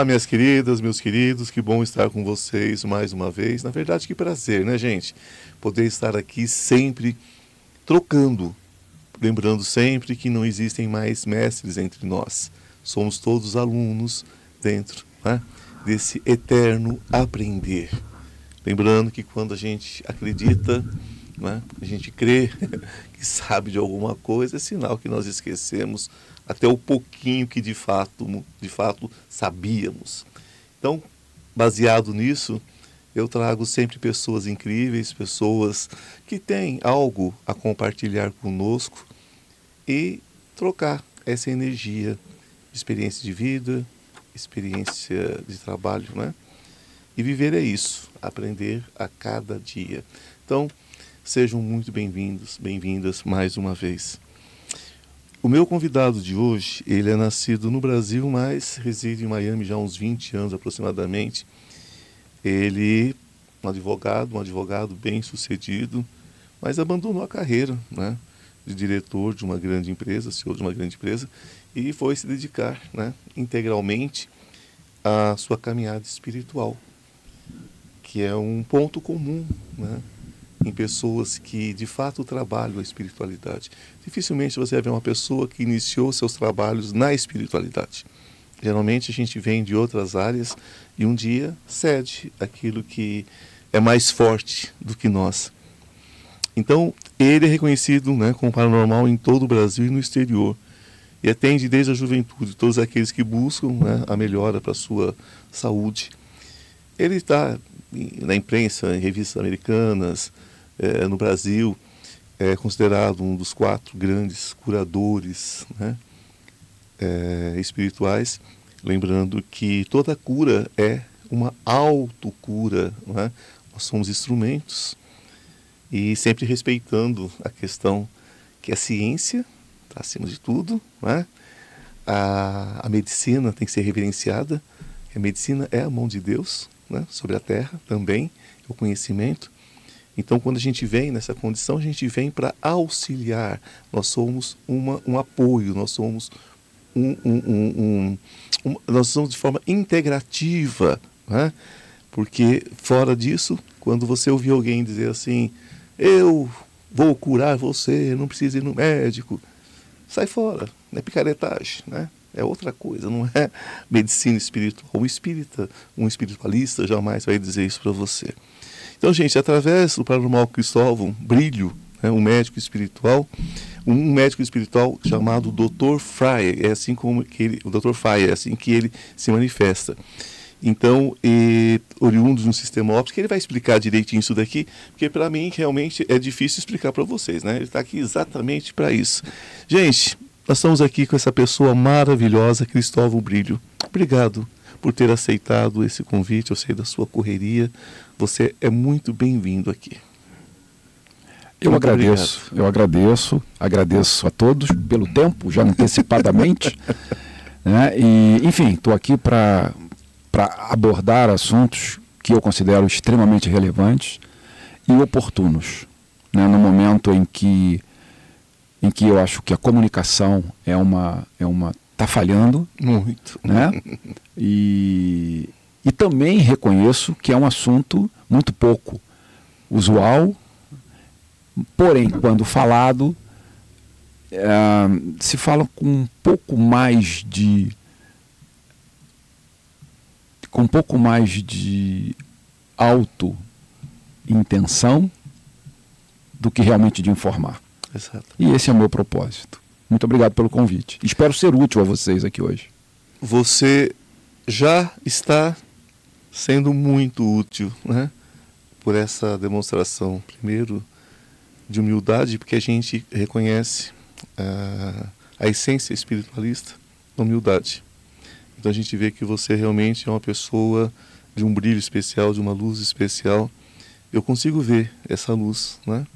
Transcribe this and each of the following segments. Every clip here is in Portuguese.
Olá, minhas queridas, meus queridos, que bom estar com vocês mais uma vez. Na verdade, que prazer, né, gente? Poder estar aqui sempre trocando. Lembrando sempre que não existem mais mestres entre nós. Somos todos alunos dentro né, desse eterno aprender. Lembrando que quando a gente acredita, né, a gente crê que sabe de alguma coisa, é sinal que nós esquecemos até o pouquinho que de fato, de fato sabíamos. Então, baseado nisso, eu trago sempre pessoas incríveis, pessoas que têm algo a compartilhar conosco e trocar essa energia, experiência de vida, experiência de trabalho, né? E viver é isso, aprender a cada dia. Então, sejam muito bem-vindos, bem-vindas mais uma vez. O meu convidado de hoje, ele é nascido no Brasil, mas reside em Miami já há uns 20 anos aproximadamente. Ele, um advogado, um advogado bem sucedido, mas abandonou a carreira, né? De diretor de uma grande empresa, CEO de uma grande empresa, e foi se dedicar, né? Integralmente à sua caminhada espiritual, que é um ponto comum, né? Em pessoas que de fato trabalham a espiritualidade. Dificilmente você vai ver uma pessoa que iniciou seus trabalhos na espiritualidade. Geralmente a gente vem de outras áreas e um dia cede aquilo que é mais forte do que nós. Então, ele é reconhecido né, como paranormal em todo o Brasil e no exterior. E atende desde a juventude todos aqueles que buscam né, a melhora para a sua saúde. Ele está na imprensa, em revistas americanas, é, no Brasil, é considerado um dos quatro grandes curadores né, é, espirituais. Lembrando que toda cura é uma autocura, né? nós somos instrumentos e sempre respeitando a questão que a ciência está acima de tudo, né? a, a medicina tem que ser reverenciada, a medicina é a mão de Deus né? sobre a terra também, o conhecimento. Então, quando a gente vem nessa condição, a gente vem para auxiliar. Nós somos uma, um apoio, nós somos um, um, um, nós somos de forma integrativa, né? Porque fora disso, quando você ouvir alguém dizer assim, eu vou curar você, não precisa ir no médico, sai fora, é picaretagem, né? É outra coisa, não é medicina espiritual. Um espírita, um espiritualista jamais vai dizer isso para você. Então, gente, através do Paranormal Cristóvão Brilho, né, um médico espiritual, um médico espiritual chamado Dr. Fryer, é assim como que ele, o Dr. Fryer, é assim que ele se manifesta. Então, e, oriundo de um sistema óptico, ele vai explicar direitinho isso daqui, porque para mim realmente é difícil explicar para vocês, né? Ele está aqui exatamente para isso. Gente, nós estamos aqui com essa pessoa maravilhosa, Cristóvão Brilho. Obrigado por ter aceitado esse convite. Eu sei da sua correria. Você é muito bem-vindo aqui. Eu muito agradeço, obrigado. eu agradeço, agradeço a todos pelo tempo, já antecipadamente. né? E, enfim, estou aqui para abordar assuntos que eu considero extremamente relevantes e oportunos. Né? No momento em que, em que eu acho que a comunicação é uma, é uma está falhando. Muito. Né? E, e também reconheço que é um assunto muito pouco usual, porém, quando falado, é, se fala com um pouco mais de. com um pouco mais de auto intenção do que realmente de informar. Exato. E esse é o meu propósito. Muito obrigado pelo convite. Espero ser útil a vocês aqui hoje. Você já está sendo muito útil, né? Por essa demonstração, primeiro, de humildade, porque a gente reconhece uh, a essência espiritualista da humildade. Então a gente vê que você realmente é uma pessoa de um brilho especial, de uma luz especial. Eu consigo ver essa luz, né?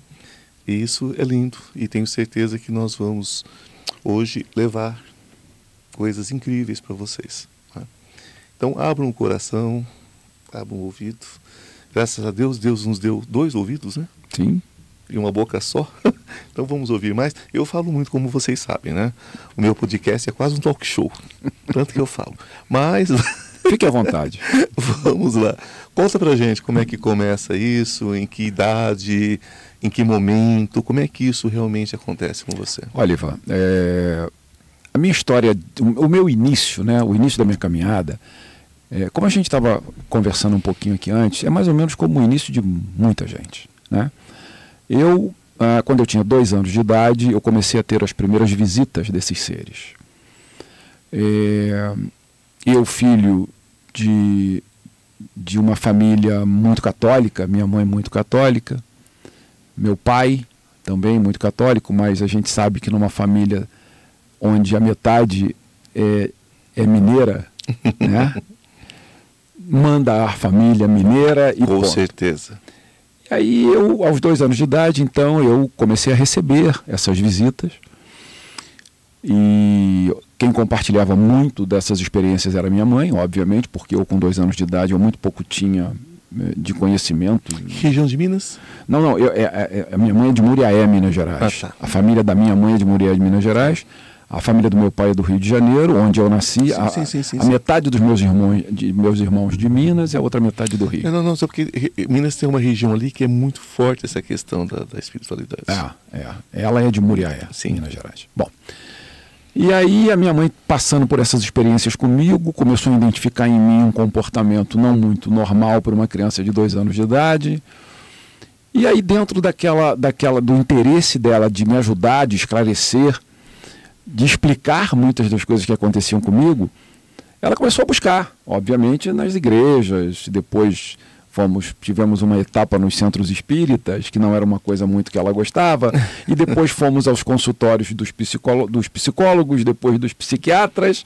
E isso é lindo e tenho certeza que nós vamos hoje levar coisas incríveis para vocês. Né? Então abram o coração, abram o ouvido. Graças a Deus, Deus nos deu dois ouvidos, né? Sim. E uma boca só. então vamos ouvir mais. Eu falo muito, como vocês sabem, né? O meu podcast é quase um talk show. Tanto que eu falo. Mas Fique à vontade. Vamos lá. Conta pra gente como é que começa isso, em que idade, em que momento, como é que isso realmente acontece com você? Olha, Ivan, é... a minha história, o meu início, né, o início da minha caminhada, é, como a gente estava conversando um pouquinho aqui antes, é mais ou menos como o início de muita gente. Né? Eu, ah, quando eu tinha dois anos de idade, eu comecei a ter as primeiras visitas desses seres. É, eu, filho de, de uma família muito católica, minha mãe muito católica, meu pai também muito católico, mas a gente sabe que numa família onde a metade é, é mineira, né? manda a família mineira e Com ponto. certeza. E aí eu, aos dois anos de idade, então, eu comecei a receber essas visitas. E quem compartilhava muito dessas experiências era minha mãe, obviamente, porque eu com dois anos de idade eu muito pouco tinha eh, de conhecimento. Região de Minas? Não, não, eu, é, é, a minha mãe é de Muriaé, Minas Gerais. Ah, tá. A família da minha mãe é de Muriaé, de Minas Gerais. A família do meu pai é do Rio de Janeiro, onde eu nasci. Sim, a, sim, sim, sim, a metade dos meus irmãos de, meus irmãos de Minas e a outra metade do Rio. Não, não, só porque Minas tem uma região ali que é muito forte essa questão da, da espiritualidade. É, é. Ela é de Muriaé, Sim. Minas Gerais. Bom. E aí a minha mãe, passando por essas experiências comigo, começou a identificar em mim um comportamento não muito normal para uma criança de dois anos de idade. E aí dentro daquela, daquela, do interesse dela de me ajudar, de esclarecer, de explicar muitas das coisas que aconteciam comigo, ela começou a buscar, obviamente, nas igrejas. Depois fomos, tivemos uma etapa nos centros espíritas, que não era uma coisa muito que ela gostava, e depois fomos aos consultórios dos, psicólogos, dos psicólogos, depois dos psiquiatras.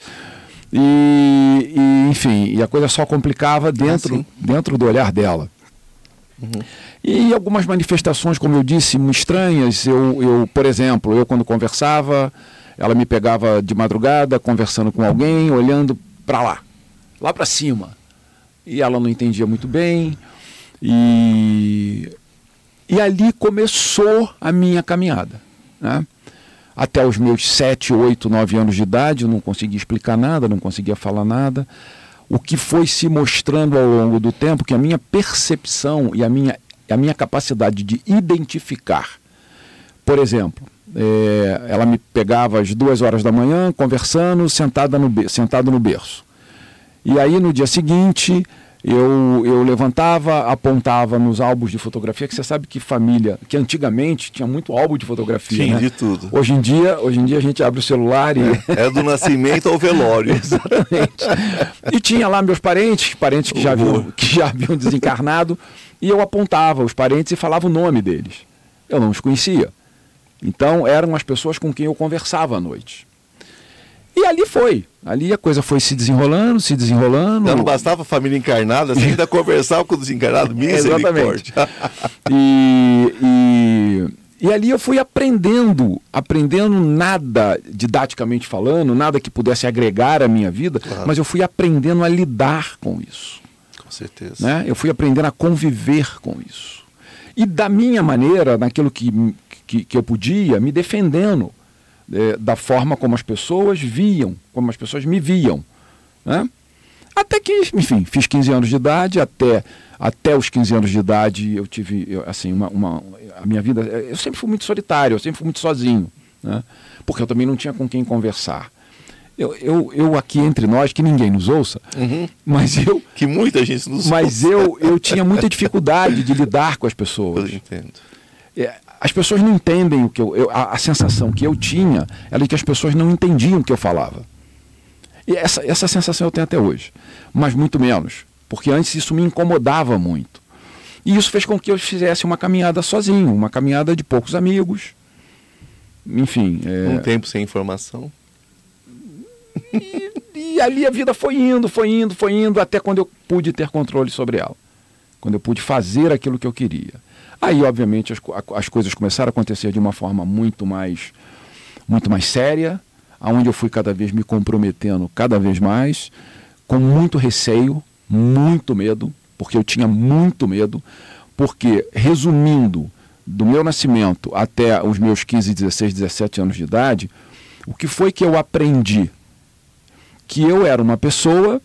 E, e, enfim, e a coisa só complicava dentro, sim. dentro do olhar dela. E algumas manifestações, como eu disse, estranhas. Eu, eu, por exemplo, eu quando conversava, ela me pegava de madrugada conversando com alguém, olhando para lá, lá para cima. E ela não entendia muito bem. E, e ali começou a minha caminhada. Né? Até os meus 7, 8, 9 anos de idade, eu não conseguia explicar nada, não conseguia falar nada. O que foi se mostrando ao longo do tempo, que a minha percepção e a minha, a minha capacidade de identificar, por exemplo, é, ela me pegava às duas horas da manhã, conversando, sentada no, sentado no berço. E aí no dia seguinte eu, eu levantava, apontava nos álbuns de fotografia, que você sabe que família, que antigamente tinha muito álbum de fotografia. Tinha né? de tudo. Hoje em dia, hoje em dia a gente abre o celular e É do nascimento ao velório. Exatamente. E tinha lá meus parentes, parentes que já haviam, que já haviam desencarnado, e eu apontava os parentes e falava o nome deles. Eu não os conhecia. Então eram as pessoas com quem eu conversava à noite. E ali foi. Ali a coisa foi se desenrolando, se desenrolando. Não, não bastava a família encarnada, você ainda conversava com o desencarnado, Exatamente. misericórdia. E, e, e ali eu fui aprendendo, aprendendo nada didaticamente falando, nada que pudesse agregar à minha vida, Claro. mas eu fui aprendendo a lidar com isso. Com certeza. né? Eu fui aprendendo a conviver com isso. E da minha maneira, naquilo que, que, que eu podia, me defendendo eh, da forma como as pessoas viam, como as pessoas me viam. Né? Até que, enfim, fiz 15 anos de idade, até, até os 15 anos de idade eu tive, eu, assim, uma, uma, a minha vida, eu sempre fui muito solitário, eu sempre fui muito sozinho, né? porque eu também não tinha com quem conversar. Eu, eu, eu aqui entre nós, que ninguém nos ouça, Uhum. mas eu, Que muita gente nos mas ouça. eu, eu tinha muita dificuldade de lidar com as Eu pessoas. entendo. É, As pessoas não entendem o que eu, eu- a, a sensação que eu tinha era de que as pessoas não entendiam o que eu falava. E essa, essa sensação eu tenho até hoje, mas muito menos, porque antes isso me incomodava muito. E isso fez com que eu fizesse uma caminhada sozinho, uma caminhada de poucos amigos. Enfim, é, Um tempo sem informação. E ali a vida foi indo, foi indo, foi indo, até quando eu pude ter controle sobre ela. Quando eu pude fazer aquilo que eu queria. Aí, obviamente, as, as coisas começaram a acontecer de uma forma muito mais, muito mais séria, aonde eu fui cada vez me comprometendo cada vez mais, com muito receio, muito medo, porque eu tinha muito medo, porque, resumindo, do meu nascimento até os meus 15, 16, 17 anos de idade, o que foi que eu aprendi? que eu era uma pessoa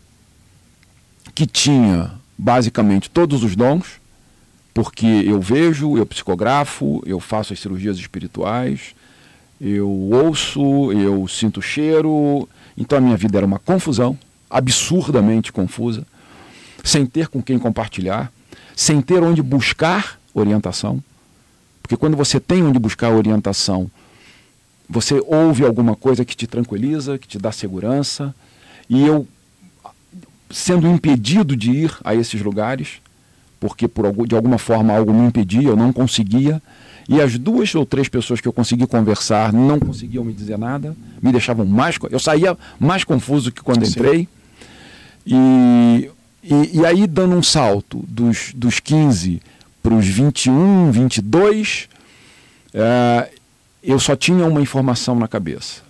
que tinha basicamente todos os dons, porque eu vejo, eu psicografo, eu faço as cirurgias espirituais, eu ouço, eu sinto cheiro. Então a minha vida era uma confusão, absurdamente confusa, sem ter com quem compartilhar, sem ter onde buscar orientação. Porque quando você tem onde buscar orientação, você ouve alguma coisa que te tranquiliza, que te dá segurança. E eu, sendo impedido de ir a esses lugares, porque por, de alguma forma algo me impedia, eu não conseguia, e as duas ou três pessoas que eu consegui conversar não conseguiam me dizer nada, me deixavam mais. Eu saía mais confuso que quando entrei. E, e, e, aí, dando um salto dos, dos 15 para os 21, 22, é, eu só tinha uma informação na cabeça.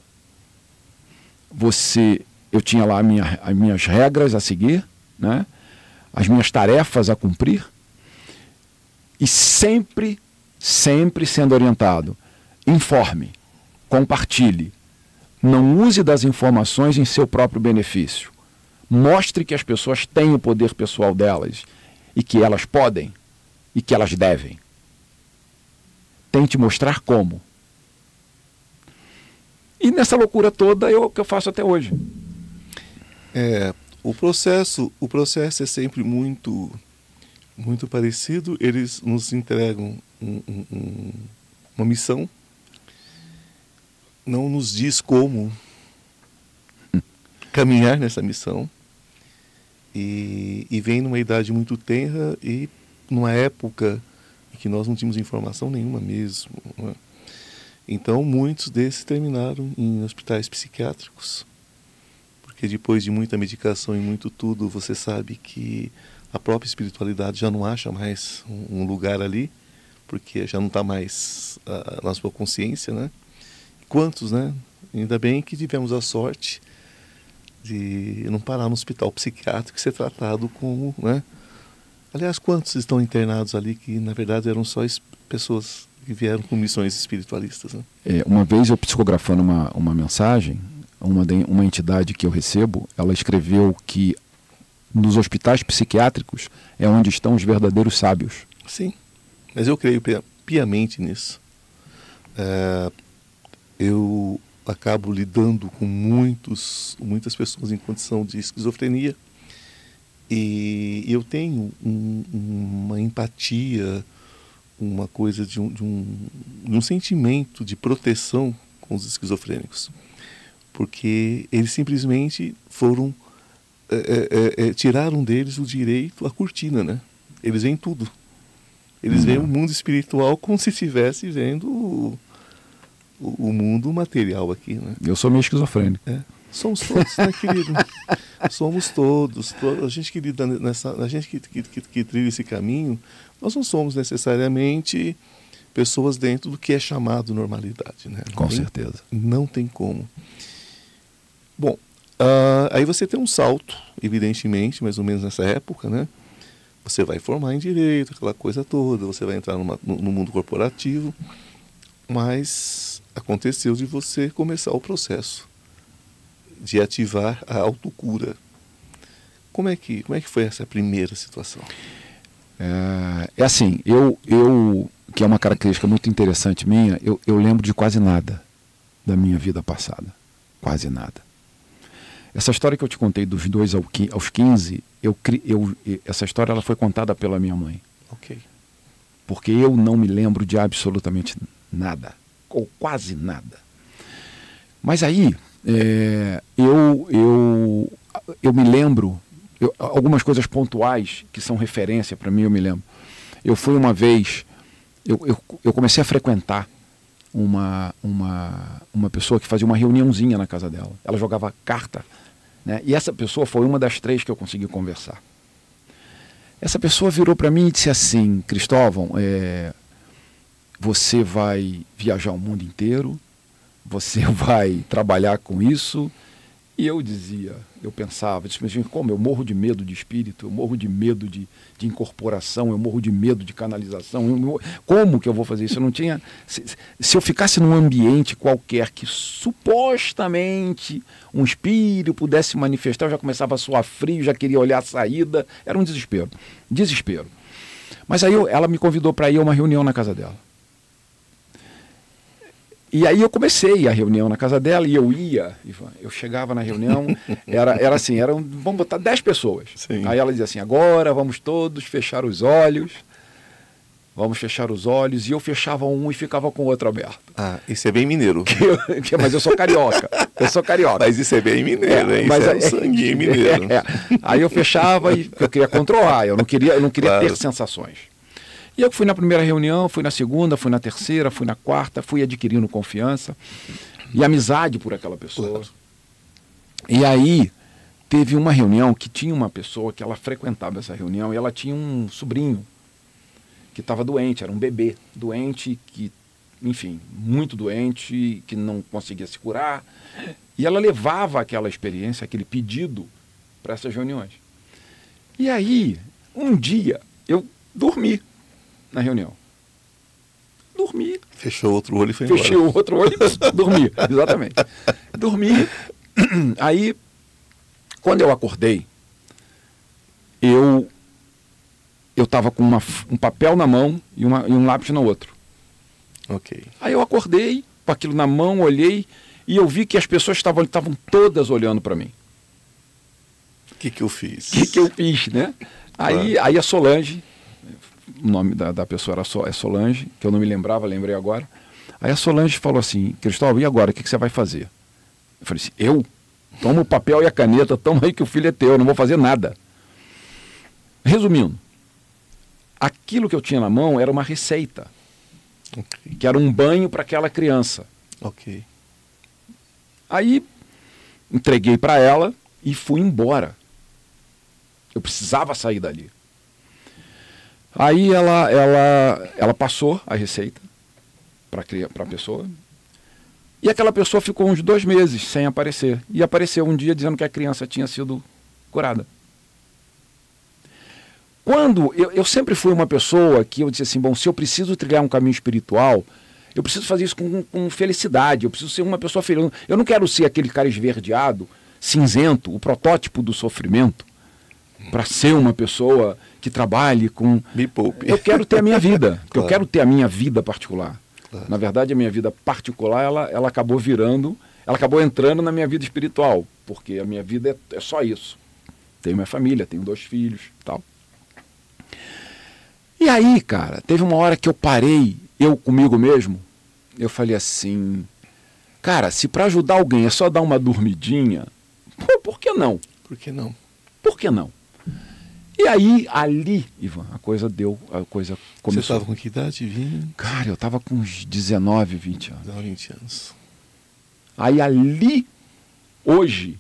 Você, eu tinha lá minha, as minhas regras a seguir, né? As minhas tarefas a cumprir, e sempre sempre sendo orientado. Informe, compartilhe. Não use das informações em seu próprio benefício. Mostre que as pessoas têm o poder pessoal delas e que elas podem e que elas devem. Tente mostrar como. E nessa loucura toda é o que eu faço até hoje. É, o processo, o processo é sempre muito muito parecido. Eles nos entregam um, um, uma missão, não nos diz como caminhar nessa missão. E, e vem numa idade muito tenra e numa época em que nós não tínhamos informação nenhuma mesmo. Né? Então, muitos desses terminaram em hospitais psiquiátricos, porque depois de muita medicação e muito tudo, você sabe que a própria espiritualidade já não acha mais um lugar ali, porque já não está mais uh, na sua consciência, né? Quantos, né? Ainda bem que tivemos a sorte de não parar no hospital psiquiátrico e ser tratado como, né? Aliás, quantos estão internados ali que na verdade eram só pessoas que vieram com missões espiritualistas, né? É, uma vez eu psicografando uma, uma mensagem, uma, de, uma entidade que eu recebo, ela escreveu que nos hospitais psiquiátricos é onde estão os verdadeiros sábios. Sim, mas eu creio piamente nisso. É, eu acabo lidando com muitos, muitas pessoas em condição de esquizofrenia e eu tenho um, uma empatia, uma coisa de um, de, um, de um sentimento de proteção com os esquizofrênicos, porque eles simplesmente foram é, é, é, é, tiraram deles o direito à cortina, né? Eles veem tudo. Eles uhum. veem o mundo espiritual como se estivesse vendo o, o, mundo material aqui, né? Eu sou meio esquizofrênico. É. Somos todos, né, querido? somos todos, todos. A gente que lida nessa, a gente que, que, que, que trilha esse caminho, nós não somos necessariamente pessoas dentro do que é chamado normalidade, né? Com certeza. Não tem como. Bom, Uh, aí você tem um salto, evidentemente, mais ou menos nessa época, né? Você vai formar em direito, aquela coisa toda, você vai entrar numa, no, no mundo corporativo, mas aconteceu de você começar o processo de ativar a autocura. Como é que, como é que foi essa primeira situação? É, é assim, eu, eu, que é uma característica muito interessante minha, eu, eu lembro de quase nada da minha vida passada. Quase nada. Essa história que eu te contei dos dois aos 15, eu, eu, essa história ela foi contada pela minha mãe. Ok. Porque eu não me lembro de absolutamente nada, ou quase nada. Mas aí, é, eu, eu, eu me lembro, eu, algumas coisas pontuais que são referência para mim, eu me lembro. Eu fui uma vez, eu, eu, eu comecei a frequentar uma, uma, uma pessoa que fazia uma reuniãozinha na casa dela. Ela jogava carta né? E essa pessoa foi uma das três que eu consegui conversar. Essa pessoa virou para mim e disse assim: Cristóvão, é, você vai viajar o mundo inteiro, você vai trabalhar com isso E eu dizia, eu pensava, disse, como eu morro de medo de espírito, eu morro de medo de, de incorporação, eu morro de medo de canalização. Eu, como que eu vou fazer isso? Eu não tinha. Se, se, eu ficasse num ambiente qualquer que supostamente um espírito pudesse manifestar, eu já começava a suar frio, já queria olhar a saída. Era um desespero. Desespero. Mas aí eu, ela me convidou para ir a uma reunião na casa dela. E aí eu comecei a reunião na casa dela e eu ia, eu chegava na reunião, era, era assim, eram, vamos botar 10 pessoas. Sim. Aí ela dizia assim, agora vamos todos fechar os olhos, vamos fechar os olhos, e eu fechava um e ficava com o outro aberto. Ah, isso é bem mineiro. Que que, mas eu sou carioca, eu sou carioca. Mas isso é bem mineiro, é, hein? Mas, isso é, um mineiro. É, é. Aí eu fechava e eu queria controlar, eu não queria, eu não queria claro. ter sensações. E eu fui na primeira reunião, fui na segunda, fui na terceira, fui na quarta, fui adquirindo confiança e amizade por aquela pessoa. E aí teve uma reunião que tinha uma pessoa que ela frequentava essa reunião e ela tinha um sobrinho que estava doente, era um bebê doente que, enfim, muito doente, que não conseguia se curar. E ela levava aquela experiência, aquele pedido para essas reuniões. E aí, um dia, eu dormi na reunião. Dormi. Fechou outro olho e foi Fechei embora. o outro olho e dormi, exatamente. Dormi. Aí, quando eu acordei, eu eu estava com uma, um papel na mão e, uma, e um lápis no outro. Ok. Aí eu acordei com aquilo na mão, olhei e eu vi que as pessoas estavam todas olhando para mim. O que, que eu fiz? O que, que eu fiz, né? Aí, aí a Solange o nome da, da pessoa era é Solange, que eu não me lembrava, lembrei agora. Aí a Solange falou assim, Cristóvão, e agora, o que, que você vai fazer? Eu falei assim, eu? Toma o papel e a caneta, toma aí que o filho é teu, eu não vou fazer nada. Resumindo, aquilo que eu tinha na mão era uma receita, okay. que era um banho para aquela criança. Ok. Aí entreguei para ela e fui embora. Eu precisava sair dali. Aí ela, ela, ela passou a receita para a pessoa. E aquela pessoa ficou uns dois meses sem aparecer. E apareceu um dia dizendo que a criança tinha sido curada. Quando eu, eu sempre fui uma pessoa que eu disse assim: bom, se eu preciso trilhar um caminho espiritual, eu preciso fazer isso com, com felicidade, eu preciso ser uma pessoa feliz. Eu não quero ser aquele cara esverdeado, cinzento, o protótipo do sofrimento para ser uma pessoa que trabalhe com. Me poupe. Eu quero ter a minha vida, claro. eu quero ter a minha vida particular. Claro. Na verdade, a minha vida particular, ela, ela acabou virando, ela acabou entrando na minha vida espiritual, porque a minha vida é, é só isso. Tenho minha família, tenho dois filhos tal. E aí, cara, teve uma hora que eu parei, eu comigo mesmo, eu falei assim, cara, se para ajudar alguém é só dar uma dormidinha, pô, por que não? Por que não? Por que não? E aí, ali, Ivan, a coisa deu, a coisa começou. Você estava com que idade? 20? Cara, eu estava com uns 19, 20 anos. 19, 20 anos. Aí ali, hoje,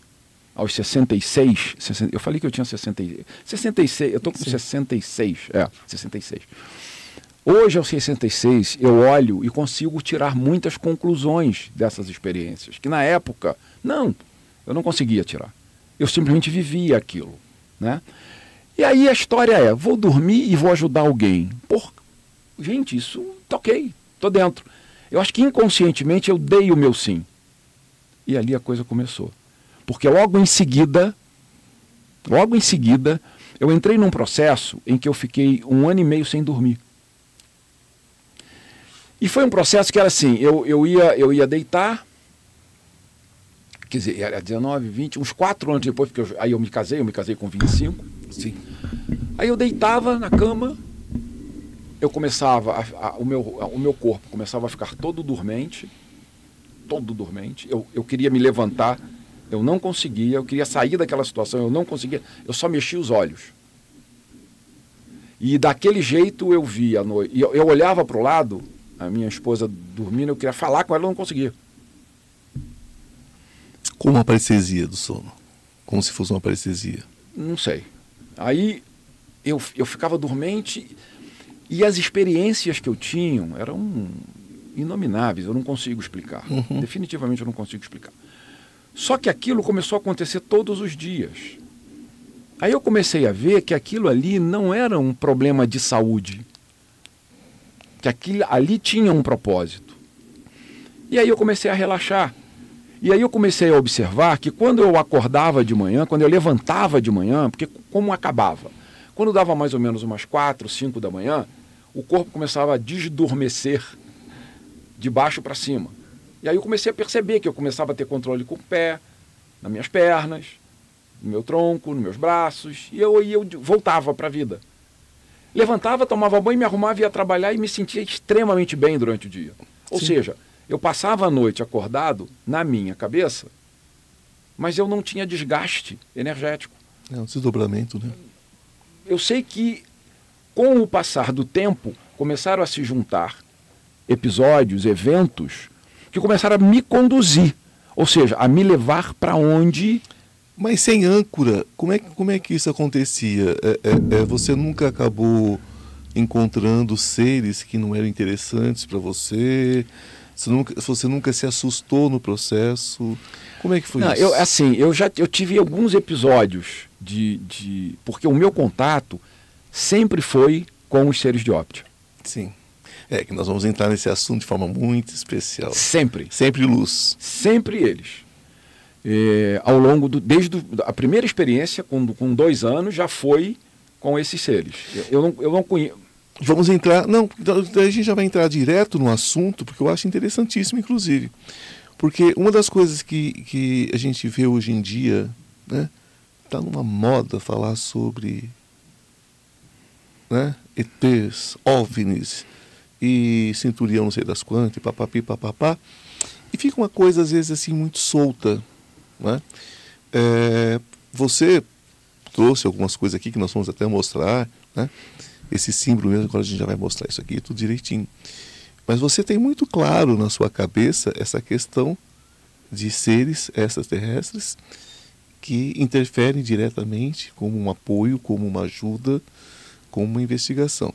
aos 66, 60, eu falei que eu tinha 60, 66, eu tô com Sim. 66, é, 66. Hoje, aos 66, eu olho e consigo tirar muitas conclusões dessas experiências, que na época, não, eu não conseguia tirar. Eu simplesmente vivia aquilo, né? E aí a história é: vou dormir e vou ajudar alguém. Por... Gente, isso tá ok, tô dentro. Eu acho que inconscientemente eu dei o meu sim. E ali a coisa começou. Porque logo em seguida, logo em seguida, eu entrei num processo em que eu fiquei um ano e meio sem dormir. E foi um processo que era assim, eu, eu, ia, eu ia deitar, quer dizer, era 19, 20, uns quatro anos depois, porque eu, aí eu me casei, eu me casei com 25. Sim. Aí eu deitava na cama, eu começava, a, a, o, meu, o meu corpo começava a ficar todo dormente, todo dormente. Eu, eu queria me levantar, eu não conseguia, eu queria sair daquela situação, eu não conseguia, eu só mexia os olhos. E daquele jeito eu via a noite. Eu, eu olhava para o lado, a minha esposa dormindo, eu queria falar com ela, eu não conseguia. Como uma parestesia do sono? Como se fosse uma parestesia? Não sei. Aí eu, eu ficava dormente e as experiências que eu tinha eram inomináveis, eu não consigo explicar. Uhum. Definitivamente eu não consigo explicar. Só que aquilo começou a acontecer todos os dias. Aí eu comecei a ver que aquilo ali não era um problema de saúde. Que aquilo, ali tinha um propósito. E aí eu comecei a relaxar. E aí eu comecei a observar que quando eu acordava de manhã, quando eu levantava de manhã, porque como acabava? Quando dava mais ou menos umas quatro, cinco da manhã, o corpo começava a desdormecer de baixo para cima. E aí eu comecei a perceber que eu começava a ter controle com o pé, nas minhas pernas, no meu tronco, nos meus braços, e eu, e eu voltava para a vida. Levantava, tomava banho, me arrumava, ia trabalhar e me sentia extremamente bem durante o dia. Ou Sim. seja, eu passava a noite acordado na minha cabeça, mas eu não tinha desgaste energético. É um desdobramento, né? Eu sei que, com o passar do tempo, começaram a se juntar episódios, eventos, que começaram a me conduzir, ou seja, a me levar para onde. Mas sem âncora, como é, como é que isso acontecia? É, é, é, você nunca acabou encontrando seres que não eram interessantes para você? Você nunca, você nunca se assustou no processo? Como é que foi Não, isso? Eu, assim, eu já eu tive alguns episódios de, de. Porque o meu contato sempre foi com os seres de óptica. Sim. É que nós vamos entrar nesse assunto de forma muito especial. Sempre. Sempre luz. Sempre eles. É, ao longo do. Desde do, a primeira experiência, com, com dois anos, já foi com esses seres. Eu, eu não, eu não conheço. Vamos entrar. Não, então, a gente já vai entrar direto no assunto, porque eu acho interessantíssimo, inclusive. Porque uma das coisas que, que a gente vê hoje em dia, né? Está numa moda falar sobre né, ETs, OVNIs e centurião não sei das quantas, e papapi, papapá. E fica uma coisa, às vezes, assim, muito solta. Né? É, você trouxe algumas coisas aqui que nós vamos até mostrar, né? esse símbolo mesmo, agora a gente já vai mostrar isso aqui tudo direitinho. Mas você tem muito claro na sua cabeça essa questão de seres extraterrestres que interferem diretamente como um apoio, como uma ajuda, como uma investigação.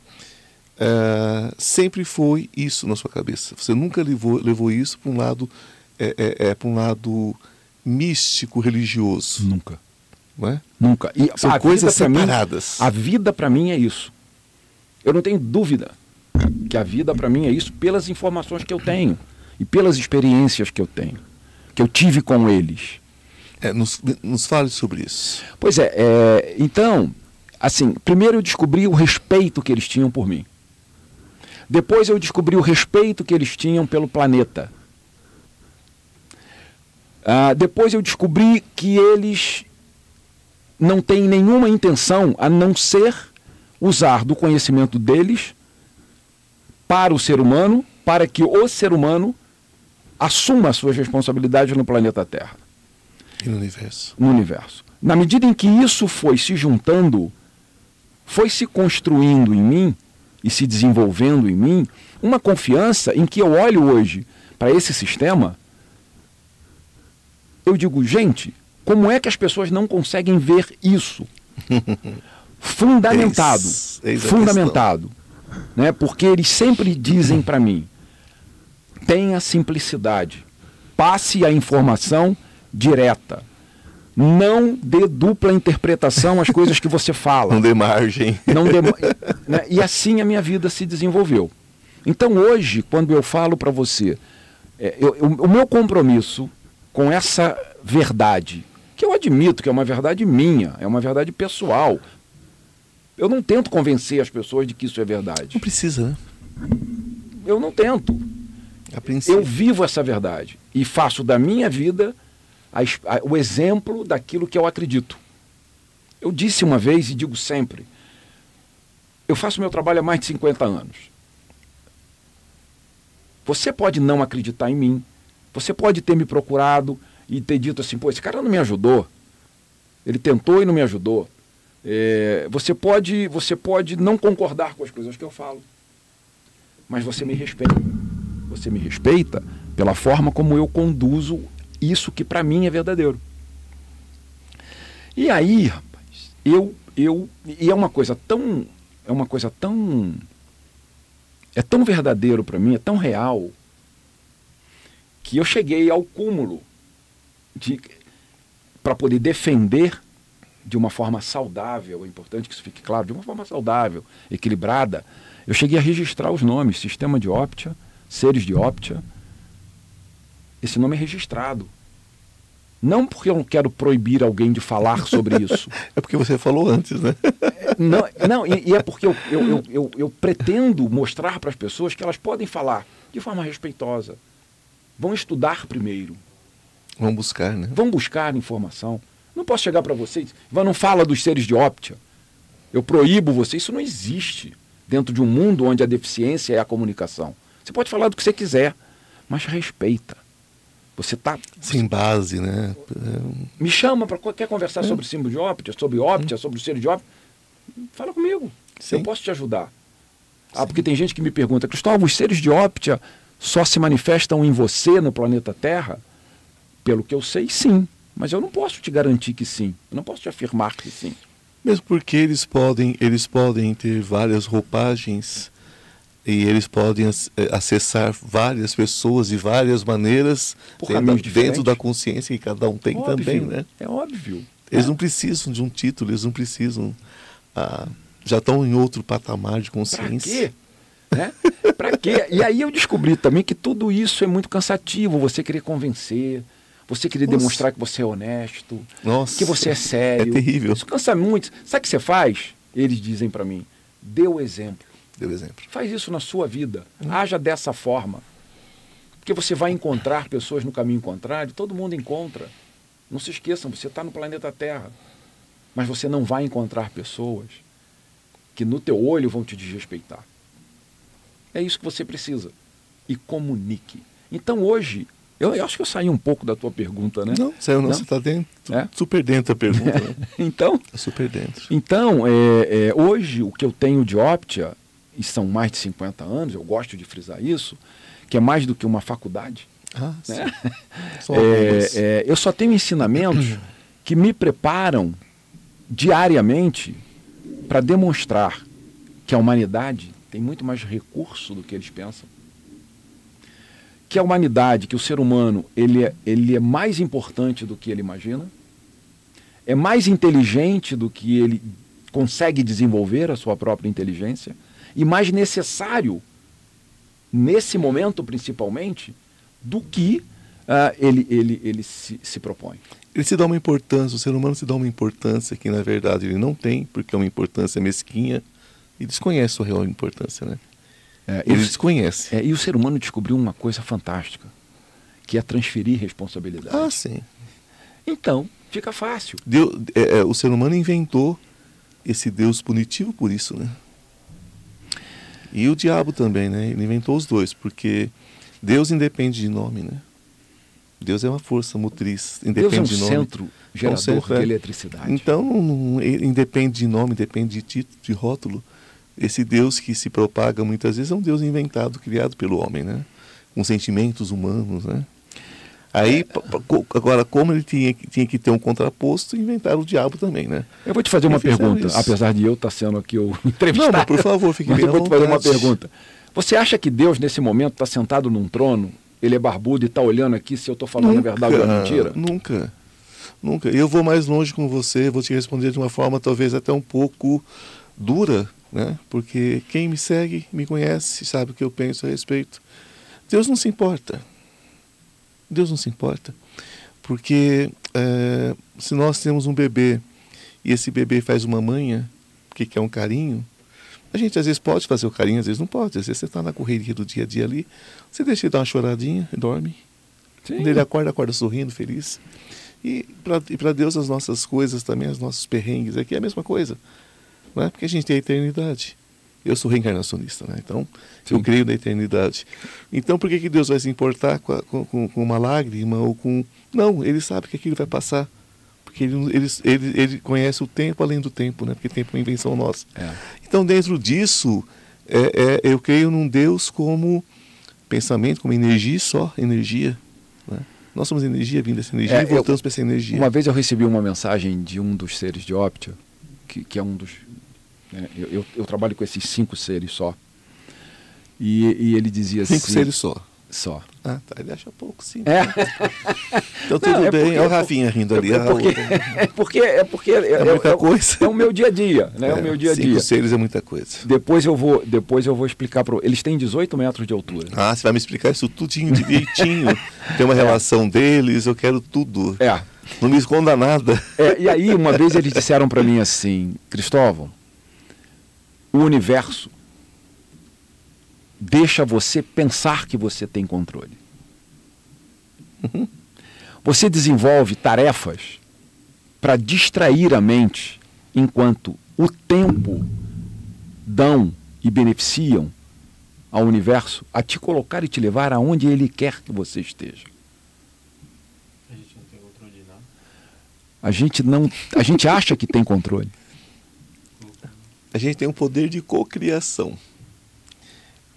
É, sempre foi isso na sua cabeça. Você nunca levou, levou isso para um lado é, é, é para um lado místico religioso. Nunca. Não é? Nunca. E São coisas separadas. Mim, a vida para mim é isso. Eu não tenho dúvida que a vida para mim é isso pelas informações que eu tenho e pelas experiências que eu tenho, que eu tive com eles. É, nos, nos fale sobre isso. Pois é, é, então, assim, primeiro eu descobri o respeito que eles tinham por mim. Depois eu descobri o respeito que eles tinham pelo planeta. Ah, depois eu descobri que eles não têm nenhuma intenção a não ser usar do conhecimento deles para o ser humano, para que o ser humano assuma as suas responsabilidades no planeta Terra. E no universo. No universo. Na medida em que isso foi se juntando, foi se construindo em mim e se desenvolvendo em mim uma confiança em que eu olho hoje para esse sistema, eu digo, gente, como é que as pessoas não conseguem ver isso? fundamentado. Eis, eis fundamentado. Né? Porque eles sempre dizem para mim: tenha simplicidade, passe a informação direta. Não dê dupla interpretação às coisas que você fala. Não dê margem. Não dê, né? E assim a minha vida se desenvolveu. Então hoje, quando eu falo para você, é, eu, eu, o meu compromisso com essa verdade, que eu admito que é uma verdade minha, é uma verdade pessoal, eu não tento convencer as pessoas de que isso é verdade. Não precisa, né? Eu não tento. Eu vivo essa verdade e faço da minha vida a, a, o exemplo daquilo que eu acredito. Eu disse uma vez e digo sempre: eu faço meu trabalho há mais de 50 anos. Você pode não acreditar em mim, você pode ter me procurado e ter dito assim: pô, esse cara não me ajudou. Ele tentou e não me ajudou. É, você, pode, você pode não concordar com as coisas que eu falo, mas você me respeita. Você me respeita pela forma como eu conduzo isso que para mim é verdadeiro. E aí, rapaz, eu, eu. E é uma coisa tão. É uma coisa tão. É tão verdadeiro para mim, é tão real, que eu cheguei ao cúmulo para poder defender de uma forma saudável, é importante que isso fique claro, de uma forma saudável, equilibrada, eu cheguei a registrar os nomes, sistema de Optia, seres de Optia. Esse nome é registrado. Não porque eu não quero proibir alguém de falar sobre isso. é porque você falou antes, né? não, não e, e é porque eu, eu, eu, eu, eu pretendo mostrar para as pessoas que elas podem falar de forma respeitosa. Vão estudar primeiro. Vão buscar, né? Vão buscar informação. Não posso chegar para vocês, não fala dos seres de Optia. Eu proíbo você, isso não existe dentro de um mundo onde a deficiência é a comunicação. Você pode falar do que você quiser, mas respeita. Você está. Sem base, né? Me chama para quer conversar é. sobre símbolo de Optia, sobre Optia, hum. sobre o ser de Optia. Fala comigo. Sim. Eu posso te ajudar. Ah, porque tem gente que me pergunta, Cristóvão, os seres de Optia só se manifestam em você no planeta Terra? Pelo que eu sei, sim. Mas eu não posso te garantir que sim. Eu não posso te afirmar que sim. Mesmo porque eles podem, eles podem ter várias roupagens e eles podem eh, acessar várias pessoas de várias maneiras dentro, dentro da consciência que cada um tem óbvio, também, né? É óbvio. Eles é. não precisam de um título, eles não precisam. Ah, já estão em outro patamar de consciência. Pra quê? Né? pra quê? E aí eu descobri também que tudo isso é muito cansativo, você querer convencer, você querer Nossa. demonstrar que você é honesto, Nossa. que você é sério. É terrível. Isso cansa muito. Sabe o que você faz? Eles dizem para mim, dê o exemplo. Deu exemplo. Faz isso na sua vida. Hum. Haja dessa forma. Porque você vai encontrar pessoas no caminho contrário, todo mundo encontra. Não se esqueçam, você está no planeta Terra. Mas você não vai encontrar pessoas que no teu olho vão te desrespeitar. É isso que você precisa. E comunique. Então hoje, eu, eu, acho que eu saí um pouco da tua pergunta, né? Não, saiu não, não? você está dentro, é? super dentro da pergunta. Né? então, tá super dentro. Então, é, é, hoje o que eu tenho de Optia e são mais de 50 anos, eu gosto de frisar isso, que é mais do que uma faculdade. Ah, né? é, é, eu só tenho ensinamentos que me preparam diariamente para demonstrar que a humanidade tem muito mais recurso do que eles pensam. Que a humanidade, que o ser humano, ele é, ele é mais importante do que ele imagina, é mais inteligente do que ele consegue desenvolver a sua própria inteligência e mais necessário, nesse momento principalmente, do que uh, ele, ele, ele se, se propõe. Ele se dá uma importância, o ser humano se dá uma importância que na verdade ele não tem, porque é uma importância mesquinha e desconhece sua real importância, né? É, ele desconhece. É, e o ser humano descobriu uma coisa fantástica, que é transferir responsabilidade. Ah, sim. Então, fica fácil. Deus, é, é, o ser humano inventou esse Deus punitivo por isso, né? E o diabo também, né? Ele inventou os dois, porque Deus independe de nome, né? Deus é uma força motriz, independe Deus é um de nome. centro gerador um centro, de é. eletricidade. Então, não, independe de nome, depende de título, de rótulo. Esse Deus que se propaga muitas vezes é um Deus inventado, criado pelo homem, né? Com sentimentos humanos, né? Aí, agora, como ele tinha, tinha que ter um contraposto, inventaram o diabo também, né? Eu vou te fazer uma pergunta, isso. apesar de eu estar sendo aqui o entrevistado. Não, por favor, fique mas eu vou te fazer uma pergunta. Você acha que Deus, nesse momento, está sentado num trono, ele é barbudo e está olhando aqui se eu estou falando nunca, a verdade ou a mentira? Nunca. Nunca. Eu vou mais longe com você, vou te responder de uma forma talvez até um pouco dura, né? Porque quem me segue, me conhece, sabe o que eu penso a respeito. Deus não se importa. Deus não se importa. Porque é, se nós temos um bebê e esse bebê faz uma manha, que quer um carinho, a gente às vezes pode fazer o carinho, às vezes não pode. Às vezes você está na correria do dia a dia ali, você deixa ele dar uma choradinha e dorme. Sim. Quando ele acorda, acorda sorrindo, feliz. E para Deus as nossas coisas também, os nossos perrengues aqui é a mesma coisa. Não é? Porque a gente tem a eternidade. Eu sou reencarnacionista, né? Então, Sim. eu creio na eternidade. Então, por que, que Deus vai se importar com, a, com, com, uma lágrima ou com. Não, ele sabe que aquilo vai passar. Porque ele, ele, ele, ele conhece o tempo além do tempo, né? Porque tempo é uma invenção nossa. É. Então, dentro disso, é, é, eu creio num Deus como pensamento, como energia só, energia. Né? Nós somos energia, vindo dessa energia é, e voltamos para essa energia. Uma vez eu recebi uma mensagem de um dos seres de Optia, que, que é um dos né? Eu, eu, eu, trabalho com esses cinco seres só. E, e ele dizia cinco assim. Cinco seres só. Só. Ah, tá. Ele acha pouco, sim. É. Então tudo Não, é bem. porque- Olha o Rafinha rindo ali. É ah, porque, é porque é porque é, é- muita é- coisa. é o meu dia a dia, né? É, o meu dia a dia. Cinco seres é muita coisa. Depois eu vou, depois eu vou explicar para eles têm 18 metros de altura. Ah, você vai me explicar isso tudinho direitinho. Tem uma relação deles, eu quero tudo. É. Não me esconda nada. É, e aí uma vez eles disseram para mim assim, Cristóvão, o universo deixa você pensar que você tem controle. Você desenvolve tarefas para distrair a mente, enquanto o tempo dão e beneficiam ao universo a te colocar e te levar aonde ele quer que você esteja. A gente não tem controle de nada. A gente não, a gente acha que tem controle. A gente tem um poder de cocriação.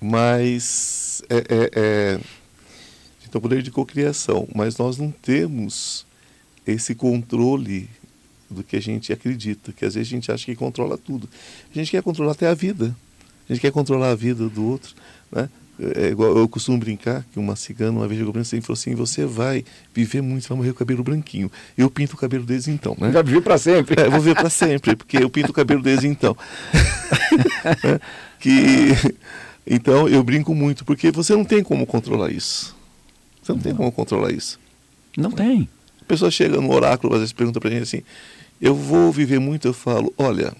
Mas é, é, é, a gente tem um poder de cocriação, mas nós não temos esse controle do que a gente acredita, que às vezes a gente acha que controla tudo. A gente quer controlar até a vida. A gente quer controlar a vida do outro, né? É igual eu costumo brincar que uma cigana uma vez chegou pra mim e falou assim: você vai viver muito, vai morrer com o cabelo branquinho. Eu pinto o cabelo desde então, né? Já vivi para sempre. É, vou ver para sempre, porque eu pinto o cabelo desde então. Né? que então eu brinco muito, porque você não tem como controlar isso. Você não tem como controlar isso. Não tem. A pessoa chega no oráculo, às vezes pergunta pra gente assim: "Eu vou viver muito?" Eu falo: "Olha,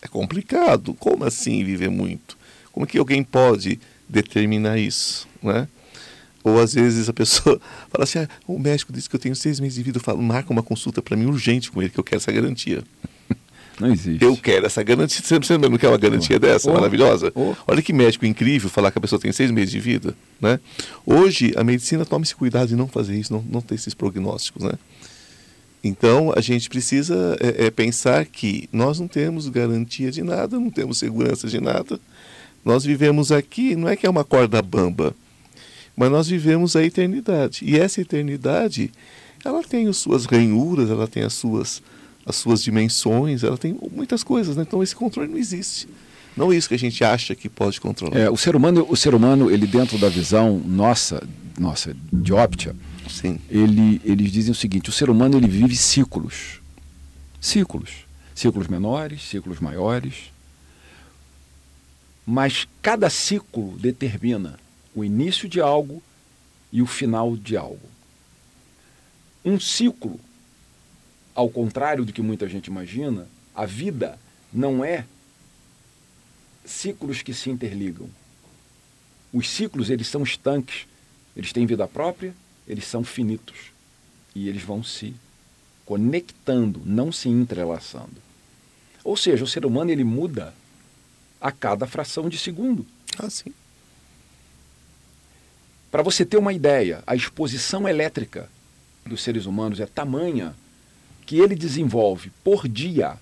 é complicado. Como assim viver muito? Como que alguém pode determinar isso, né?" Ou às vezes a pessoa fala assim: ah, o médico disse que eu tenho seis meses de vida. Eu falo: marca uma consulta para mim urgente com ele, que eu quero essa garantia. Não existe. Eu quero essa garantia. Você não quer uma garantia Oh. dessa? Oh. Maravilhosa? Oh. Olha que médico incrível falar que a pessoa tem seis meses de vida. Né? Hoje, a medicina toma esse cuidado de não fazer isso, não, não ter esses prognósticos. Né? Então, a gente precisa é, é, pensar que nós não temos garantia de nada, não temos segurança de nada. Nós vivemos aqui, não é que é uma corda bamba, mas nós vivemos a eternidade. E essa eternidade, ela tem as suas ranhuras, ela tem as suas, as suas dimensões, ela tem muitas coisas. Né? Então, esse controle não existe. Não é isso que a gente acha que pode controlar. É, o ser humano, o ser humano, ele dentro da visão nossa, nossa de Optia, Sim. ele, eles dizem o seguinte: o ser humano ele vive ciclos, ciclos, ciclos menores, ciclos maiores, mas cada ciclo determina o início de algo e o final de algo. Um ciclo, ao contrário do que muita gente imagina, a vida não é ciclos que se interligam. Os ciclos eles são estanques, eles têm vida própria, eles são finitos e eles vão se conectando, não se entrelaçando. Ou seja, o ser humano ele muda a cada fração de segundo. Ah, sim. Para você ter uma ideia, a exposição elétrica dos seres humanos é tamanha que ele desenvolve por dia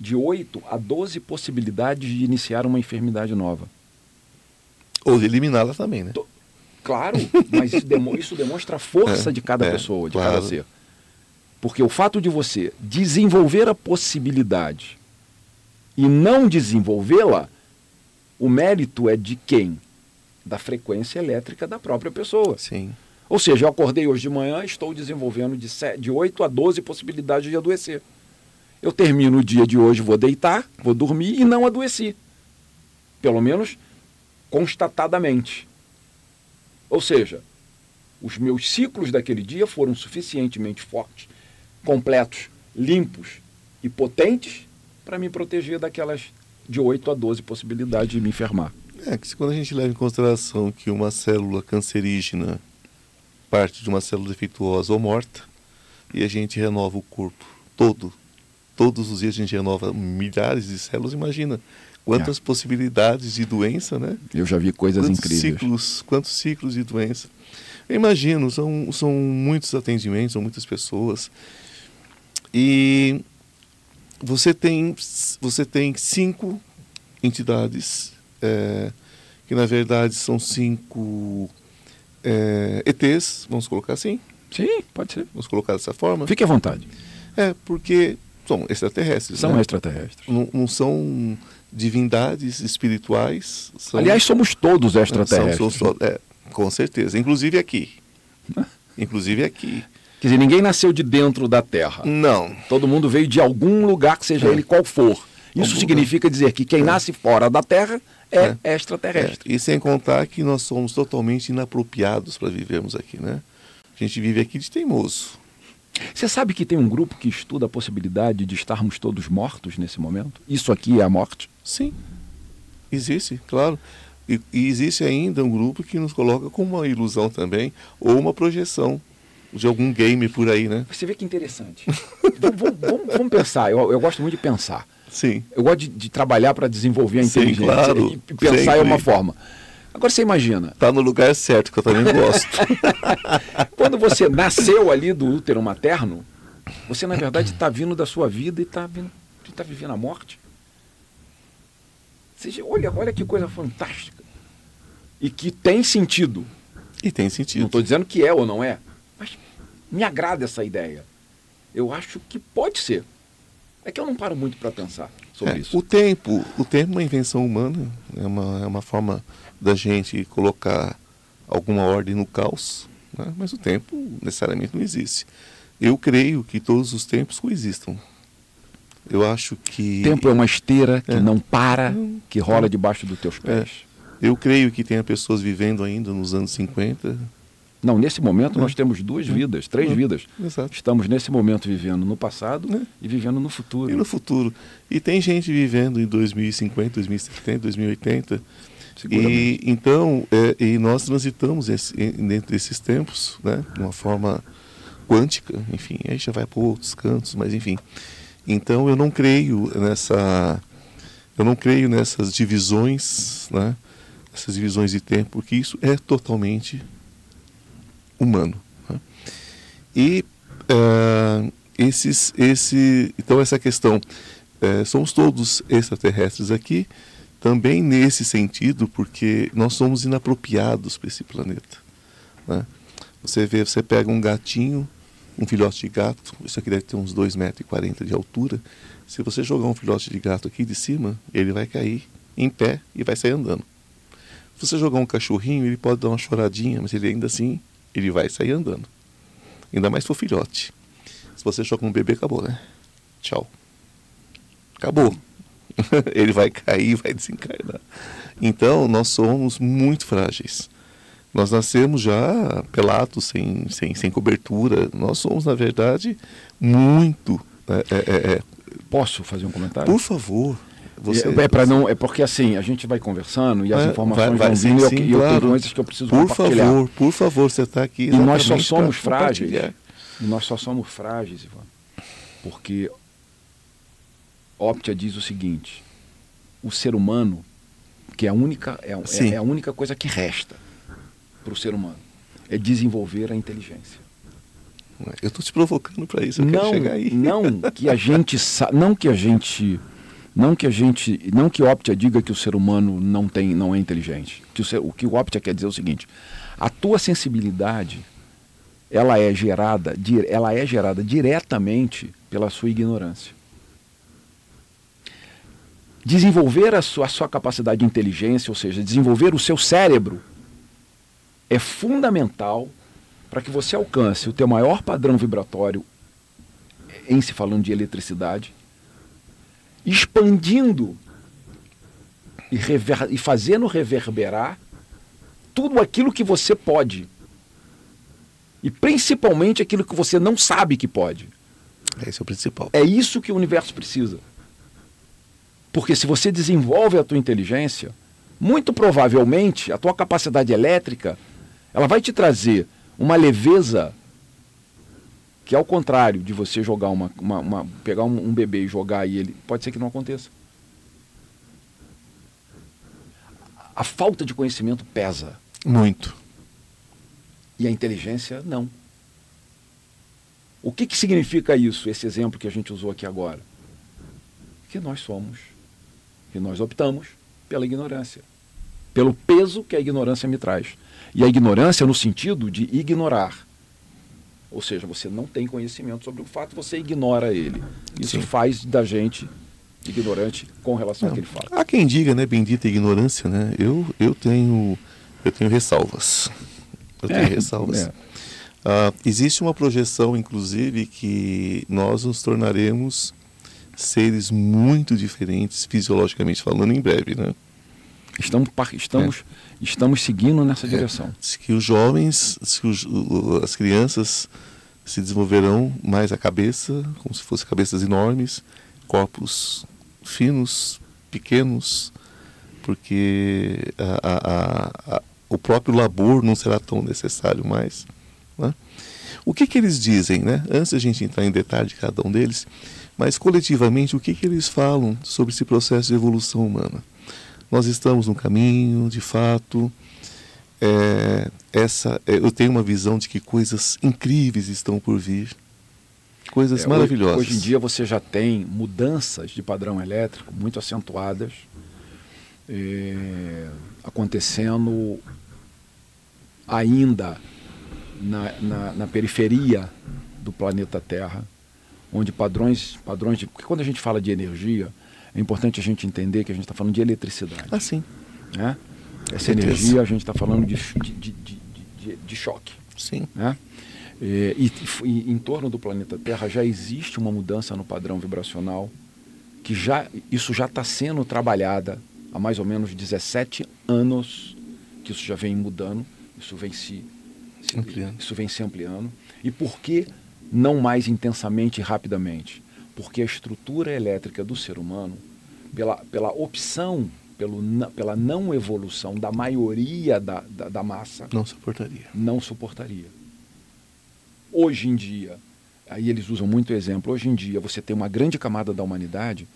de 8 a 12 possibilidades de iniciar uma enfermidade nova. Ou de eliminá-la também, né? Claro, mas isso, demo- isso demonstra a força É, de cada é, pessoa, de claro. cada ser. Porque o fato de você desenvolver a possibilidade e não desenvolvê-la, o mérito é de quem? Da frequência elétrica da própria pessoa. Sim. Ou seja, eu acordei hoje de manhã, estou desenvolvendo de, se- de 8 a 12 possibilidades de adoecer. Eu termino o dia de hoje, vou deitar, vou dormir e não adoeci. Pelo menos constatadamente. Ou seja, os meus ciclos daquele dia foram suficientemente fortes, completos, limpos e potentes para me proteger daquelas de 8 a 12 possibilidades de me enfermar. É que se quando a gente leva em consideração que uma célula cancerígena parte de uma célula defeituosa ou morta, e a gente renova o corpo todo, todos os dias a gente renova milhares de células, imagina quantas possibilidades de doença, né? Eu já vi coisas quantos incríveis. ciclos, quantos ciclos de doença. Eu imagino, são, são muitos atendimentos, são muitas pessoas. E você tem, você tem cinco entidades, é, que na verdade são cinco é, ETs, vamos colocar assim, Sim, pode ser. vamos colocar dessa forma. Fique à vontade. É, porque são extraterrestres. São né? extraterrestres. Não, não são divindades espirituais. São, Aliás, somos todos extraterrestres. são- são- é, Com certeza. Inclusive aqui. Inclusive aqui. Quer dizer, ninguém nasceu de dentro da Terra. Não. Todo mundo veio de algum lugar, que seja É. ele qual for. Isso Algum significa dizer que quem nasce fora da Terra é, extraterrestre. É, E sem contar que nós somos totalmente inapropriados para vivermos aqui, né? A gente vive aqui de teimoso. Você sabe que tem um grupo que estuda a possibilidade de estarmos todos mortos nesse momento? Isso aqui é a morte? Sim. Existe, claro. E, e existe ainda um grupo que nos coloca como uma ilusão também, ou uma projeção de algum game por aí, né? Você vê que interessante. vamos, vamos- vamos- pensar, eu, eu gosto muito de pensar. Sim. Eu gosto de, de trabalhar para desenvolver a Sim, inteligência. claro, E pensar é sempre. uma forma. Agora você imagina, Tá no lugar certo, que eu também gosto. quando você nasceu ali do útero materno, você na verdade está vindo da sua vida e está tá vivendo a morte. Você, olha, olha que coisa fantástica. E que tem sentido. e tem Não sentido. estou dizendo que é ou não é, me agrada essa ideia. Eu acho que pode ser. É que eu não paro muito para pensar sobre É, isso. O tempo, o tempo é uma invenção humana, é uma, é uma forma da gente colocar alguma ordem no caos, né? mas o tempo necessariamente não existe. Eu creio que todos os tempos coexistam. Eu acho que. Tempo é uma esteira que É. não para, que rola debaixo dos teus pés. Eu creio que tenha pessoas vivendo ainda nos anos 50. Não, nesse momento É. nós temos duas vidas, três É. vidas. Exato. Estamos nesse momento vivendo no passado É. e vivendo no futuro. E no futuro. E tem gente vivendo em 2050, 2070, 2080. Seguramente. E então, é, e nós transitamos esse, dentro desses tempos, né, de uma forma quântica, enfim, aí já vai para outros cantos, mas enfim. Então eu não creio nessa, eu não creio nessas divisões, né, essas divisões de tempo, porque isso é totalmente humano. né. E ah, esses, esse, então essa questão, eh, somos todos extraterrestres aqui, também nesse sentido, porque nós somos inapropriados para esse planeta. né? Você vê, você pega um gatinho, um filhote de gato, isso aqui deve ter uns 2,40 metros de altura. Se você jogar um filhote de gato aqui de cima, ele vai cair em pé e vai sair andando. Se você jogar um cachorrinho, ele pode dar uma choradinha, mas ele ainda assim, ele vai sair andando. Ainda mais se for filhote. Se você joga um bebê, acabou, né? Tchau. Acabou. ele vai cair, vai desencarnar. Então, nós somos muito frágeis. Nós nascemos já pelados, sem, sem, sem cobertura. Nós somos, na verdade, muito. é, é, é, é. Posso fazer um comentário? Por favor. Você, é, para não, é porque assim, a gente vai conversando e as É, informações vai- vai, vão sim, vindo e eu- sim, e eu, claro. tenho coisas que eu preciso Por compartilhar. favor, por favor, você está aqui. E nós só somos frágeis. E nós só somos frágeis, Ivan. Porque Optia diz o seguinte: o ser humano, que é a única, é, é, é a única coisa que resta para o ser humano, é desenvolver a inteligência. Eu estou te provocando para isso, eu não, quero chegar aí. não que a gente não que a gente não que a gente não que Optia diga que o ser humano não tem não é inteligente. Que o, ser, o que o Optia quer dizer é o seguinte a tua sensibilidade ela é gerada ela é gerada diretamente pela sua ignorância. Desenvolver a sua, a sua capacidade de inteligência ou seja desenvolver o seu cérebro é fundamental para que você alcance o teu maior padrão vibratório em se falando de eletricidade, expandindo e, rever, e fazendo reverberar tudo aquilo que você pode. E principalmente aquilo que você não sabe que pode. Esse é o principal. É isso que o universo precisa. Porque se você desenvolve a tua inteligência, muito provavelmente a tua capacidade elétrica, ela vai te trazer uma leveza que ao contrário de você jogar uma, uma- uma- pegar um, um bebê e jogar e ele pode ser que não aconteça. A falta de conhecimento pesa Muito. e a inteligência não. O que, que significa isso, esse exemplo que a gente usou aqui agora? Que nós somos, que nós optamos pela ignorância, pelo peso que a ignorância me traz. E a ignorância no sentido de ignorar. Ou seja, você não tem conhecimento sobre o fato, você ignora ele. Isso Sim. faz da gente ignorante com relação Não. àquele fato. Há quem diga, né, bendita ignorância, né? Eu, eu tenho Eu tenho ressalvas. Eu tenho É, ressalvas. é. Ah, existe uma projeção, inclusive, que nós nos tornaremos seres muito diferentes, fisiologicamente falando, em breve, né? Estamos, estamos, estamos seguindo nessa direção. Diz que os jovens, que os- as crianças se desenvolverão mais a cabeça, como se fossem cabeças enormes, corpos finos, pequenos, porque a- a- a- a- o próprio labor não será tão necessário mais. né? O que, que eles dizem, né? antes da gente entrar em detalhe de cada um deles, mas coletivamente, o que, que eles falam sobre esse processo de evolução humana? Nós estamos no caminho, de fato, é, essa, é, eu tenho uma visão de que coisas incríveis estão por vir, coisas É, maravilhosas. Hoje, hoje em dia você já tem mudanças de padrão elétrico muito acentuadas eh, acontecendo ainda na, na, na periferia do planeta Terra, onde padrões, padrões de. Porque quando a gente fala de energia, é importante a gente entender que a gente está falando de eletricidade. Ah, sim, Né? Essa Certeza. energia a gente está falando de, de, de, de, de- choque. sim. Né? É, E, e em torno do planeta Terra já existe uma mudança no padrão vibracional, que já isso já está sendo trabalhada há mais ou menos 17 anos, que isso já vem mudando, isso vem se, se- Ampliando. isso vem se ampliando. E por que não mais intensamente e rapidamente? Porque a estrutura elétrica do ser humano, pela, pela opção, pelo, pela não evolução da maioria da, da, da massa, Não suportaria. não suportaria. Hoje em dia, aí eles usam muito exemplo, hoje em dia você tem uma grande camada da humanidade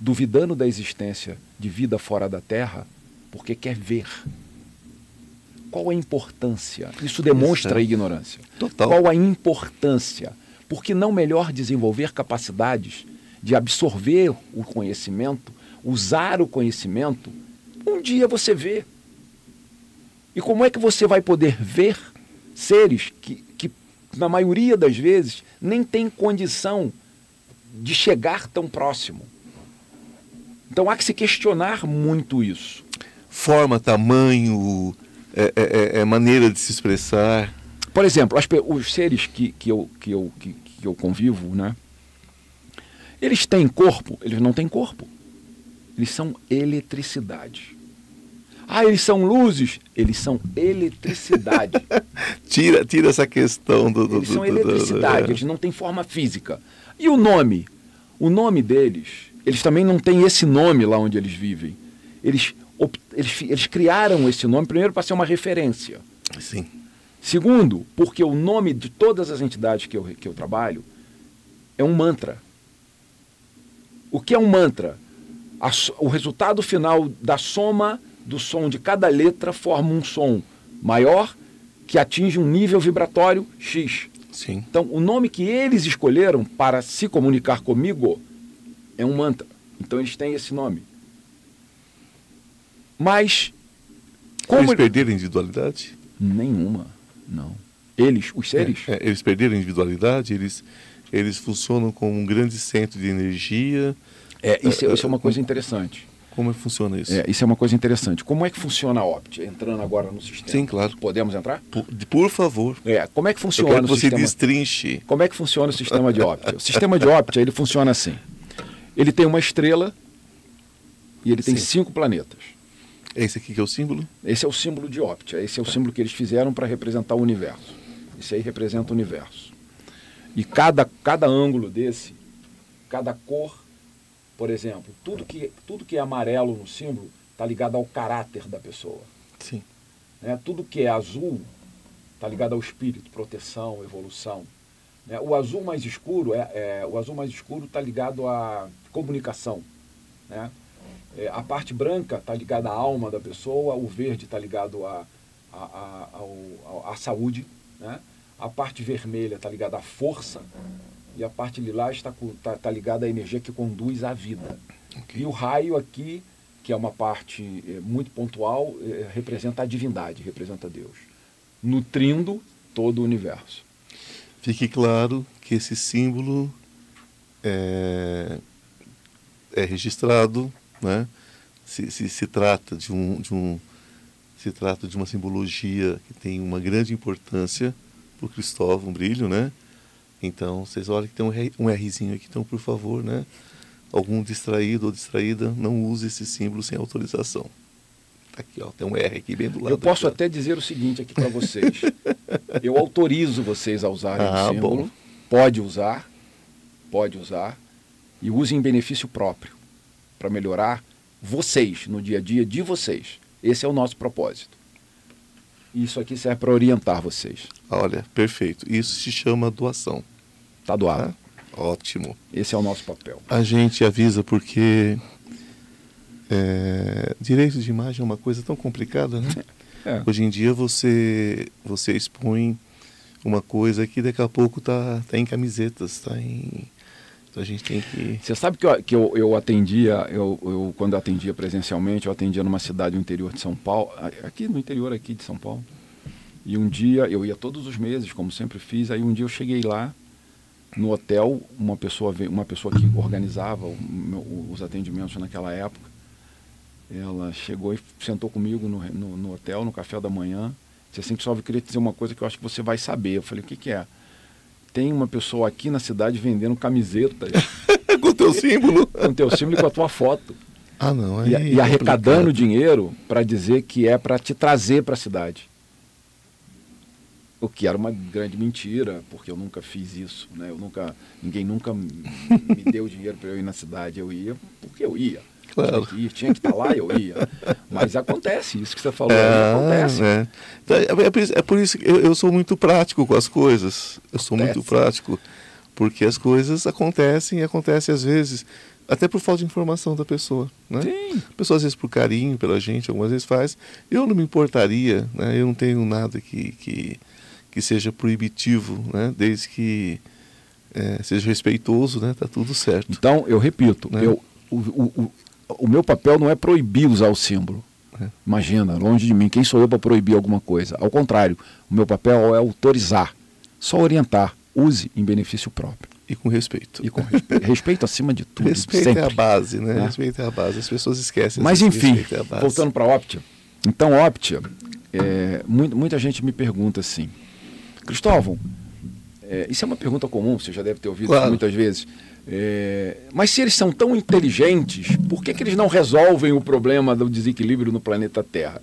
duvidando da existência de vida fora da Terra porque quer ver. Qual a importância? Isso demonstra a ignorância. Total. Qual a importância? Por que não melhor desenvolver capacidades de absorver o conhecimento, usar o conhecimento? Um dia você vê. E como é que você vai poder ver seres que, que na maioria das vezes, nem têm condição de chegar tão próximo? Então há que se questionar muito isso. Forma, tamanho, é, é, é- é maneira de se expressar. Por exemplo, as os seres que, que, eu, que, eu, que, que eu convivo, né? Eles têm corpo? Eles não têm corpo. Eles são eletricidade. Ah, eles são luzes? Eles são eletricidade. Tira, tira essa questão do. do Eles são do- do- eletricidade, é. eles não têm forma física. E o nome? O nome deles, eles também não têm esse nome lá onde eles vivem. Eles, eles, eles criaram esse nome, primeiro, para ser uma referência. Sim. Segundo, porque o nome de todas as entidades que eu, que eu trabalho é um mantra. O que é um mantra? A o resultado final da soma do som de cada letra forma um som maior que atinge um nível vibratório X. Sim. Então, o nome que eles escolheram para se comunicar comigo é um mantra. Então, eles têm esse nome. Mas, como. Eles perderam a individualidade? Nenhuma, não. Eles, os seres, É, eles perderam a individualidade, eles, eles funcionam como um grande centro de energia. É, isso, é- isso é uma coisa interessante. Como é que funciona isso? É, isso é uma coisa interessante. Como é que funciona a Opt? Entrando agora no sistema. Sim, claro. Podemos entrar? Por, por favor, É, como é que eu funciona quero que o você sistema? destrinche. Como é que funciona o sistema de Optia? O sistema de Optia, ele funciona assim. Ele tem uma estrela e ele tem Sim. cinco planetas. É esse aqui que é o símbolo? Esse é o símbolo de Optia. Esse é o símbolo que eles fizeram para representar o universo. Esse aí representa o universo. E cada, cada ângulo desse, cada cor, por exemplo, tudo que, tudo que é amarelo no símbolo está ligado ao caráter da pessoa. Sim. né? Tudo que é azul está ligado ao espírito, proteção, evolução. né? O azul mais escuro é, é- o azul mais escuro está ligado à comunicação. Né? É, a parte branca está ligada à alma da pessoa, o verde está ligado à à- à- saúde, né? a parte vermelha está ligada à força e a parte lilás está tá, tá ligada à energia que conduz à vida. E o raio aqui, que é uma parte eh, muito pontual, eh, representa a divindade, representa Deus, nutrindo todo o universo. Fique claro que esse símbolo é, é registrado, né? se, se, se trata de um, de um Se trata de uma simbologia que tem uma grande importância para o Cristóvão Brilho, né? Então, vocês olham que tem um, R, um Rzinho aqui, então, por favor, né? Algum distraído ou distraída, não use esse símbolo sem autorização. Tá aqui, ó, tem um R aqui bem do lado. Eu posso aqui, até dizer o seguinte aqui para vocês. Eu autorizo vocês a usarem Ah, o símbolo. bom. Pode usar, pode usar. E use em benefício próprio, para melhorar vocês, no dia a dia de vocês. Esse é o nosso propósito. E Isso aqui serve para orientar vocês. Olha, perfeito. Isso se chama doação. Tá doado. Tá? Ótimo. Esse é o nosso papel. A gente avisa porque é, direito de imagem é uma coisa tão complicada, né? É. Hoje em dia você você expõe uma coisa que daqui a pouco tá, tá em camisetas, tá em então a gente tem que Você sabe que eu, que eu, eu atendia, eu, eu, quando eu atendia presencialmente, eu atendia numa cidade do interior de São Paulo, aqui no interior aqui de São Paulo. E um dia, eu ia todos os meses, como sempre fiz, aí um dia eu cheguei lá, no hotel, uma pessoa, uma pessoa que organizava o os atendimentos naquela época, ela chegou e sentou comigo no, no, no hotel, no café da manhã, disse assim, Cristóvão, eu queria te dizer uma coisa que eu acho que você vai saber. Eu falei, o que, que é? Tem uma pessoa aqui na cidade vendendo camisetas com o teu símbolo. com teu símbolo e com a tua foto. Ah, não, E, aí e é arrecadando dinheiro para dizer que é para te trazer para a cidade. O que era uma grande mentira, porque eu nunca fiz isso, né? Eu nunca, ninguém nunca me deu dinheiro para eu ir na cidade. Eu ia porque eu ia. Claro. Tinha que ir, tinha que estar lá, eu ia. Mas acontece, isso que você falou, É, acontece. é. Então, é, é por isso- é por isso que eu, eu sou muito prático com as coisas. Eu sou muito prático. Porque as coisas acontecem e acontecem às vezes, até por falta de informação da pessoa. Né? Sim. A pessoa às vezes por carinho pela gente, algumas vezes faz. Eu não me importaria, né? eu não tenho nada que, que, que seja proibitivo, né? desde que é, seja respeitoso, né? tá tudo certo. Então, eu repito, Né? eu, o, o, o, o meu papel não é proibir usar o símbolo. É. Imagina, longe de mim, quem sou eu para proibir alguma coisa? Ao contrário, o meu papel é autorizar, só orientar. Use em benefício próprio. E com respeito. E com respeito, respeito acima de tudo. Respeito sempre. é a base, né? Né? Respeito é a base. As pessoas esquecem. Mas enfim, é voltando para a Optia. Então, Optia, é, mu- muita gente me pergunta assim, Cristóvão, é, isso é uma pergunta comum, você já deve ter ouvido Claro. muitas vezes. É, mas se eles são tão inteligentes, por que, que eles não resolvem o problema do desequilíbrio no planeta Terra?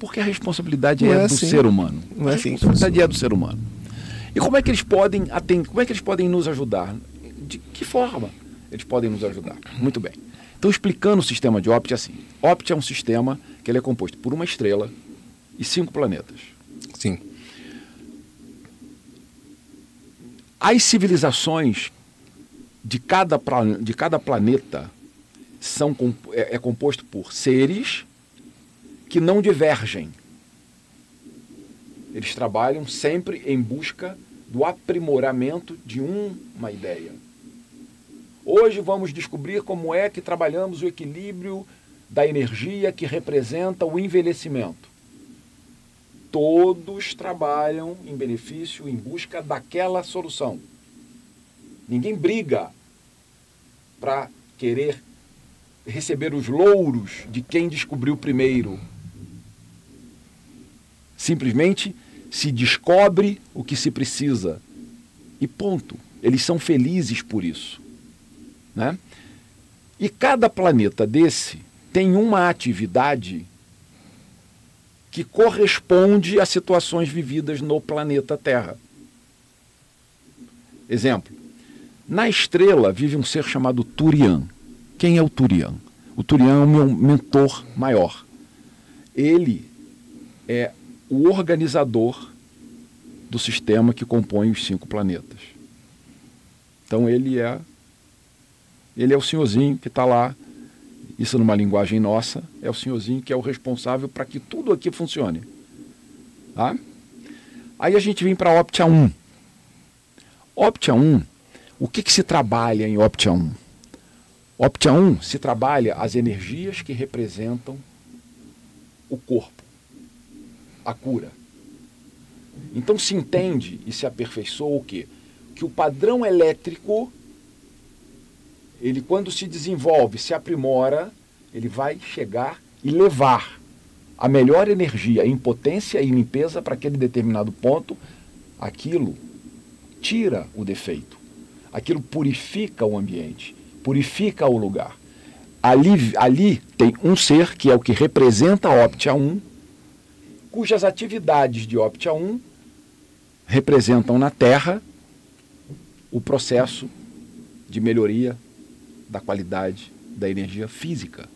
Porque a responsabilidade é, é do assim. ser humano. Não é a assim responsabilidade é do ser humano. E como é que eles podem aten- como é que eles podem nos ajudar? De que forma eles podem nos ajudar? Muito bem. Então, explicando o sistema de Opt, é assim. Opt é um sistema que ele é composto por uma estrela e cinco planetas. Sim. As civilizações de cada, de cada planeta são, é, é composto por seres que não divergem. Eles trabalham sempre em busca do aprimoramento de um- uma ideia. Hoje vamos descobrir como é que trabalhamos o equilíbrio da energia que representa o envelhecimento. Todos trabalham em benefício, em busca daquela solução. Ninguém briga para querer receber os louros de quem descobriu primeiro. Simplesmente se descobre o que se precisa. E ponto. Eles são felizes por isso. Né? E cada planeta desse tem uma atividade que corresponde a situações vividas no planeta Terra. Exemplo: na estrela vive um ser chamado Turian. Quem é o Turian? O Turian é o meu mentor maior. Ele é o organizador do sistema que compõe os cinco planetas. Então ele é ele é o senhorzinho que está lá, isso numa linguagem nossa, é o senhorzinho que é o responsável para que tudo aqui funcione. Tá? Aí a gente vem para a Optia 1. Optia 1, o que, que se trabalha em Optia 1? Optia 1 se trabalha as energias que representam o corpo, a cura. Então se entende e se aperfeiçoa o quê? Que o padrão elétrico, ele quando se desenvolve, se aprimora, ele vai chegar e levar a melhor energia em potência e limpeza para aquele determinado ponto, aquilo tira o defeito. Aquilo purifica o ambiente, purifica o lugar. Ali, ali tem um ser que é o que representa a Optia 1, cujas atividades de Optia 1 representam na Terra o processo de melhoria da qualidade da energia física.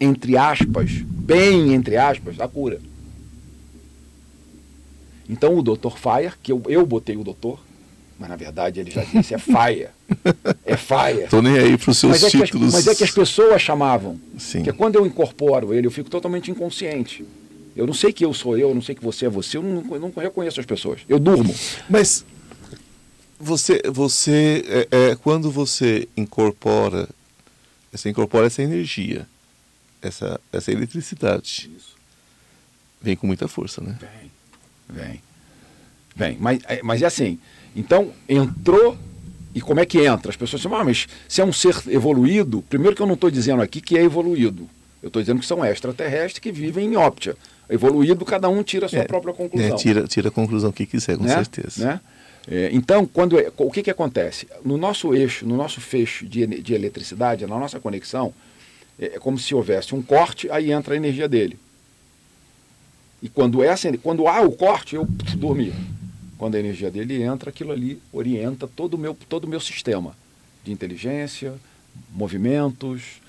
Entre aspas, bem entre aspas, a cura. Então o Dr. Fire, que eu, eu botei o doutor, mas na verdade ele já disse é Fire. É Fire. Tô nem aí para os seus mas é títulos. As, mas é que as pessoas chamavam. Sim. Porque quando eu incorporo ele, eu fico totalmente inconsciente. Eu não sei que eu sou eu, eu não sei que você é você, eu não, eu não reconheço as pessoas. Eu durmo. Mas você, você é, é, quando você incorpora, você incorpora essa energia, essa, essa eletricidade, Isso. vem com muita força, né? Vem, vem, vem. Mas, é- mas é assim. Então entrou e como é que entra? As pessoas dizem, ah, mas se é um ser evoluído, primeiro que eu não estou dizendo aqui que é evoluído. Eu estou dizendo que são extraterrestres que vivem em óptia. Evoluído, cada um tira a sua É, própria conclusão. É, tira, tira a conclusão que quiser, com né? certeza. Né? É, então, quando é- o que, que acontece? No nosso eixo, no nosso fecho de, de eletricidade, na nossa conexão, é, é como se houvesse um corte, aí entra a energia dele. E quando, essa, quando há o corte, eu dormi. Quando a energia dele entra, aquilo ali orienta todo o meu, todo o meu sistema de inteligência, movimentos,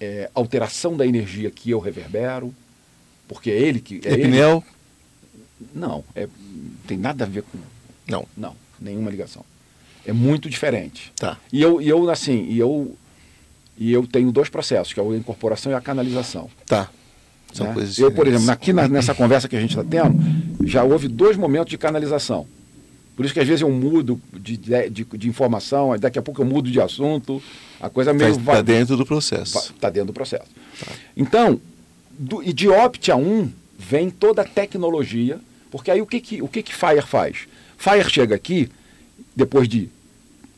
é, alteração da energia que eu reverbero, porque é ele que. É É ele-? Não, é, tem nada a ver com. Não. Não, nenhuma ligação. É muito diferente. Tá. E eu, e eu assim, e eu, e eu tenho dois processos, que é a incorporação e a canalização. Tá. São né? coisas Eu, por exemplo, aqui na- nessa conversa que a gente está tendo, já houve dois momentos de canalização. Por isso que às vezes eu mudo de, de, de- informação, daqui a pouco eu mudo de assunto, a coisa meio Está va- dentro do processo. Está dentro do processo. Então, do, e de Optia 1 vem toda a tecnologia, porque aí o que, que, o que, que Fire faz? Fire chega aqui, depois de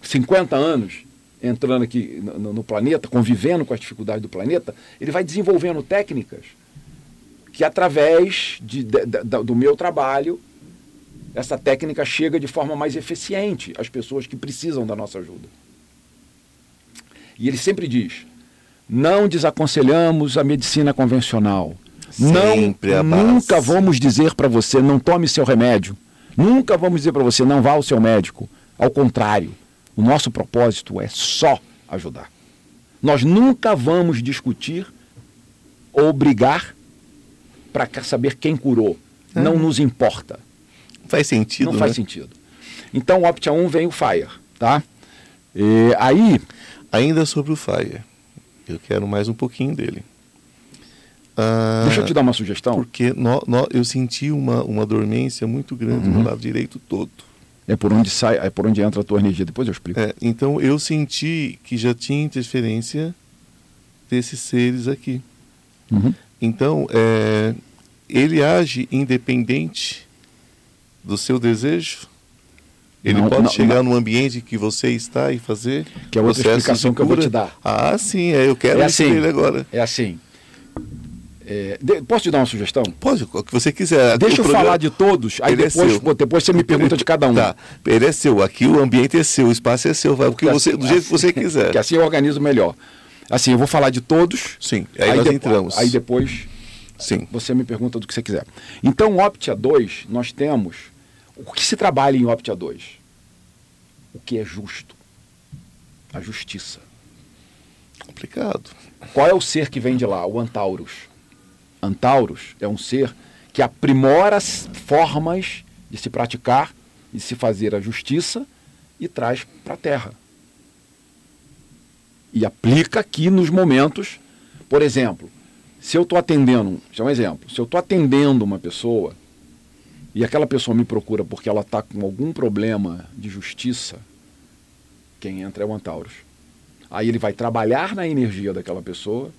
50 anos entrando aqui no- no planeta, convivendo com as dificuldades do planeta, ele vai desenvolvendo técnicas que através de, de- da- do meu trabalho, essa técnica chega de forma mais eficiente às pessoas que precisam da nossa ajuda. E ele sempre diz: não desaconselhamos a medicina convencional. Sempre não, nunca vamos dizer para você não tome seu remédio. Nunca vamos dizer para você não vá ao seu médico. Ao contrário, o nosso propósito é só ajudar. Nós nunca vamos discutir ou brigar para saber quem curou. Não nos importa. Faz sentido, não faz né? sentido. Então, o Optia 1 vem o Fire, tá? E aí, Ainda sobre o Fire. Eu quero mais um pouquinho dele. Ah, deixa eu te dar uma sugestão. Porque nó- nó- eu senti uma, uma dormência muito grande Uhum. no lado direito todo. É por onde sai, é por onde entra a tua energia. Depois eu explico. É, então eu senti que já tinha interferência desses seres aqui. Uhum. Então, é, ele age independente do seu desejo? Ele Não, pode não, chegar num ambiente que você está e fazer? Que é outra explicação que eu vou te dar. Ah, sim, é, eu quero É assim. dele agora. É assim. é, de- posso te dar uma sugestão? Pode, o que você quiser. Deixa O eu programa- falar de todos, aí Ele é depois, pô, depois você me pergunta de cada um. Tá, ele é seu. Aqui o ambiente é seu, o espaço é seu. Vai porque você, do jeito que você quiser. Que assim eu organizo melhor. Assim, eu vou falar de todos. Sim, aí, nós depo- entramos. Aí depois Sim. você me pergunta do que você quiser. Então, Optia 2, nós temos. O que se trabalha em Optia 2? O que é justo. A justiça. Complicado. Qual é o ser que vem de lá? O Antaurus. Antaurus é um ser que aprimora as formas de se praticar e se fazer a justiça e traz para a Terra. E aplica aqui nos momentos, por exemplo, se eu estou atendendo, isso é um exemplo, se eu estou atendendo uma pessoa e aquela pessoa me procura porque ela está com algum problema de justiça, quem entra é o Antaurus. Aí ele vai trabalhar na energia daquela pessoa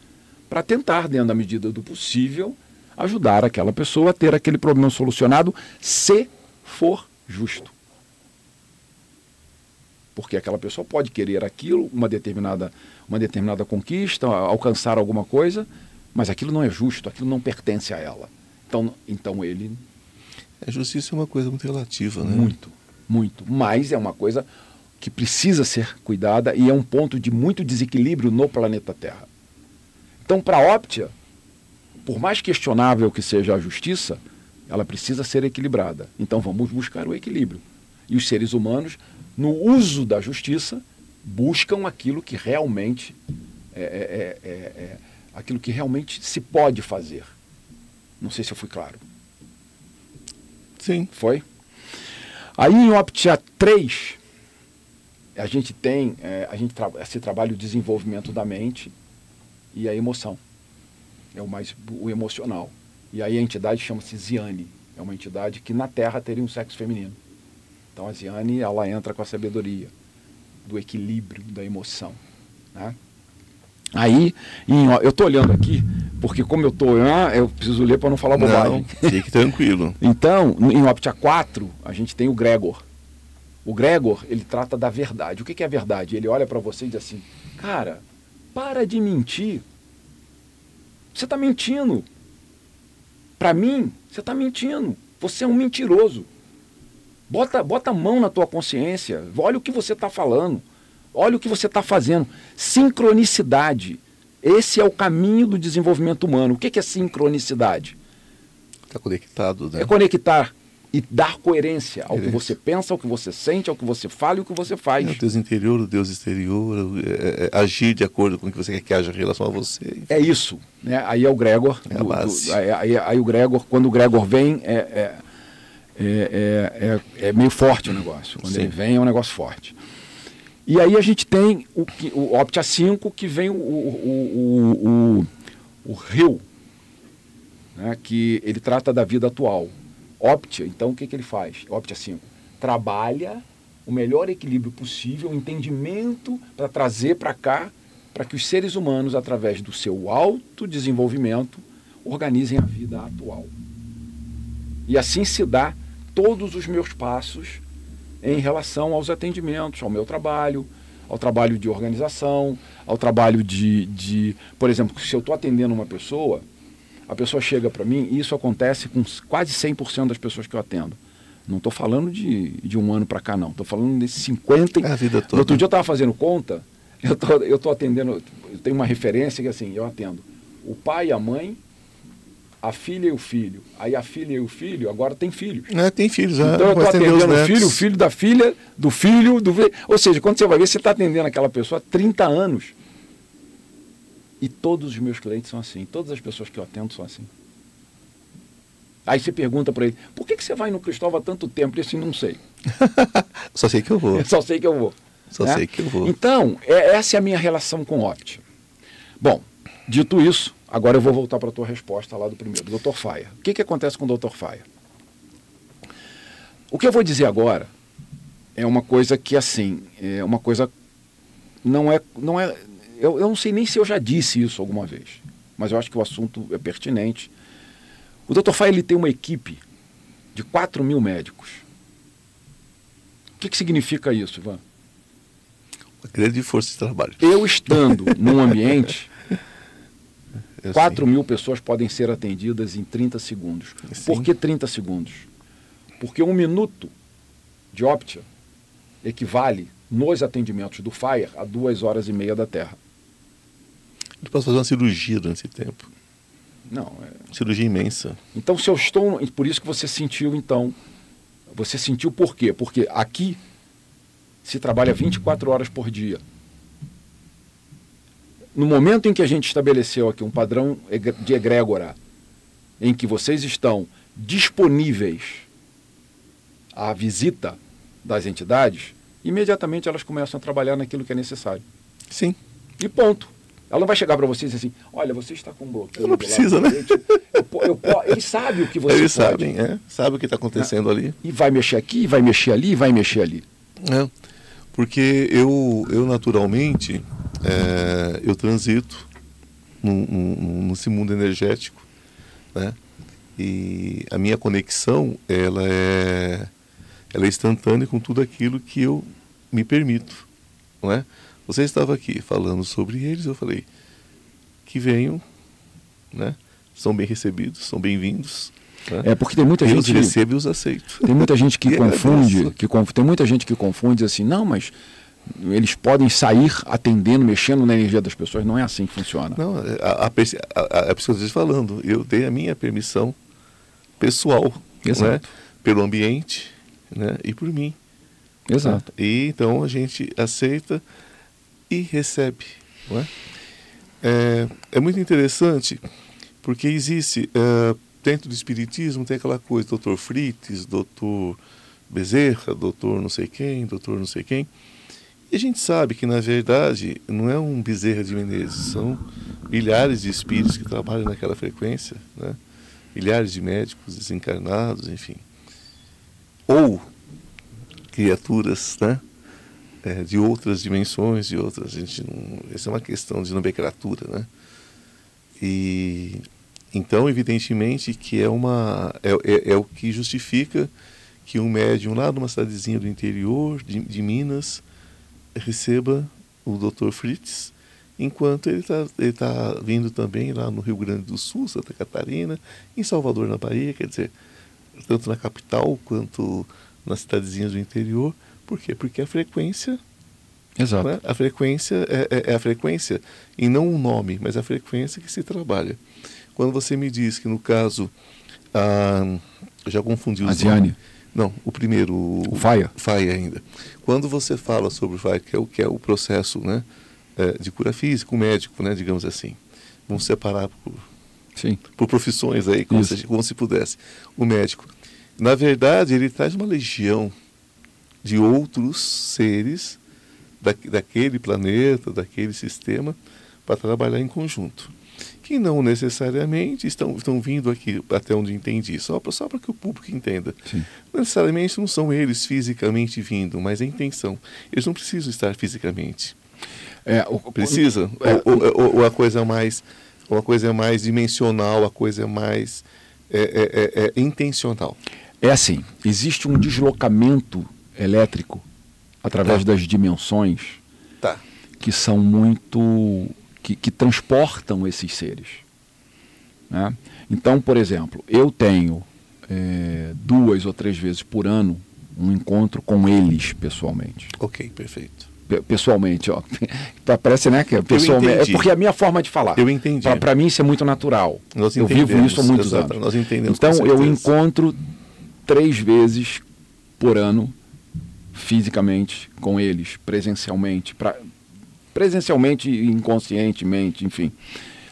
para tentar, dentro da medida do possível, ajudar aquela pessoa a ter aquele problema solucionado, se for justo. Porque aquela pessoa pode querer aquilo, uma determinada, uma determinada conquista, alcançar alguma coisa, mas aquilo não é justo, aquilo não pertence a ela. Então, então ele. A justiça é uma coisa muito relativa, né? Muito, muito. Mas é uma coisa que precisa ser cuidada e é um ponto de muito desequilíbrio no planeta Terra. Então, para a Optia, por mais questionável que seja a justiça, ela precisa ser equilibrada. Então, vamos buscar o equilíbrio. E os seres humanos, no uso da justiça, buscam aquilo que realmente é, é, é, é aquilo que realmente se pode fazer. Não sei se eu fui claro. Sim. Foi? Aí em Optia 3, a gente tem é, a gente tra esse trabalho de desenvolvimento da mente e a emoção. É o mais o emocional. E aí a entidade chama-se Ziane. É uma entidade que na Terra teria um sexo feminino. Então a Ziane ela entra com a sabedoria do equilíbrio da emoção. Né? Aí, em, eu estou olhando aqui, porque como eu estou, eu preciso ler para não falar bobagem. Não, fique tranquilo. então, em Optia 4, a gente tem o Gregor. O Gregor, ele trata da verdade. O que, que é verdade? Ele olha para você e diz assim: Cara, para de mentir. Você está mentindo. Para mim, você está mentindo. Você é um mentiroso. Bota, bota a mão na tua consciência. Olha o que você está falando. Olha o que você está fazendo. Sincronicidade. Esse é o caminho do desenvolvimento humano. O que, é sincronicidade? Está conectado, né? É conectar e dar coerência ao que você pensa, ao que você sente, ao que você fala e ao que você faz. É o Deus interior, o Deus exterior, é, é, agir de acordo com o que você quer que haja em relação a você. Enfim. É isso. Né? Aí é o Gregor. É a base. Do, aí, aí, aí, o Gregor, quando o Gregor vem, é, é, é, é, é meio forte o negócio. Quando Sim. ele vem, é um negócio forte. E aí a gente tem o, o Optia 5, que vem o, o, o, o, o Rio, né? que ele trata da vida atual. Optia, então o que, que ele faz? Optia 5. Trabalha o melhor equilíbrio possível, o entendimento para trazer para cá, para que os seres humanos, através do seu autodesenvolvimento, organizem a vida atual. E assim se dá todos os meus passos em relação aos atendimentos, ao meu trabalho, ao trabalho de organização, ao trabalho de, de por exemplo, se eu estou atendendo uma pessoa, a pessoa chega para mim, e isso acontece com quase 100% das pessoas que eu atendo. Não estou falando de, de um ano para cá, não. Estou falando desses 50. É a vida toda. Outro dia eu estava fazendo conta, eu tô, estou tô atendendo, eu tenho uma referência que assim, eu atendo o pai e a mãe, a filha e o filho. Aí a filha e o filho agora tem filhos. É, tem filhos, é. Então eu estou atendendo o filho, o filho da filha, do filho, do. Ou seja, quando você vai ver, você está atendendo aquela pessoa há 30 anos. E todos os meus clientes são assim, todas as pessoas que eu atendo são assim. Aí você pergunta para ele, por que, que você vai no Cristóvão há tanto tempo? Ele assim, não sei. Só sei que eu vou. Só sei que eu vou. Só né? sei que eu vou. Então, é, essa é a minha relação com o Opt. Bom, dito isso, agora eu vou voltar para a tua resposta lá do primeiro, Dr. Faia. O que, que acontece com o Dr. Faia? O que eu vou dizer agora é uma coisa que, assim, é uma coisa. Não é, não é, eu, eu não sei nem se eu já disse isso alguma vez, mas eu acho que o assunto é pertinente. O Dr. Fai ele tem uma equipe de 4 mil médicos. O que, que significa isso, Ivan? Uma grande força de trabalho. Eu estando num ambiente, 4 mil pessoas podem ser atendidas em 30 segundos. Sim. Por que 30 segundos? Porque um minuto de Optia equivale, nos atendimentos do FIRE, a duas horas e meia da Terra. Eu posso fazer uma cirurgia durante esse tempo. Não, é... Cirurgia imensa. Então, se eu estou. Por isso que você sentiu, então. Você sentiu por quê? Porque aqui se trabalha 24 horas por dia. No momento em que a gente estabeleceu aqui um padrão de egrégora, em que vocês estão disponíveis à visita das entidades, imediatamente elas começam a trabalhar naquilo que é necessário. Sim. E ponto. Ela não vai chegar para você e dizer assim, olha, você está com bloqueio. Não precisa, né? Eu, eu, eu, eles sabem o que você Eles pode. sabem, é. Sabe o que está acontecendo ali. E vai mexer aqui, vai mexer ali, vai mexer ali. É. Porque eu, eu naturalmente, é, eu transito nesse mundo energético, né? E a minha conexão, ela é, ela é instantânea com tudo aquilo que eu me permito, não é? Você estava aqui falando sobre eles, eu falei que venham né? São bem recebidos, são bem-vindos. Né? É porque tem muita eu gente os recebo e os aceito. Tem muita gente que E confunde, que tem muita gente que confunde assim, não, mas eles podem sair atendendo, mexendo na energia das pessoas. Não é assim que funciona. Não, a, a, a, a, falando, eu dei a minha permissão pessoal, né? Exato. Pelo ambiente, né? E por mim. Exato. né? E então a gente aceita e recebe, não é? É, é muito interessante porque existe é, dentro do espiritismo tem aquela coisa, doutor Frites, doutor Bezerra, doutor não sei quem, doutor não sei quem. E a gente sabe que, na verdade, não é um Bezerra de Menezes, são milhares de espíritos que trabalham naquela frequência, né? milhares de médicos desencarnados, enfim. Ou criaturas né? É, de outras dimensões, de outras. A gente não, essa é uma questão de nomenclatura. Né? E, então, evidentemente, que é, uma, é, é, é o que justifica que um médium lá numa cidadezinha do interior de, de Minas receba o Dr. Fritz, enquanto ele está ele tá vindo também lá no Rio Grande do Sul, Santa Catarina, em Salvador, na Bahia, quer dizer, tanto na capital quanto nas cidadezinhas do interior. Por quê? Porque a frequência, Exato. né? a frequência é, é- é a frequência, e não o nome, mas a frequência que se trabalha. Quando você me diz que no caso, ah, já confundi os nomes. Não, o primeiro. O Faia. Faia ainda. Quando você fala sobre o Faia, que é o, que é o processo né, eh, de cura física, o médico, né, digamos assim. Vamos separar por, Sim. por profissões aí, como se, como se pudesse. O médico. Na verdade, ele traz uma legião de outros seres da, daquele planeta, daquele sistema, para trabalhar em conjunto. Que não necessariamente estão, estão vindo aqui, até onde entendi, só para só que o público entenda. Sim. Não necessariamente não são eles fisicamente vindo, mas a intenção. Eles não precisam estar fisicamente. É, o- Precisa? É. Ou, ou- ou- a coisa é mais, ou a coisa é mais dimensional, a coisa é mais é, é- é- é intencional. É assim, existe um deslocamento elétrico através Tá. das dimensões Tá. que são muito. Que, que transportam esses seres. né? Então, por exemplo, eu tenho é, duas ou três vezes por ano um encontro com eles pessoalmente. Ok, perfeito. Pe- Pessoalmente, ó. Parece, né, que é pessoalmente. É porque é a minha forma de falar. Eu entendi. Para mim isso é muito natural. Nós eu vivo isso há muitos exato, anos. nós entendemos Então eu encontro três vezes por ano fisicamente com eles, presencialmente, pra, presencialmente e inconscientemente, enfim,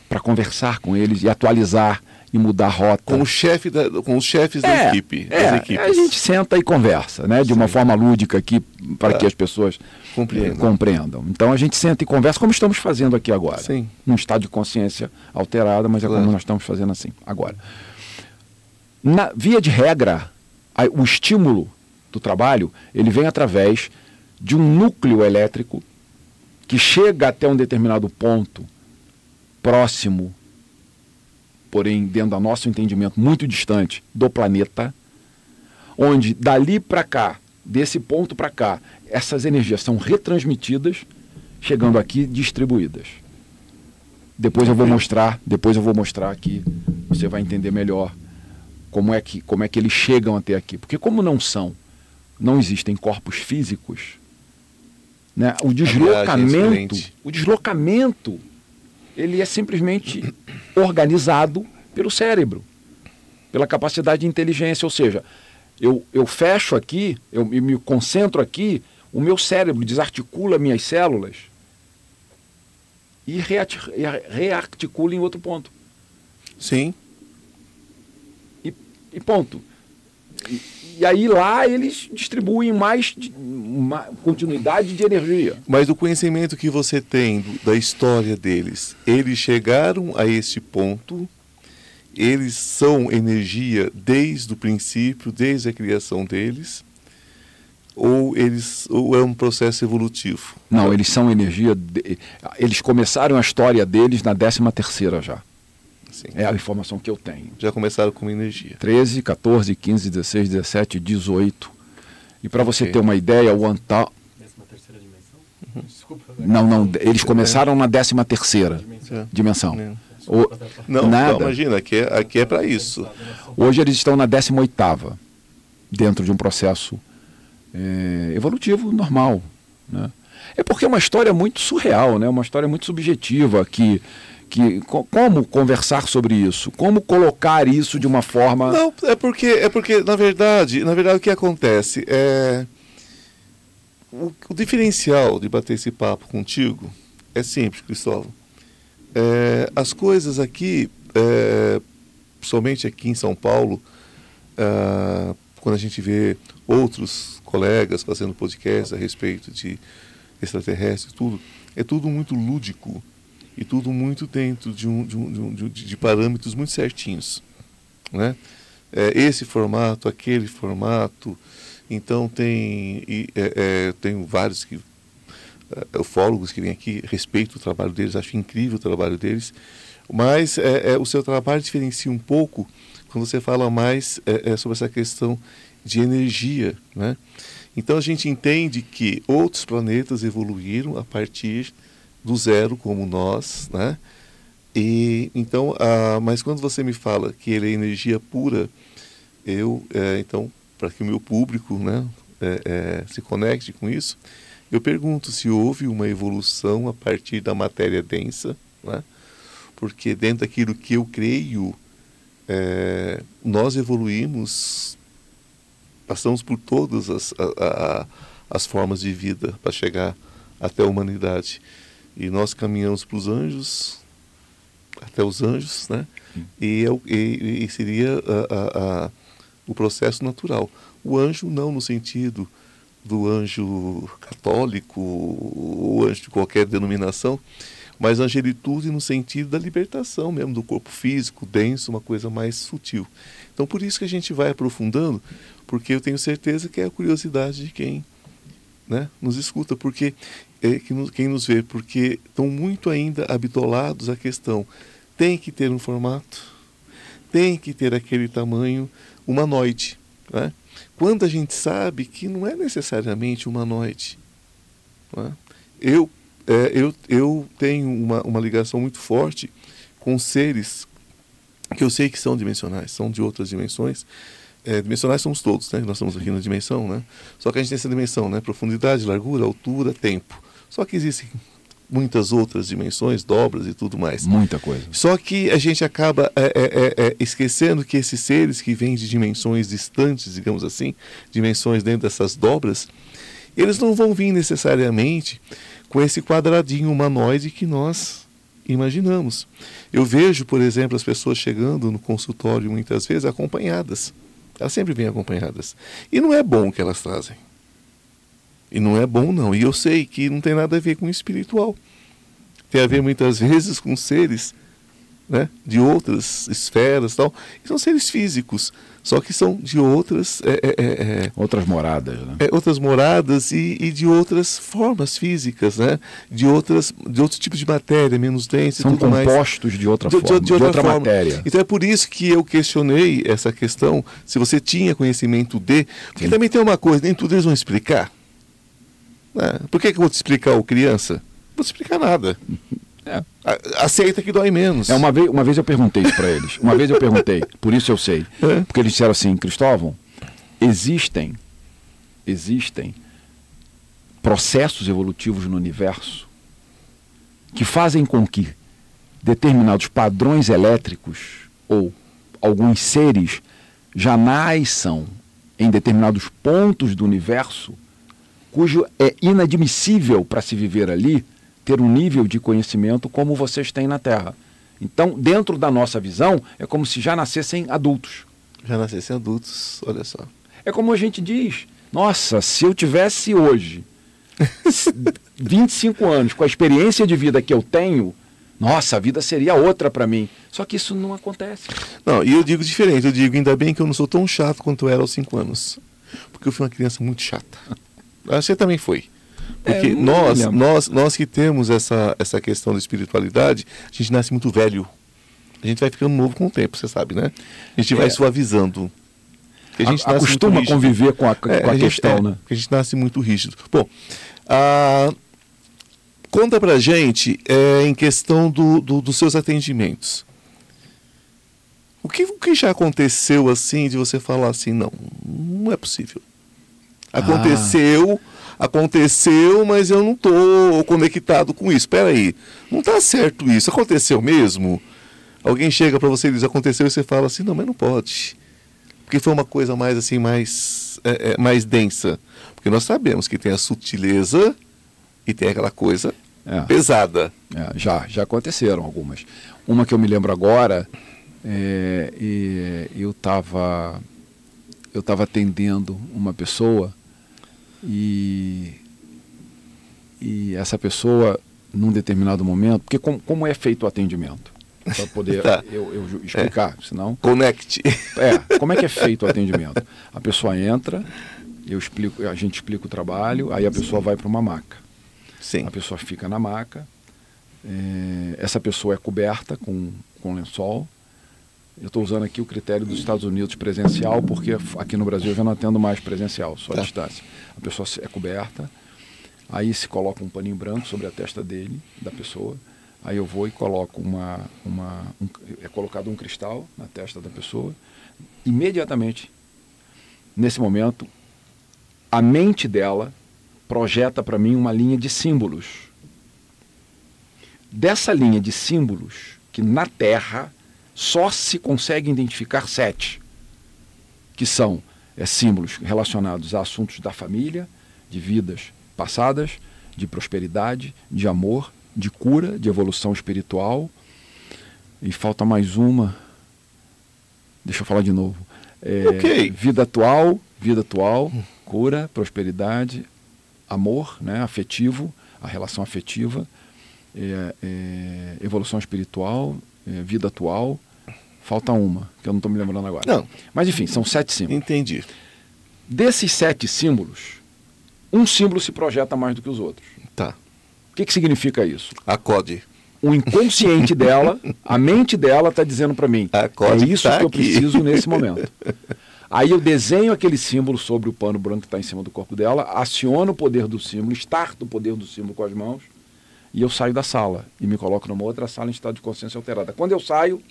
para conversar com eles e atualizar e mudar a rota. Com o chefe da, com os chefes da equipe, é, das equipes. a gente senta e conversa, né, de uma forma lúdica aqui para Tá. que as pessoas Compreendam. eh, compreendam. Então a gente senta e conversa como estamos fazendo aqui agora. Sim. Num estado de consciência alterada, mas é Claro. como nós estamos fazendo assim agora. Na via de regra, a- o estímulo do trabalho, ele vem através de um núcleo elétrico que chega até um determinado ponto próximo, porém dentro do nosso entendimento muito distante do planeta, onde dali para cá, desse ponto para cá, essas energias são retransmitidas, chegando aqui distribuídas. Depois eu vou mostrar, depois eu vou mostrar aqui, você vai entender melhor como é que como é que eles chegam até aqui, porque como não são, não existem corpos físicos, né? O é deslocamento, excelente. o deslocamento, ele é simplesmente organizado pelo cérebro, pela capacidade de inteligência, ou seja, eu, eu fecho aqui, eu me- me concentro aqui, o meu cérebro desarticula minhas células e e rearticula em outro ponto. Sim. E, e ponto. E, e aí lá eles distribuem mais de- uma continuidade de energia. Mas o conhecimento que você tem do- da história deles, eles chegaram a este ponto, eles são energia desde o princípio, desde a criação deles, ou eles ou é um processo evolutivo? Não, eles são energia. de- eles começaram a história deles na 13 terceira já. Sim. É a informação que eu tenho. Já começaram como energia. 13, 14, 15, 16, 17, 18. E para você Ok. ter uma ideia, o Antal. Décima terceira dimensão? Uhum. Desculpa. Não, não, eles começaram na 13 terceira Dimensão. Já. dimensão. É. O- Não, Nada. não, imagina, aqui é, aqui é para isso. Hoje eles estão na 18ª, dentro de um processo é, evolutivo normal. Né? É porque é uma história muito surreal, né? uma história muito subjetiva, que, que co- como conversar sobre isso? Como colocar isso de uma forma... Não, é porque, é porque na verdade, na verdade o que acontece é o, o diferencial de bater esse papo contigo é simples, Cristóvão. É, as coisas aqui, é, somente aqui em São Paulo, ah, quando a gente vê outros colegas fazendo podcast a respeito de extraterrestres, tudo, é tudo muito lúdico e tudo muito dentro de, um, de, um, de, um- de- parâmetros muito certinhos né? É, esse formato, aquele formato. Então tem, e, é, é, tenho vários que, é, ufólogos que vêm aqui, respeito o trabalho deles, acho incrível o trabalho deles, mas é, é, o seu trabalho diferencia um pouco quando você fala mais sobre essa questão de energia, né? Então a gente entende que outros planetas evoluíram a partir do zero, como nós, né? E então, ah, mas quando você me fala que ele é energia pura, eu é, então para que o meu público, né, é, é, se conecte com isso, eu pergunto se houve uma evolução a partir da matéria densa, né? Porque dentro daquilo que eu creio, é, nós evoluímos, passamos por todas as, a- a- as formas de vida para chegar até a humanidade. E nós caminhamos para os anjos, até os anjos, né? E, é e- e seria a- a- a- o processo natural. O anjo não no sentido do anjo católico ou anjo de qualquer denominação, mas angelitude no sentido da libertação mesmo do corpo físico, denso, uma coisa mais sutil. Então por isso que a gente vai aprofundando, porque eu tenho certeza que é a curiosidade de quem né, nos escuta, porque é, quem nos vê, porque estão muito ainda habitolados à questão. Tem que ter um formato, tem que ter aquele tamanho humanoide. Né? Quando a gente sabe que não é necessariamente humanoide. Né? Eu, é, eu, eu tenho uma, uma ligação muito forte com seres que eu sei que são dimensionais, são de outras dimensões. É, dimensionais somos todos, né? Nós estamos aqui na dimensão, né? Só que a gente tem essa dimensão, né? Profundidade, largura, altura, tempo. Só que existem muitas outras dimensões, dobras e tudo mais. Muita coisa. Só que a gente acaba é, é, é, é, esquecendo que esses seres que vêm de dimensões distantes, digamos assim, dimensões dentro dessas dobras, eles não vão vir necessariamente com esse quadradinho humanoide que nós imaginamos. Eu vejo, por exemplo, as pessoas chegando no consultório muitas vezes acompanhadas. Elas sempre vêm acompanhadas. E não é bom o que elas trazem. E não é bom, não. E eu sei que não tem nada a ver com o espiritual. Tem a ver muitas vezes com seres né, de outras esferas tal. E são seres físicos, só que são de outras, é, é, é, é, Outras moradas, né? é, outras moradas e, e de outras formas físicas, né? de, outras, de outro tipo de matéria, menos densa São e tudo mais. compostos de outra De- de- forma, de de, outra outra, forma. matéria. Então é por isso que eu questionei essa questão, se você tinha conhecimento de. Porque Sim. também tem uma coisa, nem tudo eles vão explicar. Né? Por que, que eu vou te explicar, ô criança? Não vou te explicar nada. É. Aceita que dói menos. É, uma, vez, uma vez eu perguntei isso para eles. Uma vez eu perguntei, por isso eu sei. É. Porque eles disseram assim, Cristóvão, existem, existem processos evolutivos no universo que fazem com que determinados padrões elétricos ou alguns seres já nasçam em determinados pontos do universo cujo é inadmissível para se viver ali ter um nível de conhecimento como vocês têm na Terra. Então, dentro da nossa visão, é como se já nascessem adultos. Já nascessem adultos, olha só. É como a gente diz: nossa, se eu tivesse hoje 25 anos com a experiência de vida que eu tenho, nossa, a vida seria outra para mim. Só que isso não acontece. Não, e eu digo diferente, eu digo, ainda bem que eu não sou tão chato quanto eu era aos 5 anos. Porque eu fui uma criança muito chata. Você também foi. Porque É, eu não nós, nós, nós que temos essa, essa questão da espiritualidade, a gente nasce muito velho. A gente vai ficando novo com o tempo, você sabe, né? A gente vai É. suavizando. Porque A- nasce acostuma muito a conviver com a, com É, a gente- questão, é, né? Porque a gente nasce muito rígido. Bom, ah, Conta pra gente é, em questão do, do, dos seus atendimentos. O que, o que já aconteceu assim de você falar assim, não, não é possível. Aconteceu, ah. aconteceu, mas eu não estou conectado com isso. Espera aí, não está certo isso. Aconteceu mesmo? Alguém chega para você e diz aconteceu e você fala assim, não, mas não pode. Porque foi uma coisa mais assim, mais, é, é, mais densa. Porque nós sabemos que tem a sutileza e tem aquela coisa é. pesada. É, já, já aconteceram algumas. Uma que eu me lembro agora, é, e eu estava eu estava atendendo uma pessoa e, e essa pessoa, num determinado momento, porque como, como é feito o atendimento? Para poder tá. eu, eu, explicar, é. senão. Connect. É, como é que é feito o atendimento? A pessoa entra, eu explico, a gente explica o trabalho, aí a pessoa Sim. vai para uma maca. Sim. A pessoa fica na maca, é, essa pessoa é coberta com, com lençol. Eu estou usando aqui o critério dos Estados Unidos presencial, porque aqui no Brasil eu já não atendo mais presencial, só a tá. distância. A pessoa é coberta, aí se coloca um paninho branco sobre a testa dele, da pessoa. Aí eu vou e coloco uma. uma um, é colocado um cristal na testa da pessoa. Imediatamente, nesse momento, a mente dela projeta para mim uma linha de símbolos. Dessa linha de símbolos, que na Terra só se consegue identificar sete, que são é, símbolos relacionados a assuntos da família, de vidas passadas, de prosperidade, de amor, de cura, de evolução espiritual. E falta mais uma. Deixa eu falar de novo. É, okay. Vida atual, vida atual, cura, prosperidade, amor, né, afetivo, a relação afetiva, é, é, evolução espiritual, vida atual. Falta uma, que eu não estou me lembrando agora. Não. Mas enfim, são sete símbolos. Entendi. Desses sete símbolos, um símbolo se projeta mais do que os outros. Tá. O que, que significa isso? Acode. O inconsciente dela, a mente dela está dizendo para mim, Acode é isso tá que eu preciso nesse momento. Aí eu desenho aquele símbolo sobre o pano branco que está em cima do corpo dela, aciono o poder do símbolo, starto o poder do símbolo com as mãos, e eu saio da sala e me coloco numa outra sala em estado de consciência alterada. Quando eu saio,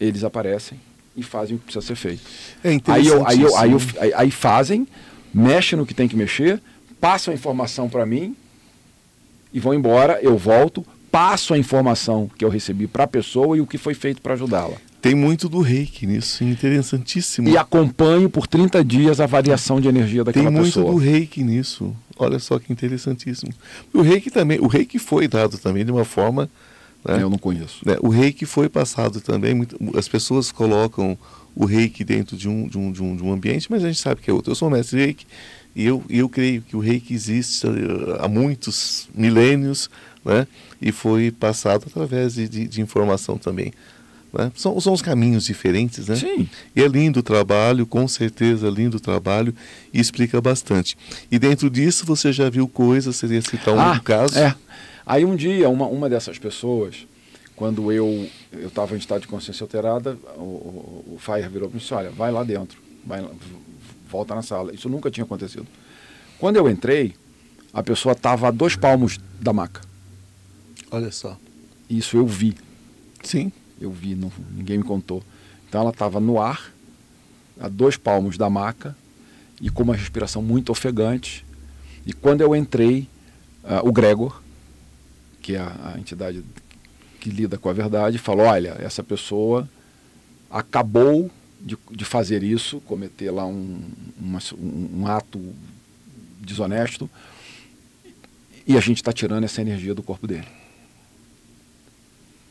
eles aparecem e fazem o que precisa ser feito. É aí, eu, aí, eu, aí, eu, aí, aí fazem, mexem no que tem que mexer, passam a informação para mim, e vão embora, eu volto, passo a informação que eu recebi para a pessoa e o que foi feito para ajudá-la. Tem muito do reiki nisso, interessantíssimo. E acompanho por 30 dias a variação de energia daquela pessoa. Tem muito do reiki nisso. Olha só que interessantíssimo. O reiki também, o reiki foi dado também de uma forma. Né? Eu não conheço. Né? O reiki foi passado também. Muito, as pessoas colocam o reiki dentro de um, de, um, de, um, de um ambiente, mas a gente sabe que é outro. Eu sou mestre reiki e eu, eu creio que o reiki existe há muitos milênios né? e foi passado através de, de, de informação também. Né? São, são os caminhos diferentes, né? Sim. E é lindo o trabalho, com certeza lindo o trabalho e explica bastante. E dentro disso você já viu coisas, seria citar um ah, caso? É. Aí um dia, uma, uma dessas pessoas, quando eu estava em estado de consciência alterada, o, o, o Fire virou para mim e disse, olha, vai lá dentro, vai, volta na sala. Isso nunca tinha acontecido. Quando eu entrei, a pessoa estava a dois palmos da maca. Olha só. Isso eu vi. Sim. Eu vi, não, ninguém me contou. Então ela estava no ar, a dois palmos da maca, e com uma respiração muito ofegante. E quando eu entrei, uh, o Gregor, que é a, a entidade que lida com a verdade, falou: olha, essa pessoa acabou de, de fazer isso, cometer lá um, uma, um, um ato desonesto, e a gente está tirando essa energia do corpo dele.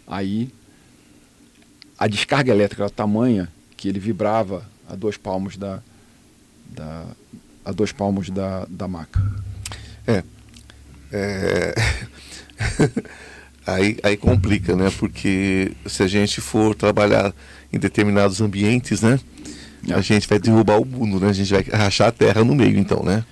Aí a descarga elétrica era tamanha que ele vibrava a dois palmos da, da a dois palmos da, da maca. É. é... aí, aí complica, né? Porque se a gente for trabalhar em determinados ambientes, né? É. A gente vai derrubar o mundo, né? A gente vai rachar a terra no meio, então, né?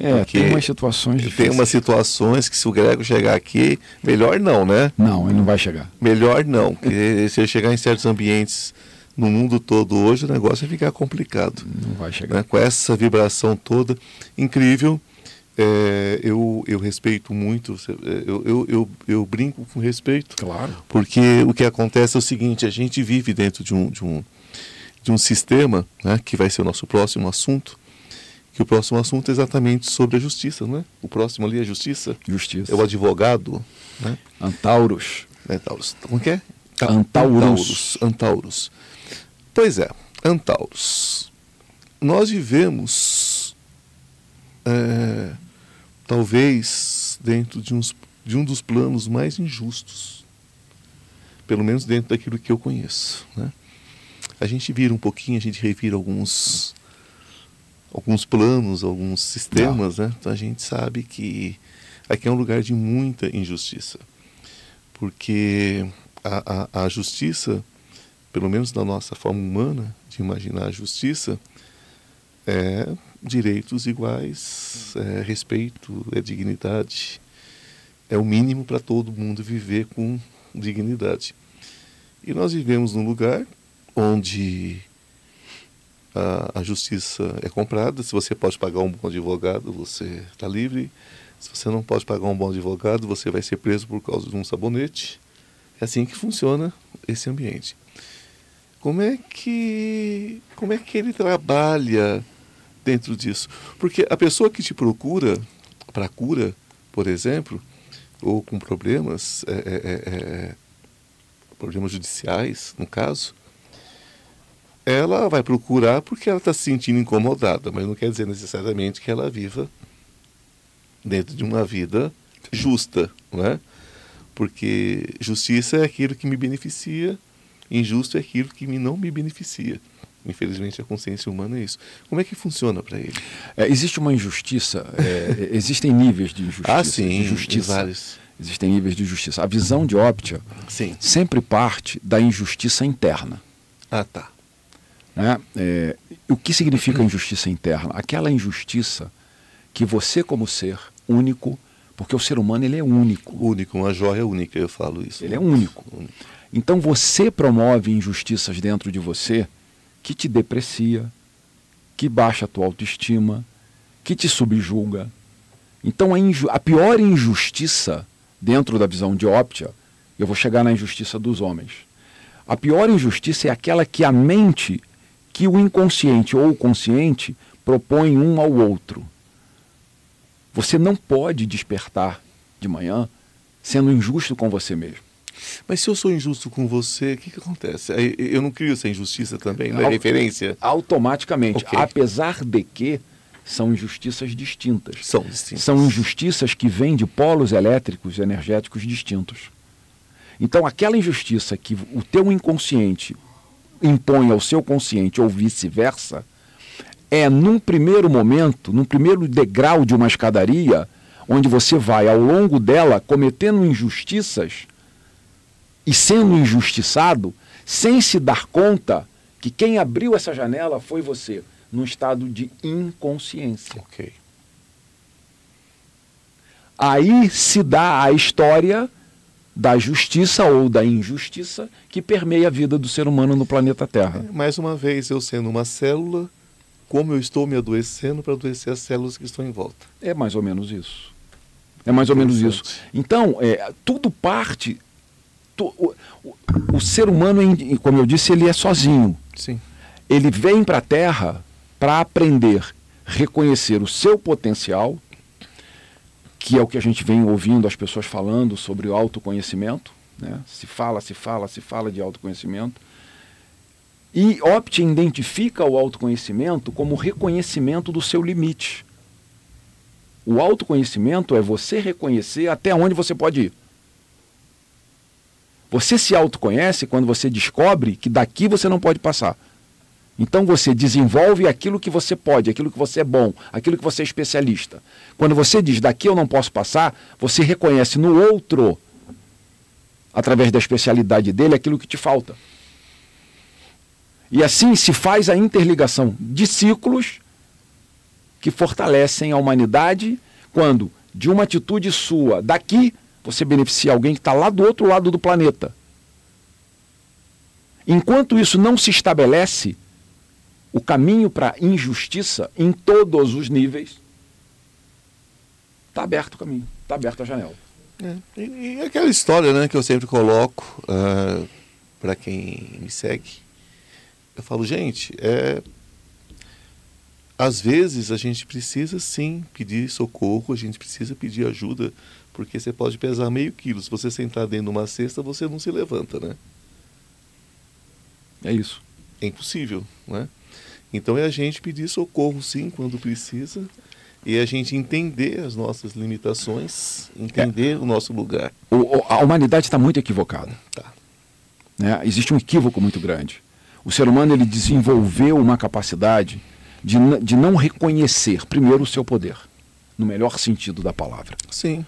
É, Porque tem umas situações difíceis. Tem umas situações que se o Grego chegar aqui, melhor não, né? Não, ele não vai chegar. Melhor não, porque se ele chegar em certos ambientes no mundo todo hoje, o negócio vai ficar complicado. Não vai chegar. Né? Com essa vibração toda incrível, é, eu, eu respeito muito, é, eu, eu, eu, eu, brinco com respeito. Claro. Porque o que acontece é o seguinte, a gente vive dentro de um, de um, de um sistema, né, que vai ser o nosso próximo assunto, que o próximo assunto é exatamente sobre a justiça, não é? O próximo ali é a justiça. Justiça. É o advogado, né? Antauros. Antauros. Como que é? Antauros. Antauros. Antauros. Pois é, Antauros. Nós vivemos é, talvez dentro de, uns, de um dos planos mais injustos, pelo menos dentro daquilo que eu conheço. Né? A gente vira um pouquinho, a gente revira alguns, alguns planos, alguns sistemas, né? então a gente sabe que aqui é um lugar de muita injustiça, porque a, a, a justiça, pelo menos na nossa forma humana de imaginar a justiça, é direitos iguais, é respeito, é dignidade. É o mínimo para todo mundo viver com dignidade. E nós vivemos num lugar onde a, a justiça é comprada. Se você pode pagar um bom advogado, você está livre. Se você não pode pagar um bom advogado, você vai ser preso por causa de um sabonete. É assim que funciona esse ambiente. Como é que como é que ele trabalha dentro disso. Porque a pessoa que te procura para cura, por exemplo, ou com problemas, é, é, é, é, problemas judiciais, no caso, ela vai procurar porque ela está se sentindo incomodada, mas não quer dizer necessariamente que ela viva dentro de uma vida justa, não é? Porque justiça é aquilo que me beneficia, injusto é aquilo que me não me beneficia. Infelizmente, a consciência humana é isso. Como é que funciona para ele? É, existe uma injustiça, é, existem níveis de injustiça. Ah, sim, de justiça. vários. Existem níveis de justiça. A visão de Optia sim. sempre parte da injustiça interna. Ah, tá. Né? É, o que significa injustiça interna? Aquela injustiça que você, como ser único, porque o ser humano ele é único. Único, uma joia única, eu falo isso. Ele é único. único. Então você promove injustiças dentro de você que te deprecia, que baixa a tua autoestima, que te subjuga. Então a, a pior injustiça dentro da visão de Optia, eu vou chegar na injustiça dos homens. A pior injustiça é aquela que a mente, que o inconsciente ou o consciente propõe um ao outro. Você não pode despertar de manhã sendo injusto com você mesmo. Mas se eu sou injusto com você, o que, que acontece? Eu não crio essa injustiça também, na é referência? Automaticamente. Okay. Apesar de que são injustiças distintas. São distintas. São injustiças que vêm de polos elétricos e energéticos distintos. Então, aquela injustiça que o teu inconsciente impõe ao seu consciente ou vice-versa, é num primeiro momento, num primeiro degrau de uma escadaria, onde você vai ao longo dela cometendo injustiças e sendo injustiçado, sem se dar conta que quem abriu essa janela foi você, num estado de inconsciência. Ok. Aí se dá a história da justiça ou da injustiça que permeia a vida do ser humano no planeta Terra. Mais uma vez, eu sendo uma célula, como eu estou me adoecendo para adoecer as células que estão em volta. É mais ou menos isso. É mais ou menos isso. Então, é, tudo parte o, o, o, ser humano, como eu disse, ele é sozinho. Sim. Ele vem para a Terra para aprender, reconhecer o seu potencial, que é o que a gente vem ouvindo as pessoas falando sobre o autoconhecimento. Né? Se fala, se fala, se fala de autoconhecimento. E Opt identifica o autoconhecimento como reconhecimento do seu limite. O autoconhecimento é você reconhecer até onde você pode ir. Você se autoconhece quando você descobre que daqui você não pode passar. Então você desenvolve aquilo que você pode, aquilo que você é bom, aquilo que você é especialista. Quando você diz daqui eu não posso passar, você reconhece no outro, através da especialidade dele, aquilo que te falta. E assim se faz a interligação de ciclos que fortalecem a humanidade quando, de uma atitude sua daqui, você beneficia alguém que está lá do outro lado do planeta. Enquanto isso não se estabelece, o caminho para a injustiça em todos os níveis Está aberto o caminho, está aberta a janela. É. E, e, aquela história né, que eu sempre coloco uh, ah, para quem me segue. Eu falo, gente, é, às vezes a gente precisa sim pedir socorro, a gente precisa pedir ajuda, porque você pode pesar meio quilo. Se você sentar dentro de uma cesta, você não se levanta, né? É isso. É impossível, né? Então é a gente pedir socorro sim quando precisa e a gente entender as nossas limitações, entender é. o nosso lugar. O, a humanidade está muito equivocada. Tá. Né? Existe um equívoco muito grande. O ser humano ele desenvolveu uma capacidade de, de não reconhecer, primeiro, o seu poder, no melhor sentido da palavra. Sim.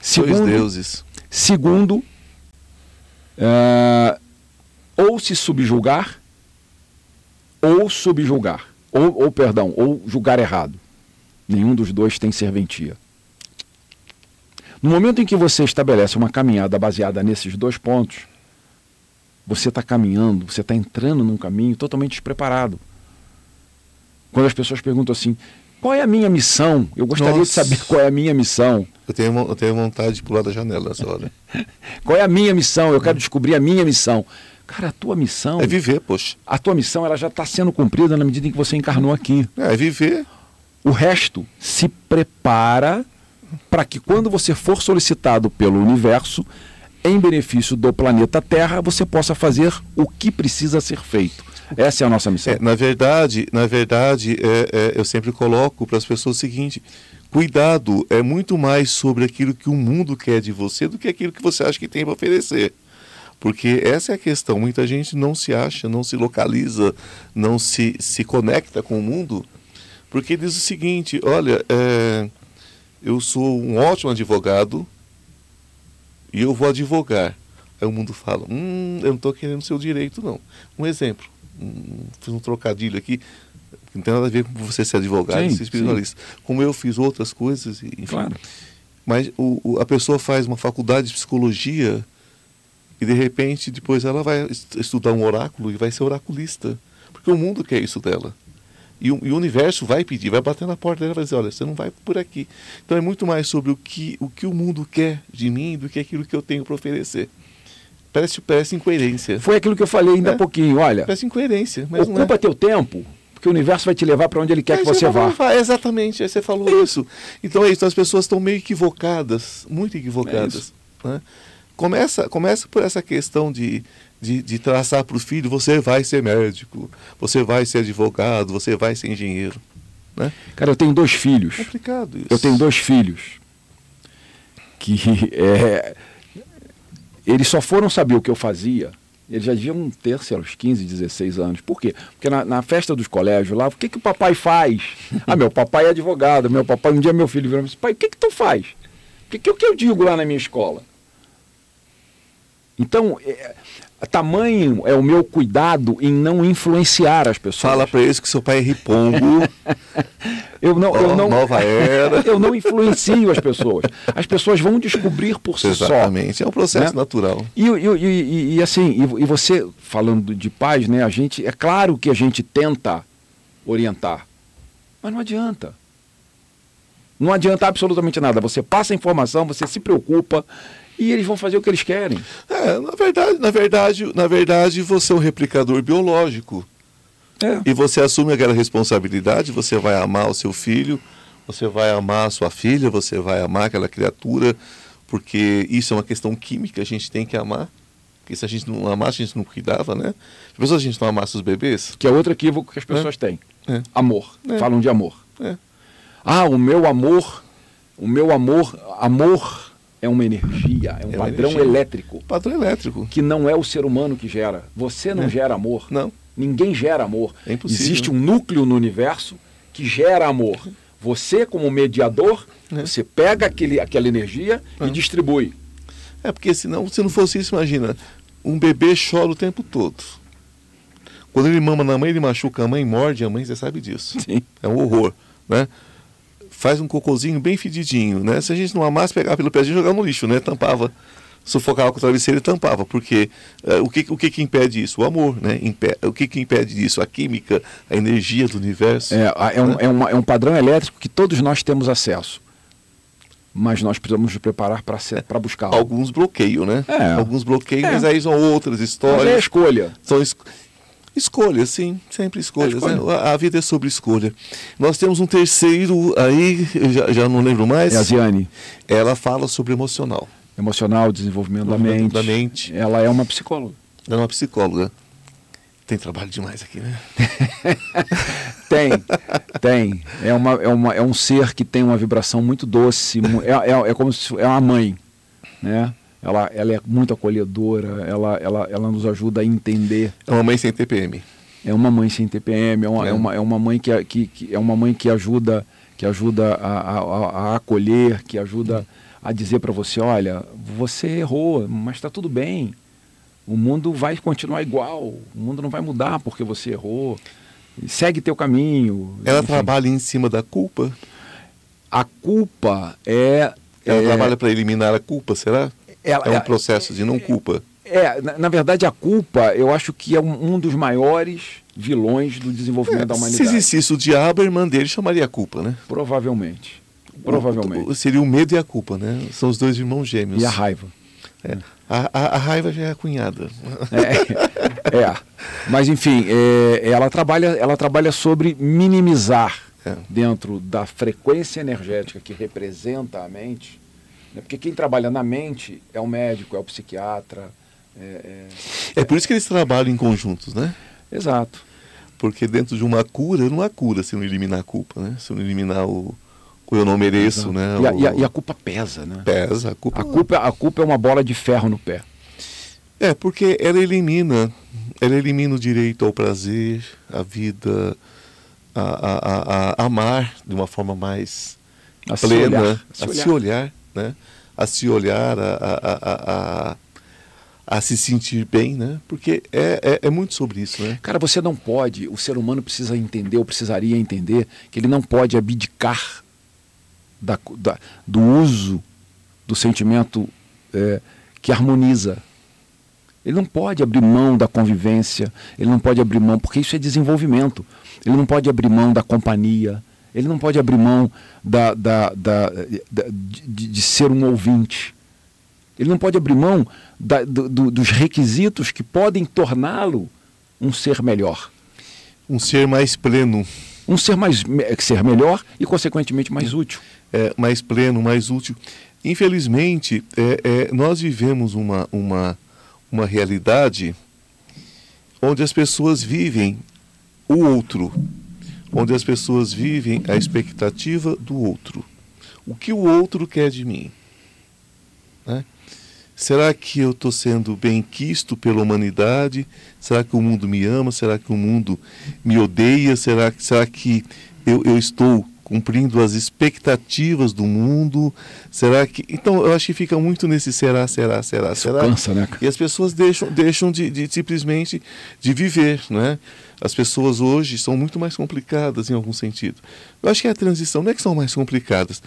Segundo, Dois deuses. Segundo, uh, ou se subjulgar, ou subjulgar, ou, ou perdão, ou julgar errado. Nenhum dos dois tem serventia. No momento em que você estabelece uma caminhada baseada nesses dois pontos, você está caminhando, você está entrando num caminho totalmente despreparado. Quando as pessoas perguntam assim, qual é a minha missão? Eu gostaria Nossa. de saber qual é a minha missão. Eu tenho, eu tenho vontade de pular da janela nessa hora. qual é a minha missão? Eu quero descobrir a minha missão. Cara, a tua missão. É viver, poxa. A tua missão ela já está sendo cumprida na medida em que você encarnou aqui. É, é viver. O resto se prepara para que quando você for solicitado pelo universo, em benefício do planeta Terra, você possa fazer o que precisa ser feito. Essa é a nossa missão. É, na verdade, na verdade, é, é, eu sempre coloco para as pessoas o seguinte: cuidado é muito mais sobre aquilo que o mundo quer de você do que aquilo que você acha que tem para oferecer. Porque essa é a questão. Muita gente não se acha, não se localiza, não se, se conecta com o mundo, porque diz o seguinte: olha, é, eu sou um ótimo advogado e eu vou advogar. Aí o mundo fala: hum, eu não estou querendo seu direito, não. Um exemplo, um, fiz um trocadilho aqui, não tem nada a ver com você ser advogado sim, ser espiritualista. Sim. Como eu fiz outras coisas, enfim. Claro. Mas o, o, a pessoa faz uma faculdade de psicologia e de repente depois ela vai estudar um oráculo e vai ser oraculista. Porque o mundo quer isso dela. E o, e o, universo vai pedir, vai bater na porta dela e vai dizer, olha, você não vai por aqui. Então é muito mais sobre o que o, que o mundo quer de mim do que aquilo que eu tenho para oferecer. Parece, parece incoerência. Foi aquilo que eu falei ainda há é? pouquinho, olha. Parece incoerência. Mas ocupa é. teu tempo, porque o universo vai te levar para onde ele quer que você, vá. Exatamente, você falou é isso. Então é isso, as pessoas estão meio equivocadas, muito equivocadas. É né? Começa, começa por essa questão de, de, de traçar para o filho: você vai ser médico, você vai ser advogado, você vai ser engenheiro. Né? Cara, eu tenho dois filhos. Complicado isso. Eu tenho dois filhos que é, eles só foram saber o que eu fazia. Eles já deviam ter, sei lá, uns 15, 16 anos. Por quê? Porque na, na festa dos colégios lá, o que, que o papai faz? ah, meu papai é advogado, meu papai, um dia meu filho virou e disse, pai, o que, que tu faz? O que, que, o que eu digo lá na minha escola? Então, é, tamanho é o meu cuidado em não influenciar as pessoas. Fala para eles que seu pai é ripongo. eu não, eu não, nova era. eu não influencio as pessoas. As pessoas vão descobrir por si Exatamente. só. Exatamente, é um processo né? natural. E, e, e, e assim, e, você falando de paz, né? A gente é claro que a gente tenta orientar, mas não adianta. Não adianta absolutamente nada. Você passa a informação, você se preocupa, e eles vão fazer o que eles querem. É, na verdade, na verdade, na verdade, você é um replicador biológico. É. E você assume aquela responsabilidade, você vai amar o seu filho, você vai amar a sua filha, você vai amar aquela criatura, porque isso é uma questão química, a gente tem que amar. Porque se a gente não amasse, a gente não cuidava, né? Se a gente não amasse os bebês. Que é outro equívoco que as pessoas é. têm. É. Amor. É. Falam de amor. É. Ah, o meu amor, o meu amor, amor é uma energia, é um é padrão energia. elétrico. Padrão elétrico. Que não é o ser humano que gera. Você não é. gera amor. Não. Ninguém gera amor. É impossível. Existe um núcleo no universo que gera amor. Você, como mediador, é. você pega aquele, aquela energia e é. distribui. É porque senão, se não fosse isso, imagina, um bebê chora o tempo todo. Quando ele mama na mãe, ele machuca a mãe, morde a mãe, você sabe disso. Sim. É um horror, né? Faz um cocôzinho bem fedidinho, né? Se a gente não amasse, pegava pelo pezinho e jogava no lixo, né? Tampava, sufocava com o travesseiro e tampava. Porque uh, o, que, o que que impede isso? O amor, né? Impe o que que impede isso? A química, a energia do universo. É, é, um, né? é, uma, é um padrão elétrico que todos nós temos acesso. mas nós precisamos nos preparar para buscá-lo. Alguns bloqueiam, né? É. Alguns bloqueiam, É. mas aí são outras Mas é histórias. escolha. São es- escolhas, sim, sempre escolhas. É escolha. né? A, a vida é sobre escolha. Nós temos um terceiro aí, já, já não lembro mais. É a Ziane. Ela fala sobre emocional. Emocional, desenvolvimento da mente. Desenvolvimento da mente. Ela é uma psicóloga. Ela é uma psicóloga. Tem trabalho demais aqui, né? Tem, tem. É, uma, é, uma, é um ser que tem uma vibração muito doce. É, é, é como se é uma mãe, né? Ela, ela é muito acolhedora, ela, ela, ela nos ajuda a entender. É uma mãe sem TPM. É uma mãe sem TPM, é uma, É. é. uma, é uma mãe que, que, que- é uma mãe que ajuda, que ajuda a, a, a- acolher, que ajuda a dizer para você, olha, você errou, mas está tudo bem. O mundo vai continuar igual, o mundo não vai mudar porque você errou. Segue teu caminho. Ela Enfim, trabalha em cima da culpa. A culpa é. Ela é, trabalha para eliminar a culpa, será? Ela- é um é- processo de não culpa. É, na, na verdade, a culpa, eu acho que é um, um dos maiores vilões do desenvolvimento da É, se humanidade. existisse o diabo, a irmã dele chamaria a culpa, né? Provavelmente. Provavelmente. O- Seria o medo e a culpa, né? São os dois irmãos gêmeos. E a raiva. É. A, a- a raiva já é a cunhada. É, é. Mas enfim, é, ela, trabalha, ela trabalha sobre minimizar É. dentro da frequência energética que representa a mente. Né? Porque quem trabalha na mente é o médico, é o psiquiatra. é- é- É por isso que eles trabalham em conjuntos, né? Exato. Porque dentro de uma cura, não há cura se não eliminar a culpa, né? Se não eliminar o, o eu não mereço, Exato. né? E, a, O- e a- e a culpa pesa, né? Pesa, a culpa. A culpa, a culpa é uma bola de ferro no pé. É, porque ela elimina, ela elimina o direito ao prazer, à vida, a, a, a- a amar de uma forma mais A se plena, olhar, a se olhar, né? A se olhar, a, a, a, a, se sentir bem, né? Porque é, é, é muito sobre isso, né? Cara, você não pode, o ser humano precisa entender, ou precisaria entender, que ele não pode abdicar da, da- do uso do sentimento é, que harmoniza. Ele não pode abrir mão da convivência, ele não pode abrir mão, porque isso é desenvolvimento. Ele não pode abrir mão da companhia, ele não pode abrir mão da, da, da- da- de, de ser um ouvinte. Ele não pode abrir mão da- do- do- dos requisitos que podem torná-lo um ser melhor. Um ser mais pleno, Um ser mais ser melhor e, consequentemente, mais útil. é, mais pleno, mais útil. Infelizmente, é, é, nós vivemos uma, uma, uma realidade onde as pessoas vivem o outro, onde as pessoas vivem a expectativa do outro. O que o outro quer de mim? né? Será que eu estou sendo bem quisto pela humanidade? Será que o mundo me ama? Será que o mundo me odeia? Será, será que eu, eu estou cumprindo as expectativas do mundo? Será que. Então, eu acho que fica muito nesse será, será, será, Isso será. cansa, né? E as pessoas deixam, deixam de, de simplesmente de viver, né? As pessoas hoje são muito mais complicadas em algum sentido. Eu acho que a transição não é que são mais complicadas.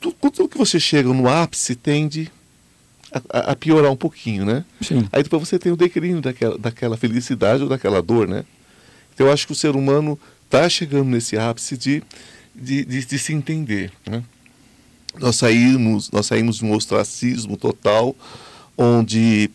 Tudo, tudo que você chega no ápice tende a, a- a piorar um pouquinho, né? Sim. Aí depois você tem o declínio daquela, daquela felicidade ou daquela dor, né? Então eu acho que o ser humano está chegando nesse ápice de, de, de, de se entender, né? Nós saímos, nós saímos de um ostracismo total, onde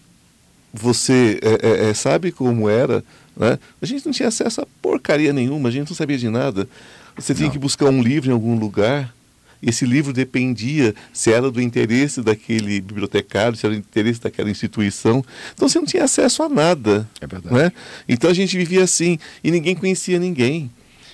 você é, é, é, sabe como era, né? A gente não tinha acesso a porcaria nenhuma, a gente não sabia de nada. Você tinha Não. que buscar um livro em algum lugar. Esse livro dependia se era do interesse daquele bibliotecário, se era do interesse daquela instituição. Então você não tinha acesso a nada. É verdade. Né? Então a gente vivia assim e ninguém conhecia ninguém.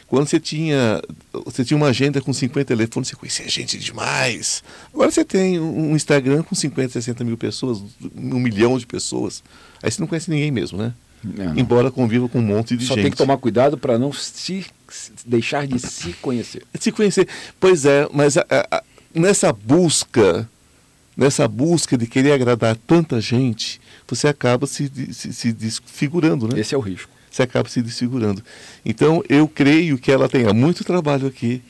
Quando você tinha, você tinha uma agenda com 50 telefones, você conhecia gente demais. Agora você tem um Instagram com 50, 60 mil pessoas, um milhão de pessoas. Aí você não conhece ninguém mesmo, né? É, não. Embora conviva com um monte de Só gente. tem que tomar cuidado para não se, se deixar de se conhecer. Se conhecer. Pois é, mas a- a- nessa busca, nessa busca de querer agradar tanta gente, você acaba se, se, se desfigurando, né? Esse é o risco. Você acaba se desfigurando. Então, eu creio que ela tenha muito trabalho aqui,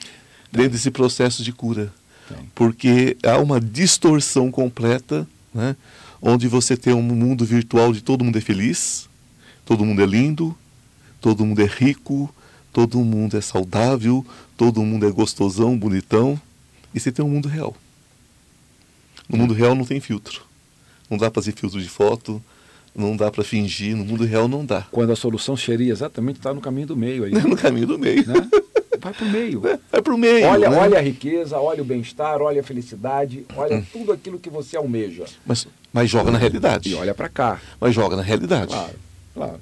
dentro desse processo de cura. Porque há uma distorção completa, né? onde você tem um mundo virtual de todo mundo é feliz, todo mundo é lindo, todo mundo é rico, todo mundo é saudável, todo mundo é gostosão, bonitão, e você tem um mundo real. No mundo real não tem filtro. Não dá para fazer filtro de foto, não dá para fingir, no mundo real não dá. Quando a solução seria exatamente estar no caminho do meio aí. no caminho do meio. Né? Vai para o meio. Vai para o meio. Olha, né? olha a riqueza, olha o bem-estar, olha a felicidade, olha hum. tudo aquilo que você almeja. Mas, mas joga na realidade. E olha para cá. Mas joga na realidade. Claro, claro.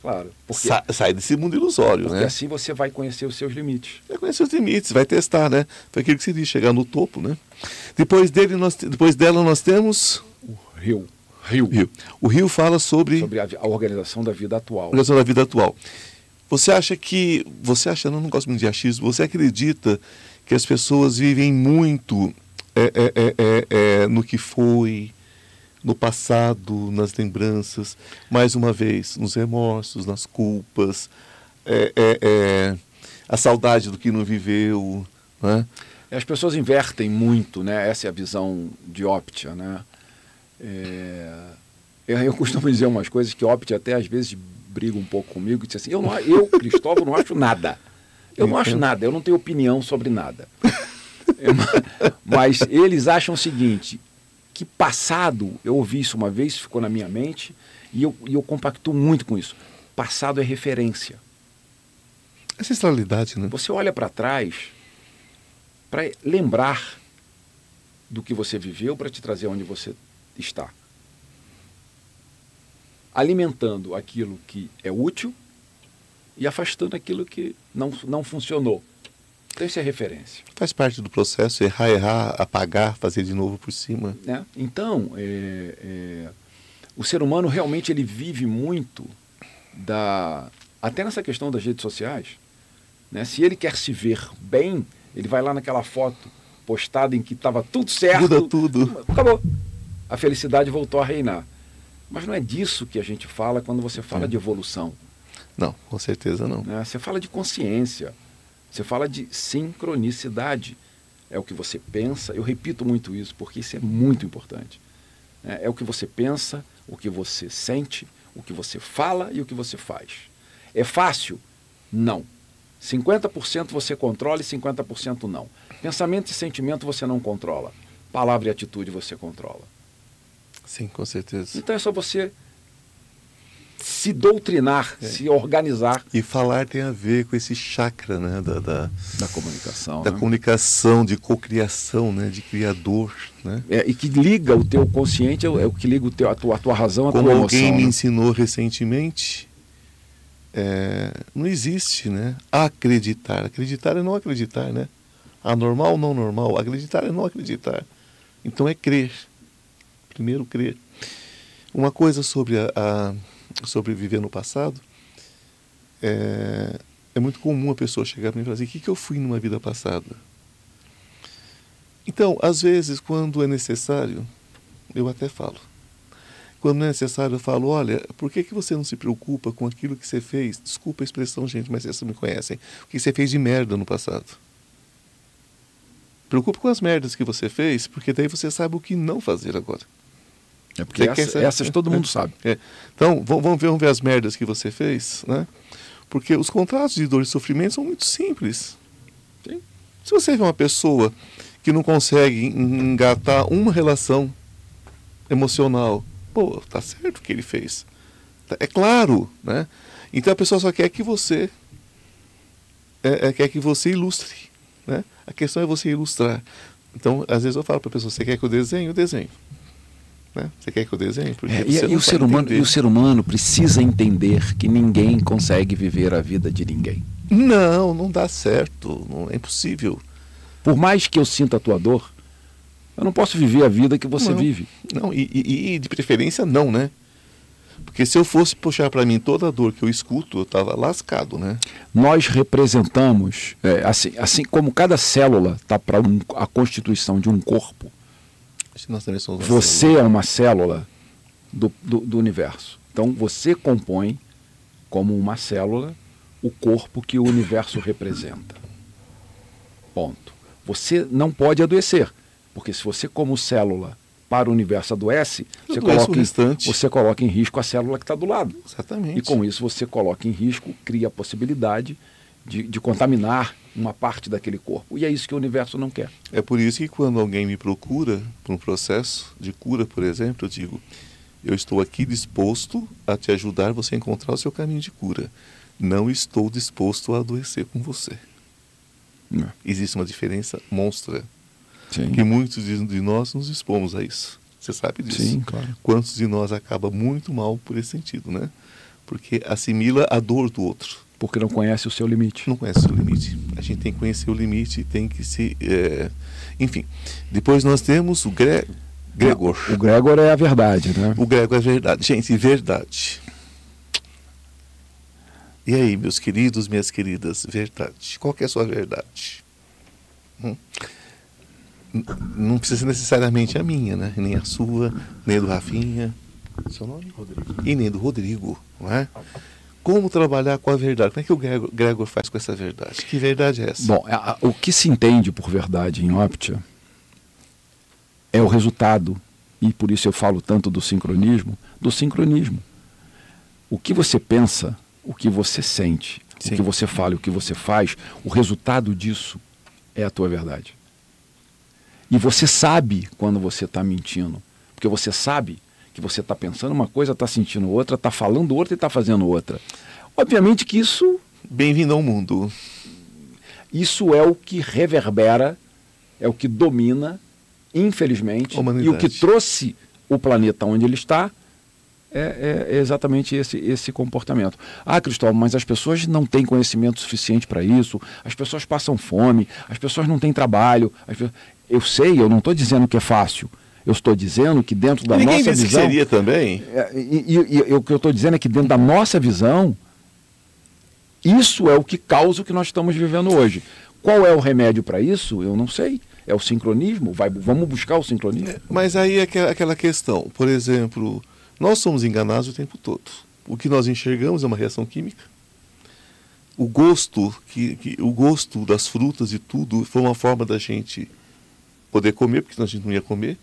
Claro. Porque, Sa sai desse mundo ilusório, porque né? assim você vai conhecer os seus limites. Vai conhecer os limites, vai testar, né? Foi aquilo que se diz, chegar no topo, né? Depois, dele, nós, depois dela nós temos... O rio. Rio. rio. O rio fala sobre... Sobre a, a organização da vida atual. Organização da vida atual. Você acha que... Você acha, não, não gosto muito de achismo, você acredita que as pessoas vivem muito é, é, é, é, é no que foi, no passado, nas lembranças, mais uma vez, nos remorsos, nas culpas, é, a saudade do que não viveu. Né? As pessoas invertem muito, né? essa é a visão de Optia. Né? É, eu costumo dizer umas coisas que Optia até às vezes briga um pouco comigo e diz assim, eu, não, eu Cristóvão, não acho nada. Eu não acho nada, eu não tenho opinião sobre nada. Mas eles acham o seguinte, que passado, eu ouvi isso uma vez, ficou na minha mente, e eu, e eu compacto muito com isso. Passado é referência. É ancestralidade, né? Você olha para trás para lembrar do que você viveu para te trazer onde você está. Alimentando aquilo que é útil e afastando aquilo que não, não funcionou. Então isso é referência. Faz parte do processo, errar, errar, apagar, fazer de novo por cima. Né? Então, é, é, o ser humano realmente ele vive muito da... Até nessa questão das redes sociais. Né? Se ele quer se ver bem, ele vai lá naquela foto postada em que estava tudo certo. Muda tudo. Acabou. A felicidade voltou a reinar. Mas não é disso que a gente fala quando você fala é. de evolução. Não, com certeza não. Né? Você fala de consciência. Você fala de sincronicidade. É o que você pensa. Eu repito muito isso porque isso é muito importante. É, é o que você pensa, o que você sente, o que você fala e o que você faz. É fácil? Não. 50% você controla e 50% não. Pensamento e sentimento você não controla. Palavra e atitude você controla. Sim, com certeza. Então é só você se doutrinar, é. se organizar. E falar tem a ver com esse chakra né, da, da, da comunicação. Da né? comunicação, de cocriação, né, de criador. Né? É, e que liga o teu consciente, é o, é que liga o teu, a, tua, a tua razão, a Como tua emoção. alguém me né? ensinou recentemente, é, não existe né, acreditar. Acreditar é não acreditar. Né? Anormal, não normal. Acreditar é não acreditar. Então é crer. Primeiro crer. Uma coisa sobre a, a sobre viver no passado, é, é muito comum a pessoa chegar para mim e falar assim, o que, que eu fui numa vida passada? Então, às vezes, quando é necessário, eu até falo. Quando não é necessário, eu falo, olha, por que, que você não se preocupa com aquilo que você fez? Desculpa a expressão, gente, mas vocês me conhecem. O que você fez de merda no passado. Preocupe com as merdas que você fez, porque daí você sabe o que não fazer agora. É porque essa, essa, essas todo mundo sabe. É. Então, vamos ver, vamos ver as merdas que você fez, né? Porque os contratos de dor e sofrimento são muito simples. Sim. Se você vê uma pessoa que não consegue engatar uma relação emocional, pô, tá certo o que ele fez. É claro, né? Então a pessoa só quer que você é, é, quer que você ilustre, né? A questão é você ilustrar. Então, às vezes eu falo para a pessoa, você quer que eu desenhe? Eu desenho. Né? Você quer que eu desenhe? É, e, e, o ser humano, e o ser humano precisa entender que ninguém consegue viver a vida de ninguém. Não, não dá certo. Não, é impossível. Por mais que eu sinta a tua dor, eu não posso viver a vida que você não, vive. Não, e, e, e, de preferência não, né? Porque se eu fosse puxar para mim toda a dor que eu escuto, eu estava lascado, né? Nós representamos, é, assim, assim como cada célula está para um, a constituição de um corpo, nós também somos você célula. é uma célula do, do, do universo. Então você compõe, como uma célula, o corpo que o universo representa. Ponto. Você não pode adoecer, porque se você, como célula, para o universo adoece, você coloca, em, você coloca em risco a célula que está do lado. Exatamente. E com isso você coloca em risco, cria a possibilidade de, de contaminar uma parte daquele corpo. E é isso que o universo não quer. É por isso que quando alguém me procura para um processo de cura, por exemplo, eu digo: eu estou aqui disposto a te ajudar você a encontrar o seu caminho de cura. Não estou disposto a adoecer com você. É. Existe uma diferença monstra. Sim. Que muitos de de nós nos expomos a isso. Você sabe disso. Sim, claro. Quantos de nós acaba muito mal por esse sentido, né? Porque assimila a dor do outro. Porque não conhece o seu limite. Não conhece o seu limite. A gente tem que conhecer o limite, tem que se. é, Enfim. Depois nós temos o Gre... Gregor. O Gregor é a verdade, né? O Gregor é verdade. Gente, verdade. E aí, meus queridos, minhas queridas, verdade. Qual que é a sua verdade? Hum? Não precisa ser necessariamente a minha, né? Nem a sua, nem a do Rafinha. Seu nome? Rodrigo. E nem do Rodrigo, não é? Como trabalhar com a verdade? Como é que o Gregor, Gregor faz com essa verdade? Que verdade é essa? Bom, a- o que se entende por verdade em Optia é o resultado, e por isso eu falo tanto do sincronismo, do sincronismo. O que você pensa, o que você sente, Sim. o que você fala o que você faz, o resultado disso é a tua verdade. E você sabe quando você está mentindo, porque você sabe que você está pensando uma coisa, está sentindo outra, está falando outra e está fazendo outra. Obviamente que isso Bem-vindo ao mundo. isso é o que reverbera, é o que domina, infelizmente, humanidade. e o que trouxe o planeta onde ele está é, é- exatamente esse, esse comportamento. Ah, Cristóvão, mas as pessoas não têm conhecimento suficiente para isso, as pessoas passam fome, as pessoas não têm trabalho. as pe- Eu sei, eu não estou dizendo que é fácil. Eu estou dizendo que dentro da ninguém nossa disse visão. que seria também. É, e, e- e o que eu estou dizendo é que dentro da nossa visão, isso é o que causa o que nós estamos vivendo hoje. Qual é o remédio para isso? Eu não sei. É o sincronismo? Vai, vamos buscar o sincronismo? Mas aí é aquela- aquela questão, por exemplo, nós somos enganados o tempo todo. O que nós enxergamos é uma reação química. O gosto, que, que- o gosto das frutas e tudo foi uma forma da gente poder comer, porque senão a gente não ia comer.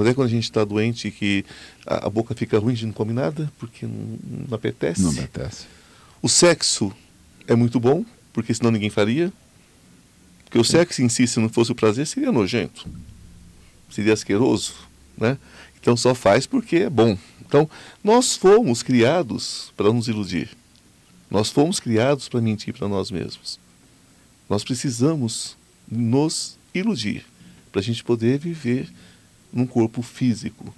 Até quando a gente está doente que a, a boca fica ruim, a gente não come nada, porque não, não apetece. Não apetece. O sexo é muito bom, porque senão ninguém faria. Porque o sexo em si, se não fosse o prazer, seria nojento. Seria asqueroso, né? Então só faz porque é bom. Então, nós fomos criados para nos iludir. Nós fomos criados para mentir para nós mesmos. Nós precisamos nos iludir para a gente poder viver num corpo físico.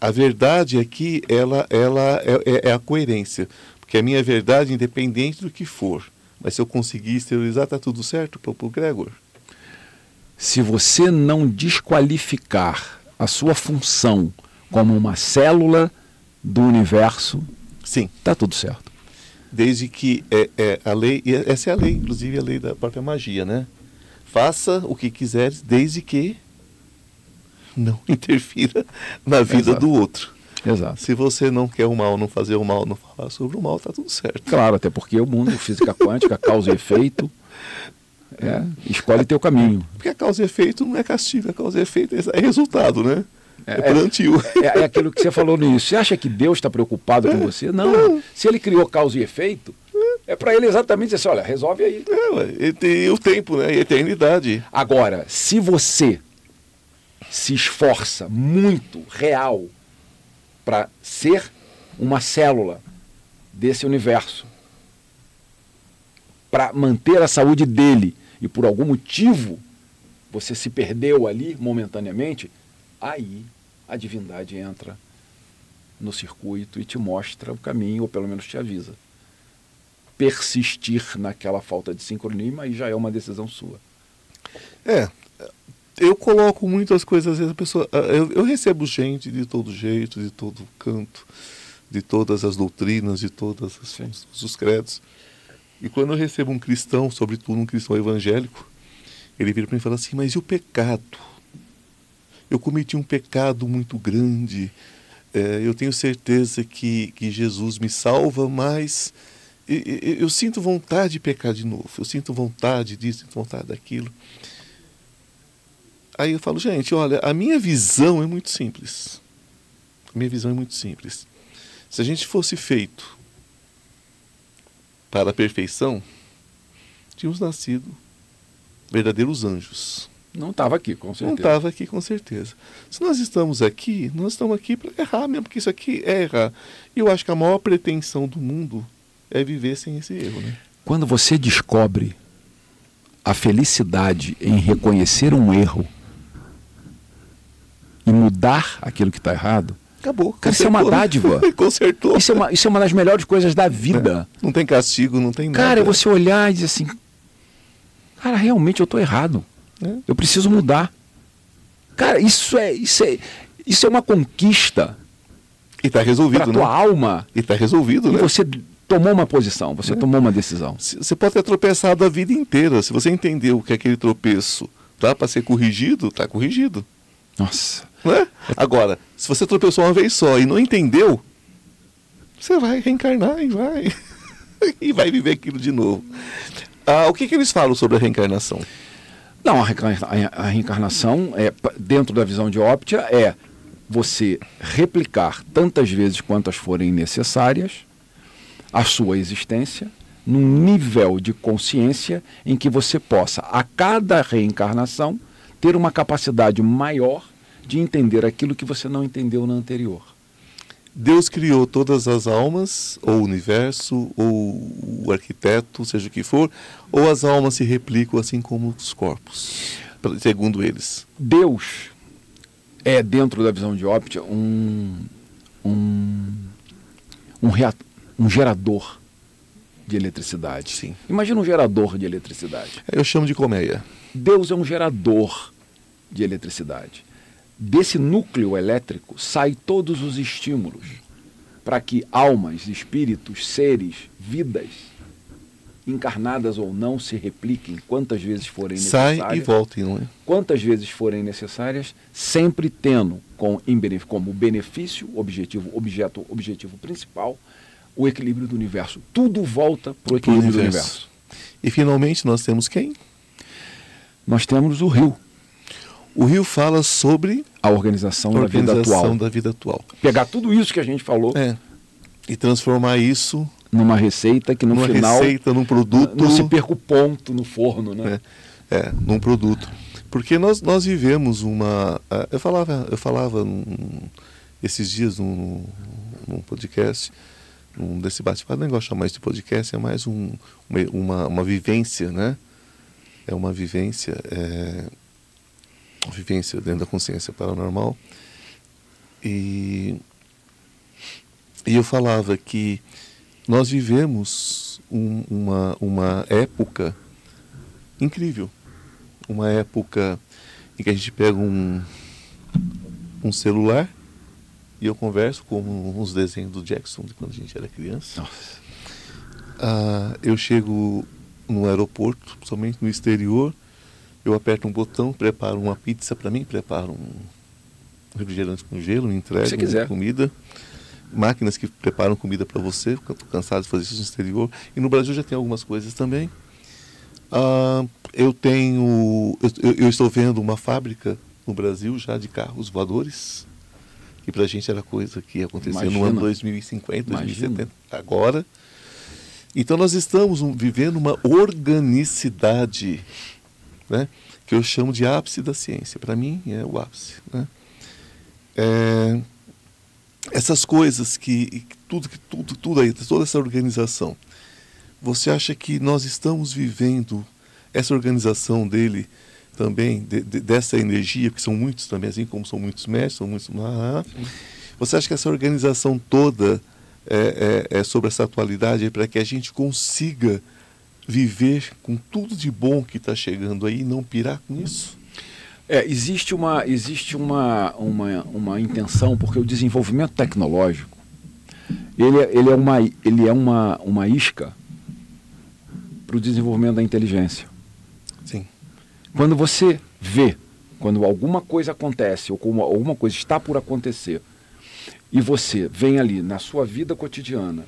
A verdade aqui, ela, ela é, é- é a coerência. Porque a minha verdade, independente do que for, mas se eu conseguir exteriorizar, está tudo certo para o Gregor. Se você não desqualificar a sua função como uma célula do universo, Sim, está tudo certo. desde que é, é a lei, e essa é a lei, inclusive a lei da própria magia, né? Faça o que quiseres, desde que não interfira na vida Exato. do outro. Exato. Se você não quer o mal, não fazer o mal, não falar sobre o mal, está tudo certo. Claro, até porque o mundo, física quântica, causa e efeito, é, escolhe teu caminho. Porque a causa e efeito não é castigo, a causa e efeito é resultado, né? É, É- plantio. É, é aquilo que você falou no início. Você acha que Deus está preocupado com você? Não. Se ele criou causa e efeito, é para ele exatamente dizer assim, olha, resolve aí. É, e tem o tempo, né? E a eternidade. Agora, se você se esforça muito, real, para ser uma célula desse universo, para manter a saúde dele e por algum motivo você se perdeu ali momentaneamente, aí a divindade entra no circuito e te mostra o caminho, ou pelo menos te avisa. Persistir naquela falta de sincronismo aí já é uma decisão sua. É, eu coloco muitas coisas, às vezes a pessoa. ah, Eu, eu recebo gente de todo jeito, de todo canto, de todas as doutrinas, de todos os, os credos. E quando eu recebo um cristão, sobretudo um cristão evangélico, ele vira para mim e fala assim: Mas e o pecado? Eu cometi um pecado muito grande. é, eu tenho certeza que, que Jesus me salva, mas e- e- eu sinto vontade de pecar de novo. Eu sinto vontade disso, sinto vontade daquilo. Aí eu falo, gente, olha, a minha visão é muito simples. A minha visão é muito simples. Se a gente fosse feito para a perfeição, tínhamos nascido verdadeiros anjos. Não estava aqui, com certeza. Não estava aqui, com certeza. Se nós estamos aqui, nós estamos aqui para errar mesmo, porque isso aqui é errar. E eu acho que a maior pretensão do mundo é viver sem esse erro. Né? Quando você descobre a felicidade em reconhecer um erro e mudar aquilo que está errado, Acabou. Cara, isso é uma dádiva. Consertou. Isso é, uma, isso é uma das melhores coisas da vida. É. Não tem castigo, não tem nada. Cara, é você olhar e dizer assim: Cara, realmente eu estou errado. É. Eu preciso mudar. Cara, isso é, isso é, isso é uma conquista. E está resolvido, pra tua né? alma. E está resolvido, e né? Você tomou uma posição, você é. tomou uma decisão. Você pode ter tropeçado a vida inteira. Se você entendeu que aquele tropeço dá para ser corrigido, está corrigido. Nossa. Né? Agora, se você tropeçou uma vez só e não entendeu, você vai reencarnar e vai. e vai viver aquilo de novo. Ah, o que, que eles falam sobre a reencarnação? Não, a, reencarnação, é, dentro da visão de Optia, é você replicar tantas vezes quantas forem necessárias a sua existência num nível de consciência em que você possa, a cada reencarnação, ter uma capacidade maior de entender aquilo que você não entendeu na anterior. Deus criou todas as almas, ou o universo, ou o arquiteto, seja o que for, ou as almas se replicam assim como os corpos, segundo eles. Deus é, dentro da visão de Optia, um, um, um, um gerador de eletricidade. Sim. Imagina um gerador de eletricidade. Eu chamo de colmeia. Deus é um gerador de eletricidade. Desse núcleo elétrico saem todos os estímulos para que almas, espíritos, seres, vidas, encarnadas ou não, se repliquem quantas vezes forem necessárias. Sai e voltem, não é? Quantas vezes forem necessárias, sempre tendo com, como benefício, objetivo, objeto, objetivo principal, o equilíbrio do universo. Tudo volta para o equilíbrio do universo. E finalmente nós temos quem? Nós temos o rio. O Rio fala sobre a organização, a organização da, vida atual. da vida atual. Pegar tudo isso que a gente falou é, e transformar isso numa receita que no numa final receita, num produto não se perca o ponto no forno, né? É, é num produto. Porque nós, nós vivemos uma. Eu falava, eu falava num, esses dias num, num podcast, num desse bate-papo, nem gosto de chamar isso de podcast, é mais um, uma, uma vivência, né? É uma vivência. É, vivência dentro da consciência paranormal. E, e eu falava que nós vivemos um, uma, uma época incrível. Uma época em que a gente pega um, um celular e eu converso com uns desenhos do Jackson de quando a gente era criança. Ah, eu chego no aeroporto, somente no exterior, eu aperto um botão, preparo uma pizza para mim, preparo um refrigerante com gelo, me entrego comida. Máquinas que preparam comida para você, estou cansado de fazer isso no exterior. E no Brasil já tem algumas coisas também. Ah, eu tenho. Eu, eu, estou vendo uma fábrica no Brasil já de carros voadores. Que para a gente era coisa que acontecia Imagina. no ano 2050, Imagina. 2070. Agora. Então nós estamos vivendo uma organicidade né? que eu chamo de ápice da ciência. Para mim, é o ápice. Né? É, essas coisas que tudo que tudo tudo aí toda essa organização você acha que nós estamos vivendo essa organização dele também de, de, dessa energia porque são muitos também assim como são muitos mestres são muitos ah, você acha que essa organização toda é, é, é sobre essa atualidade para que a gente consiga viver com tudo de bom que está chegando aí e não pirar com isso? É, existe uma, existe uma, uma, uma intenção, porque o desenvolvimento tecnológico ele, é, ele é, uma, ele é uma, uma isca para o desenvolvimento da inteligência. Sim. Quando você vê, quando alguma coisa acontece, ou como alguma coisa está por acontecer, e você vem ali na sua vida cotidiana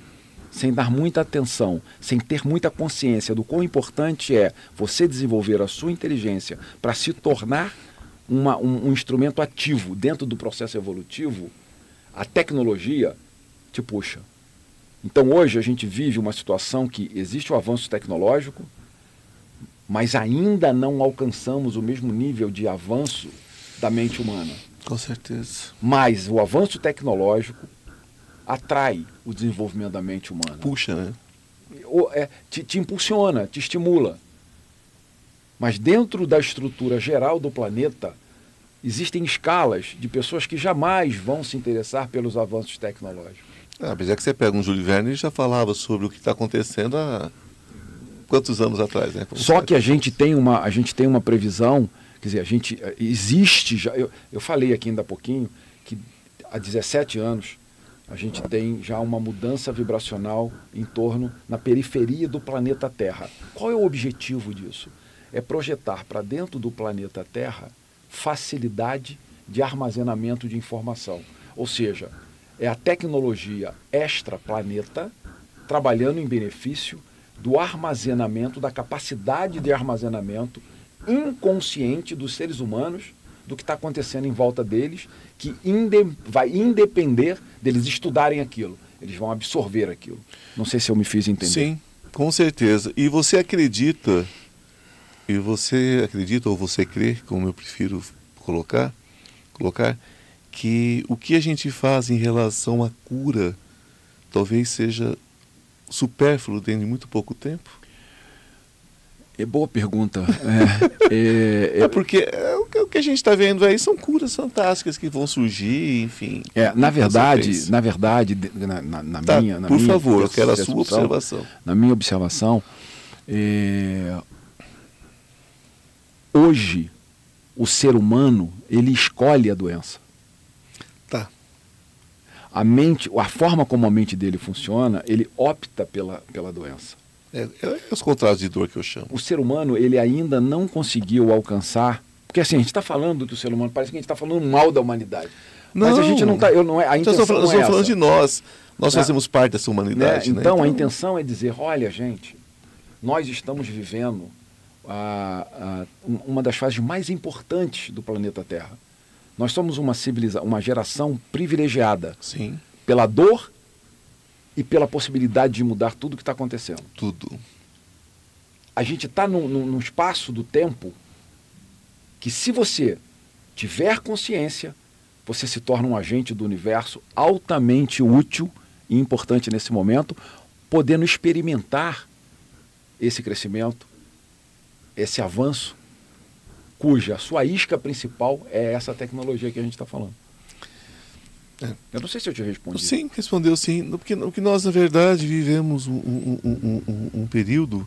sem dar muita atenção, sem ter muita consciência do quão importante é você desenvolver a sua inteligência para se tornar uma, um, um, instrumento ativo dentro do processo evolutivo, a tecnologia te puxa. Então hoje a gente vive uma situação que existe o avanço tecnológico, mas ainda não alcançamos o mesmo nível de avanço da mente humana. Com certeza. Mas o avanço tecnológico atrai o desenvolvimento da mente humana. Puxa, né? O- é, te, te impulsiona, te estimula. Mas dentro da estrutura geral do planeta, existem escalas de pessoas que jamais vão se interessar pelos avanços tecnológicos. Ah, mas é que você pega um Júlio Verne e já falava sobre o que está acontecendo há quantos anos atrás, né? Como Só sabe? que a gente tem uma, a gente tem uma previsão, quer dizer, a gente eh, existe já. Eu, eu falei aqui ainda há pouquinho que há 17 anos a gente tem já uma mudança vibracional em torno na periferia do planeta Terra. Qual é o objetivo disso? É projetar para dentro do planeta Terra facilidade de armazenamento de informação. Ou seja, é a tecnologia extra-planeta trabalhando em benefício do armazenamento, da capacidade de armazenamento inconsciente dos seres humanos do que está acontecendo em volta deles, que inde vai independer deles estudarem aquilo. Eles vão absorver aquilo. Não sei se eu me fiz entender. Sim, com certeza. E você acredita, e você acredita ou você crê, como eu prefiro colocar, colocar, que o que a gente faz em relação à cura talvez seja supérfluo dentro de muito pouco tempo? É boa pergunta. É, é, É, porque é, o que- o que a gente está vendo aí são curas fantásticas que vão surgir, enfim. é, na verdade, na verdade, de- na, na- na Tá, minha, na por minha favor, eu quero a sua observação. Na minha observação, é, hoje o ser humano ele escolhe a doença. Tá. A mente, a forma como a mente dele funciona, ele opta pela, pela doença. É, é os contratos de dor que eu chamo. O ser humano ele ainda não conseguiu alcançar, porque assim a gente está falando do ser humano, parece que a gente está falando mal da humanidade. Mas a Não. gente não está, eu não é a Nós intenção estamos falando, não é falando de nós. Nós Né? fazemos parte dessa Né? humanidade. né? Então, a intenção é dizer, olha, gente, nós estamos vivendo a- a- um- uma das fases mais importantes do planeta Terra. Nós somos uma civilização, uma geração privilegiada Sim, pela dor e pela possibilidade de mudar tudo que está acontecendo. tudo. A gente está num, num- num espaço do tempo que, se você tiver consciência, você se torna um agente do universo altamente útil e importante nesse momento, podendo experimentar esse crescimento, esse avanço, cuja sua isca principal é essa tecnologia que a gente está falando. É. Eu não sei se eu te respondi. Sim, respondeu sim. Porque, porque nós, na verdade, vivemos um, um- um- um- período,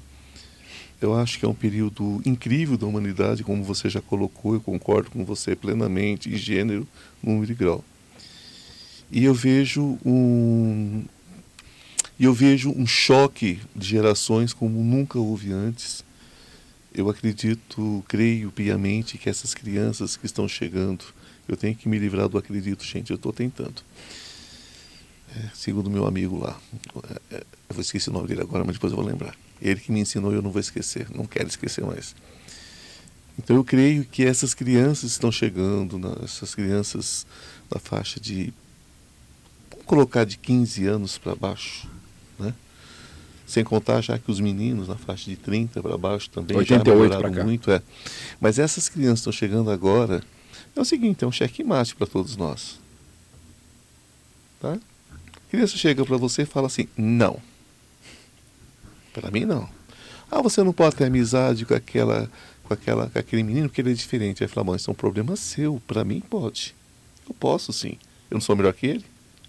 eu acho que é um período incrível da humanidade, como você já colocou, eu concordo com você plenamente, em gênero, número e grau. E eu vejo um. E eu vejo um choque de gerações como nunca houve antes. Eu acredito, creio piamente que essas crianças que estão chegando, eu tenho que me livrar do acredito, gente, eu estou tentando. É, segundo meu amigo lá, é, é, eu vou esquecer o nome dele agora, mas depois eu vou lembrar. Ele que me ensinou, eu não vou esquecer, não quero esquecer mais. Então eu creio que essas crianças estão chegando, na- essas crianças na faixa de, vamos colocar de 15 anos para baixo, né? Sem contar já que os meninos na faixa de 30 para baixo também 88 já melhoraram cá. muito. É. Mas essas crianças estão chegando agora, é o seguinte, é um checkmate para todos nós. Tá? A criança chega para você e fala assim, não. Para mim não. Ah, você não pode ter amizade com aquela, com aquela, com aquele menino porque ele é diferente. Aí fala, bom, isso é um problema seu. Para mim pode. Eu posso sim. Eu não sou melhor que ele.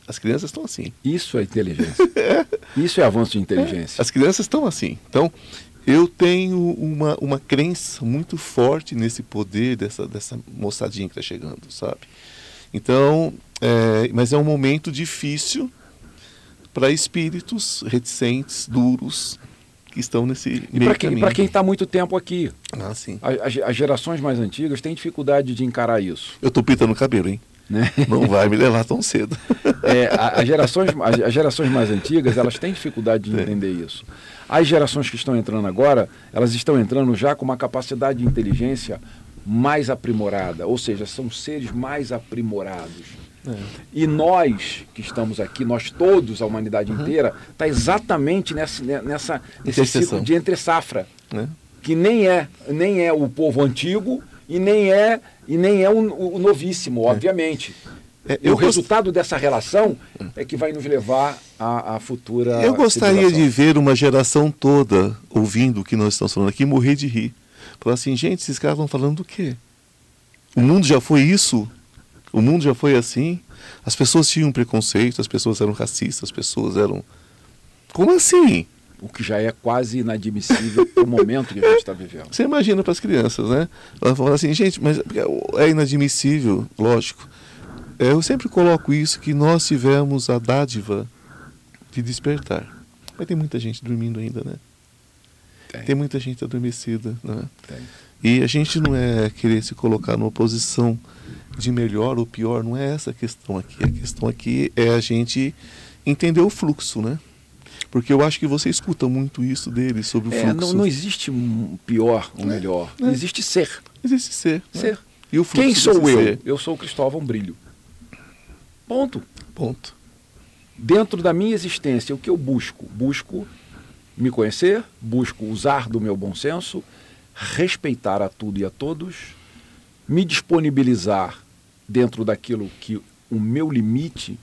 As crianças estão assim. Isso é inteligência. Isso é avanço de inteligência. As crianças estão assim. Então, eu tenho uma, uma crença muito forte nesse poder dessa, dessa moçadinha que está chegando, sabe? Então, é, mas é um momento difícil para espíritos reticentes, duros, que estão nesse E meio para quem está muito tempo aqui, Ah, sim. as gerações mais antigas têm dificuldade de encarar isso. Eu tô pintando o cabelo, hein? Né? Não vai me levar tão cedo. É, a- gerações, as, as gerações mais antigas, elas têm dificuldade de entender isso. As gerações que estão entrando agora, elas estão entrando já com uma capacidade de inteligência mais aprimorada, ou seja, são seres mais aprimorados. E nós que estamos aqui, nós todos, a humanidade inteira, está exatamente nessa, nessa, nesse ciclo de entre safra. né? que nem é, nem é o povo antigo e nem é, e nem é o, o novíssimo, obviamente. É, E o gost- resultado dessa relação é que vai nos levar à, à futura. eu gostaria de ver uma geração toda ouvindo o que nós estamos falando aqui morrer de rir. Falar assim, gente, esses caras estão falando do quê? O mundo já foi isso? O mundo já foi assim? As pessoas tinham preconceito, as pessoas eram racistas, as pessoas eram. Como assim? O que já é quase inadmissível para o momento que a gente está vivendo. Você imagina para as crianças, né? Ela fala assim, gente, mas é inadmissível, lógico. É, Eu sempre coloco isso que nós tivemos a dádiva de despertar. Mas tem muita gente dormindo ainda, né? Tem. Tem muita gente adormecida, né? Tem. E a gente não é querer se colocar numa posição de melhor ou pior, não é essa a questão aqui. A questão aqui é a gente entender o fluxo, né? Porque eu acho que você escuta muito isso deles sobre o É, fluxo. não, não existe um pior ou melhor. É. Existe ser. Existe ser. né? Ser. E o fluxo Quem sou eu? ser? Eu sou o Cristóvão Brilho. Ponto. Ponto. Dentro da minha existência, o que eu busco? Busco me conhecer, busco usar do meu bom senso, respeitar a tudo e a todos, me disponibilizar dentro daquilo que o meu limite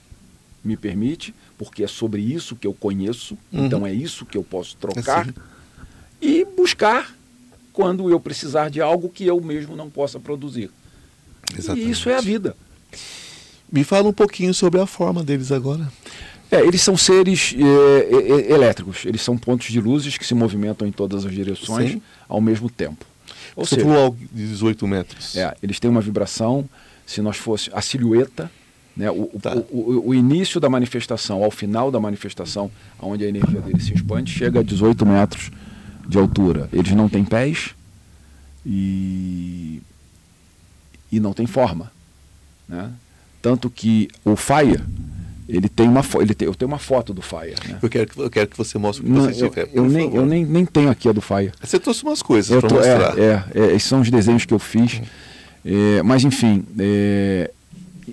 me permite, porque é sobre isso que eu conheço, Uhum. então é isso que eu posso trocar, Assim. e buscar quando eu precisar de algo que eu mesmo não possa produzir. E isso é a vida. Me fala um pouquinho sobre a forma deles agora. É, eles são seres é, é, é, elétricos, eles são pontos de luzes que se movimentam em todas as direções Sim. ao mesmo tempo. Ou Você seja, falou de 18 metros. é, eles têm uma vibração, se nós fosse a silhueta, né, o, o- Tá. o, o- o início da manifestação ao final da manifestação, onde a energia deles se expande, chega a 18 metros de altura. Eles não têm pés e, e não têm forma. Né? Tanto que o Fire, ele tem uma, ele tem, eu tenho uma foto do Fire. Né? Eu, quero que, eu quero que você mostre o que Não, você eu, tiver. eu nem, favor. eu nem, nem tenho aqui a do Fire. Você trouxe umas coisas para tô- mostrar. é, é, é, esses são os desenhos que eu fiz. É, mas, enfim, é,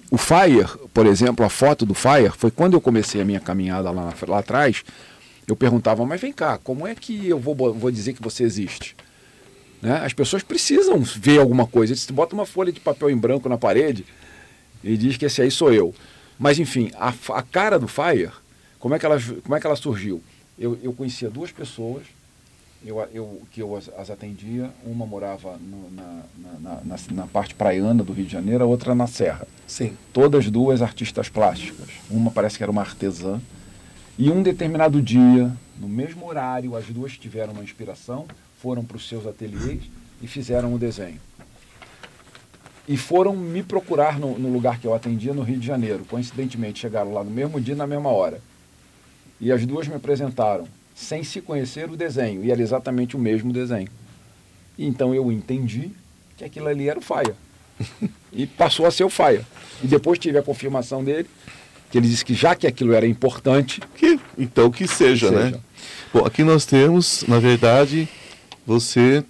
o Fire, por exemplo, a foto do Fire, foi quando eu comecei a minha caminhada lá, na- lá atrás. Eu perguntava, mas vem cá, como é que eu vou, vou dizer que você existe? Né? As pessoas precisam ver alguma coisa. Você bota uma folha de papel em branco na parede e diz que esse aí sou eu. Mas, enfim, a, a cara do Fire, como é que ela, como é que ela surgiu? Eu, eu conhecia duas pessoas eu, eu, que eu as, as atendia. Uma morava no- na, na, na, na- na parte praiana do Rio de Janeiro, a outra na Serra. Sim. Todas duas artistas plásticas. Uma parece que era uma artesã. E um determinado dia, no mesmo horário, as duas tiveram uma inspiração, foram para os seus ateliês e fizeram o desenho. E foram me procurar no, no lugar que eu atendia, no Rio de Janeiro. Coincidentemente, chegaram lá no mesmo dia, na mesma hora. E as duas me apresentaram, sem se conhecer o desenho, e era exatamente o mesmo desenho. E então eu entendi que aquilo ali era o Faia. e passou a ser o Faia. E depois tive a confirmação dele, que ele disse que já que aquilo era importante, Que, então que seja, Que né? seja. Bom, aqui nós temos, na verdade, você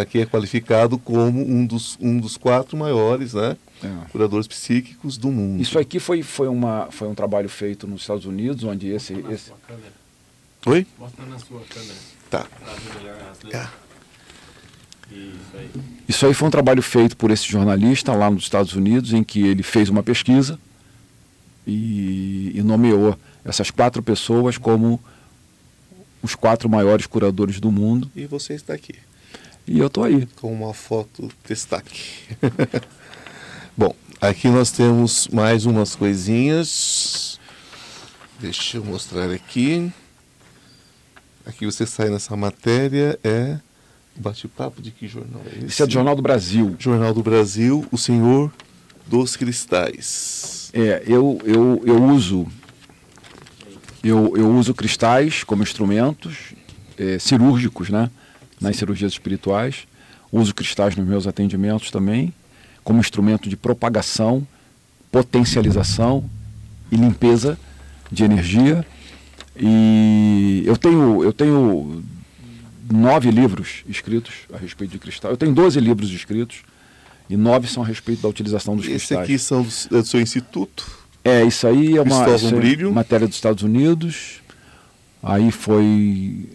aqui é qualificado como um dos, um dos quatro maiores, né? É. Curadores psíquicos do mundo. isso aqui foi, foi, uma, foi um trabalho feito nos Estados Unidos, onde esse, Mostra na esse sua câmera. Oi? Mostra na sua câmera. Tá. Tá. Isso aí. Isso aí foi um trabalho feito por esse jornalista lá nos Estados Unidos, em que ele fez uma pesquisa e, e nomeou essas quatro pessoas como os quatro maiores curadores do mundo. E você está aqui E eu estou aí. com uma foto destaque. Bom, aqui nós temos mais umas coisinhas. Deixa eu mostrar aqui. Aqui você sai nessa matéria, é bate-papo de que jornal é esse? Isso é do Jornal do Brasil. Jornal do Brasil, o Senhor dos Cristais. É, eu, eu, eu uso eu, eu uso cristais como instrumentos é, cirúrgicos, né? Nas cirurgias espirituais. Uso cristais nos meus atendimentos também, como instrumento de propagação, potencialização e limpeza de energia. E eu tenho, eu tenho nove livros escritos a respeito de cristal. Eu tenho 12 livros escritos e nove são a respeito da utilização dos Esse cristais. aqui são do, é do seu instituto. É, isso aí é uma é matéria dos Estados Unidos. Aí foi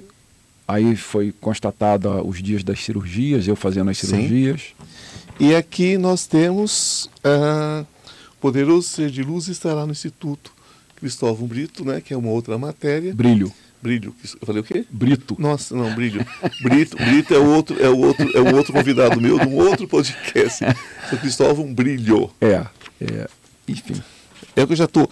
Aí foi constatada os dias das cirurgias, eu fazendo as Sim. cirurgias. E aqui nós temos ah, Poderoso Ser de Luz estará no Instituto Cristóvão Brito, né? Que é uma outra matéria. Brilho. Brilho. Eu falei o quê? Brito. Nossa, não, Brilho. Brito, Brito é o outro, é o outro, é o outro convidado meu de um outro podcast. Seu Cristóvão Brilho. É, é. Enfim. É que eu já tô.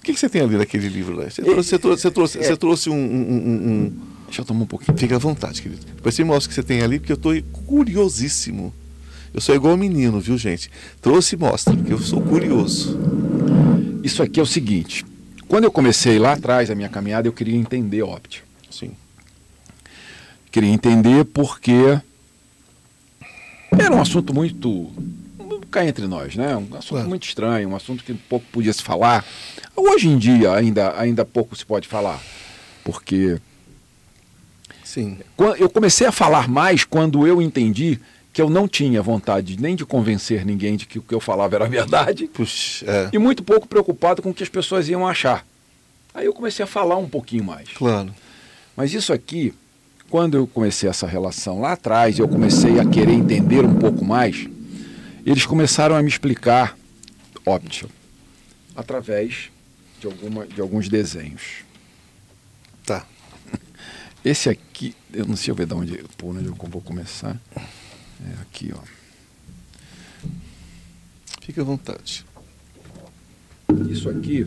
O que, que você tem ali naquele livro lá? Você trouxe, você trouxe, você trouxe, você trouxe um, um- um- um- Deixa eu tomar um pouquinho. Fica à vontade, querido. Depois você me mostra o que você tem ali, porque eu estou curiosíssimo. Eu sou igual menino, viu, gente? Trouxe e mostra, porque eu sou curioso. Isso aqui é o seguinte. Quando eu comecei lá atrás a minha caminhada, eu queria entender óptica. Sim. Queria entender porque era um assunto muito. Cá entre nós, né? Um assunto Claro. muito estranho, um assunto que pouco podia se falar. Hoje em dia ainda, ainda pouco se pode falar. Porque Sim. eu comecei a falar mais quando eu entendi que eu não tinha vontade nem de convencer ninguém de que o que eu falava era verdade Puxa, é. e muito pouco preocupado com o que as pessoas iam achar. Aí eu comecei a falar um pouquinho mais. Claro. Mas isso aqui, quando eu comecei essa relação lá atrás, eu comecei a querer entender um pouco mais, eles começaram a me explicar óptica através de, alguma, de alguns desenhos. Tá. Esse aqui, eu não sei eu ver de onde, por onde eu vou começar. É aqui, ó. Fica à vontade. Isso aqui.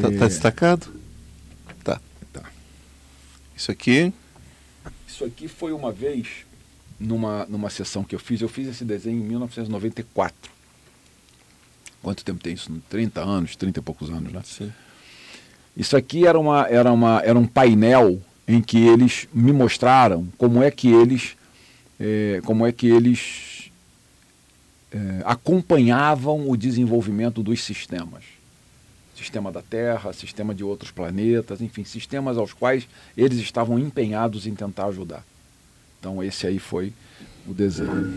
Tá, é, tá destacado? Tá. Tá. Isso aqui. Isso aqui foi uma vez, numa, numa sessão que eu fiz, eu fiz esse desenho em 1994. Quanto tempo tem isso? 30 anos, 30 e poucos anos, né? Sim. Isso aqui era, uma, era, uma, era um painel em que eles me mostraram como é que eles, eh, como é que eles eh, acompanhavam o desenvolvimento dos sistemas. Sistema da Terra, sistema de outros planetas, enfim, sistemas aos quais eles estavam empenhados em tentar ajudar. Então esse aí foi o desenho.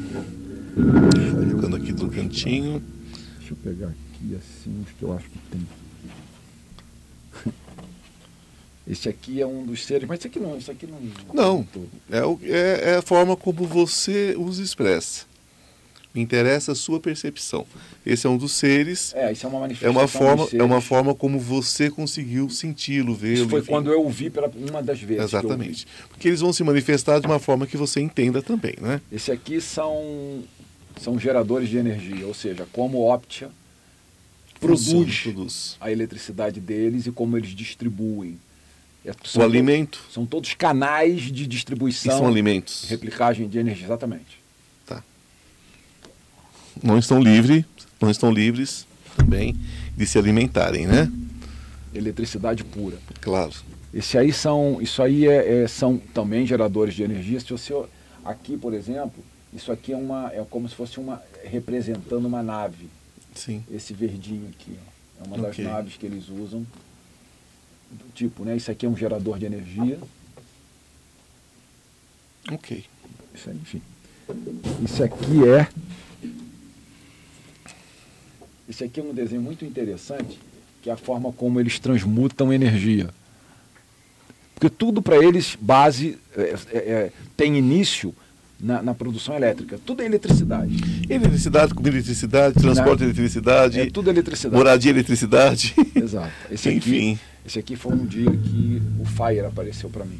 Ficando aqui do cantinho. Deixa eu pegar aqui assim os que eu acho que tem. Esse aqui é um dos seres, mas isso aqui não, isso aqui não. Não. É, o- é, é a forma como você os expressa. Me interessa a sua percepção. Esse é um dos seres. É, isso é uma É manifestação. uma forma, é uma forma como você conseguiu senti-lo, vê-lo. Isso foi enfim. quando eu o vi pela uma das vezes. Exatamente. Porque eles vão se manifestar de uma forma que você entenda também, né? Esse aqui são são geradores de energia, ou seja, como Optia produz produz. a eletricidade deles e como eles distribuem. É, O alimento. São todos canais de distribuição, são alimentos. replicagem de energia, exatamente. Não estão livres, não estão livres também de se alimentarem, né? Eletricidade pura. Claro. Esse aí são, isso aí é, é- são também geradores de energia. Se você aqui, por exemplo, isso aqui é uma, é como se fosse uma representando uma nave. Sim. Esse verdinho aqui, ó, é uma Ok. das naves que eles usam. Do tipo, né? Isso aqui é um gerador de energia. Ok. Isso aí, enfim. Isso aqui é. Esse aqui é um desenho muito interessante, que é a forma como eles transmutam energia. Porque tudo para eles, base, é, é, é, tem início na, na produção elétrica. Tudo é eletricidade. Eletricidade, comida eletricidade, transporte de eletricidade, É tudo eletricidade. moradia eletricidade. Exato. Esse aqui, Enfim. esse aqui foi um dia que o Fire apareceu para mim.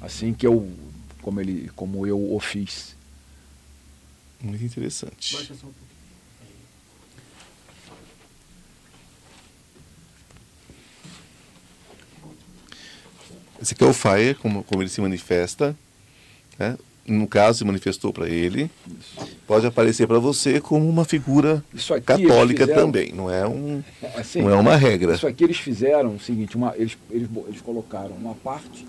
Assim que eu, como ele, como eu o fiz. Muito interessante. Baixa só um pouquinho. Esse aqui é o Fire, como, como ele se manifesta. Né? No caso, se manifestou para ele. Pode aparecer para você como uma figura Isso católica fizeram- também. Não é, um, Assim, não é uma regra. Isso aqui eles fizeram o seguinte, uma, eles, eles, eles colocaram uma parte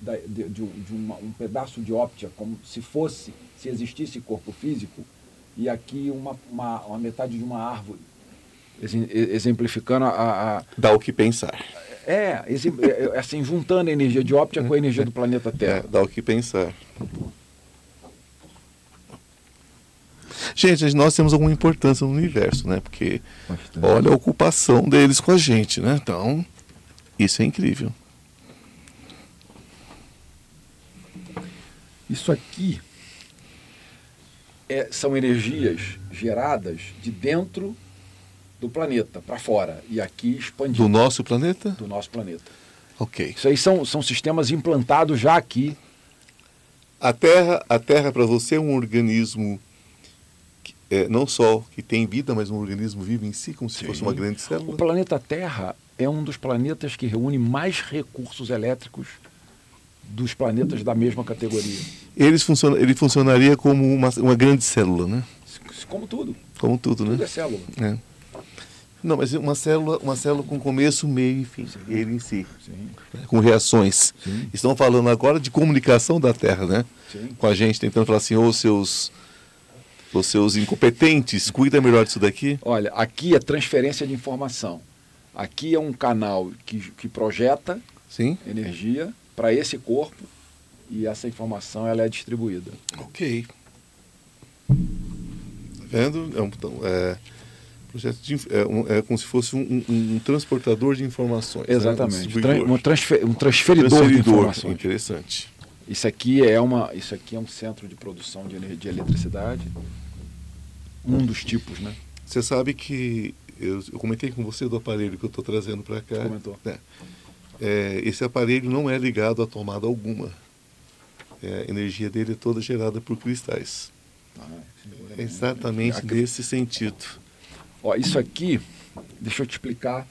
da- de, de um- uma- um pedaço de óptica, como se fosse, se existisse corpo físico, e aqui uma, uma, uma metade de uma árvore. Exem- Exemplificando a, a- Dá o que pensar. É, esse, é, é, assim, juntando a energia de óptica com a energia do planeta é, Terra. É, dá o que pensar. Gente, nós temos alguma importância no universo, né? Porque Bastante. olha a ocupação deles com a gente, né? Então, isso é incrível. Isso aqui é, são energias geradas de dentro do planeta para fora e aqui expandido Do nosso planeta? do nosso planeta. Ok. Isso aí são, são sistemas implantados já aqui. A Terra, a Terra para você é um organismo que, é, não só que tem vida, mas um organismo vivo em si, como se Sim. fosse uma grande O célula. planeta Terra é um dos planetas que reúne mais recursos elétricos dos planetas da mesma categoria. Eles funciona, ele funcionaria como uma, uma grande célula, né? Como tudo. Como tudo, Tudo é né? célula. É. Não, mas uma célula, uma célula com começo, meio e fim. Ele em si. Sim? Com reações. Sim. Estão falando agora de comunicação da Terra, né? sim. Com a gente, tentando falar assim, ô seus. Os seus incompetentes, cuida melhor disso daqui. Olha, aqui é transferência de informação. Aqui é um canal que, que projeta Sim? energia para esse corpo e essa informação ela é distribuída. Ok. Tá vendo? É um, então, é, projeto de, é, um- é como se fosse um, um- um transportador de informações. né? Um Exatamente. Tran- distribuidor. um, transfer- um transferidor, de Transferidor. informações. Interessante. Isso aqui é uma, isso aqui é um centro de produção de energia de eletricidade. Um dos tipos, né? Você sabe que eu, eu comentei com você do aparelho que eu estou trazendo para cá. Comentou. né? É, esse aparelho não é ligado a tomada alguma. É, a energia dele é toda gerada por cristais. Ah, É exatamente Aqui- nesse sentido. Ó, isso aqui, deixa eu te explicar.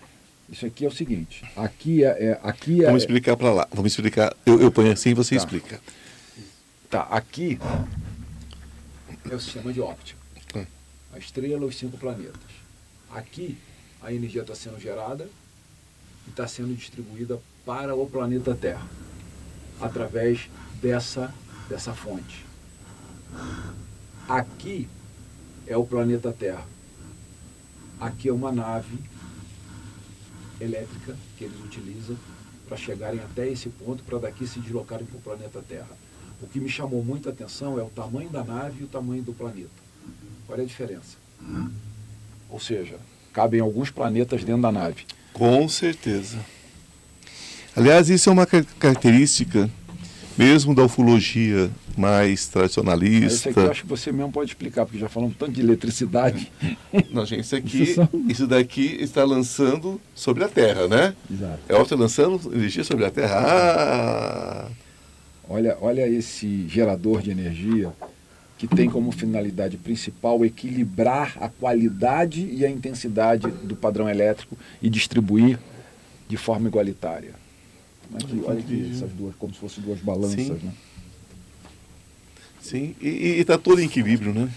Isso aqui é o seguinte. Aqui é, é- aqui é, Vamos explicar para lá. Vamos explicar. Eu, eu ponho assim e você Tá. explica. Tá, aqui é o sistema de óptica. A estrela, os cinco planetas. Aqui a energia está sendo gerada e está sendo distribuída para o planeta Terra através dessa, dessa fonte. Aqui é o planeta Terra. Aqui é uma nave elétrica que eles utilizam para chegarem até esse ponto, para daqui se deslocarem para o planeta Terra. O que me chamou muita atenção é o tamanho da nave e o tamanho do planeta. Qual é a diferença? Ou seja, cabem alguns planetas dentro da nave. Com certeza. Aliás, isso é uma car- característica mesmo da ufologia mais Esse tradicionalista. aqui eu acho que você mesmo pode explicar, porque já falamos tanto de eletricidade. Não, gente, isso aqui, Isso são- isso daqui está lançando sobre a Terra, né? Exato. É outra lançando energia sobre a Terra. Ah! Olha, olha esse gerador de energia que tem como finalidade principal equilibrar a qualidade e a intensidade do padrão elétrico e distribuir de forma igualitária. Aqui, olha aqui essas duas, como se fossem duas balanças, Sim. né? Sim, e está todo em equilíbrio, né?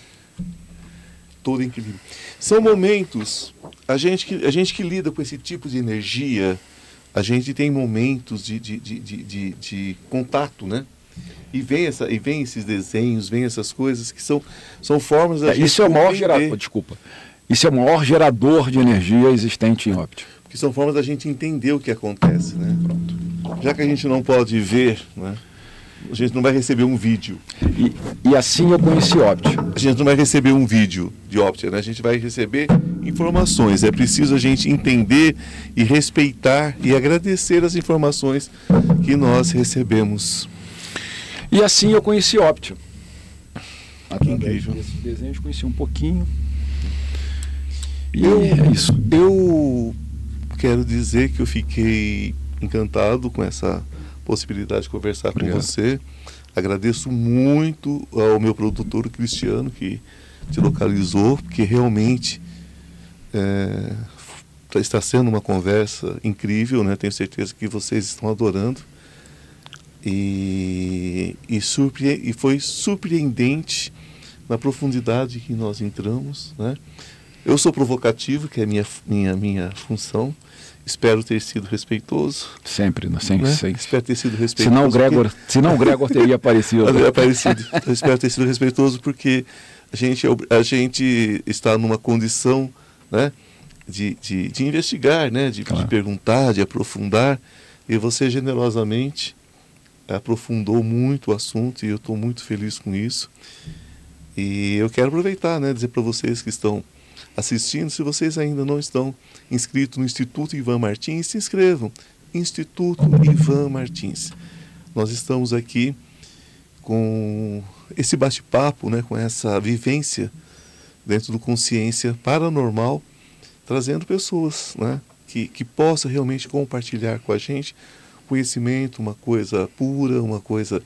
Todo em equilíbrio. São momentos, a gente, que, a gente que lida com esse tipo de energia, a gente tem momentos de, de, de, de, de- de contato, né? E vem, essa, e vem esses desenhos, vem essas coisas que são, são formas da É, gente isso é o maior gerador, desculpa. Isso é o maior gerador de energia existente em óptica. Que são formas da gente entender o que acontece, né? Pronto. Já que a gente não pode ver, né? A gente não vai receber um vídeo. E, e assim eu conheci óptica. A gente não vai receber um vídeo de óptica, né? A gente vai receber informações. É preciso a gente entender e respeitar e agradecer as informações que nós recebemos. E assim eu conheci óptica. Através incrível. desses desenhos conheci um pouquinho. E Eu- é isso. Eu quero dizer que eu fiquei encantado com essa possibilidade de conversar Obrigado. com você. Agradeço muito ao meu produtor Cristiano que te localizou, porque realmente é, f- está sendo uma conversa incrível, né? Tenho certeza que vocês estão adorando. E, e, surpre- e foi surpreendente na profundidade que nós entramos, né? Eu sou provocativo, que é a minha, minha, minha função. Espero ter sido respeitoso. Sempre, né? sempre, né? sempre. Espero ter sido respeitoso. Senão o Gregor, porque- senão o Gregor teria aparecido. é parecido. Eu espero ter sido respeitoso porque a gente, é a gente está numa condição né, de, de, de investigar, né, de, de Claro. perguntar, de aprofundar. E você generosamente aprofundou muito o assunto e eu estou muito feliz com isso. E eu quero aproveitar, né, dizer para vocês que estão assistindo, se vocês ainda não estão inscritos no Instituto Ivan Martins, se inscrevam. Instituto Ivan Martins. Nós estamos aqui com esse bate-papo, né, com essa vivência dentro do consciência paranormal, trazendo pessoas né, que, que possam realmente compartilhar com a gente conhecimento, uma coisa pura, uma coisa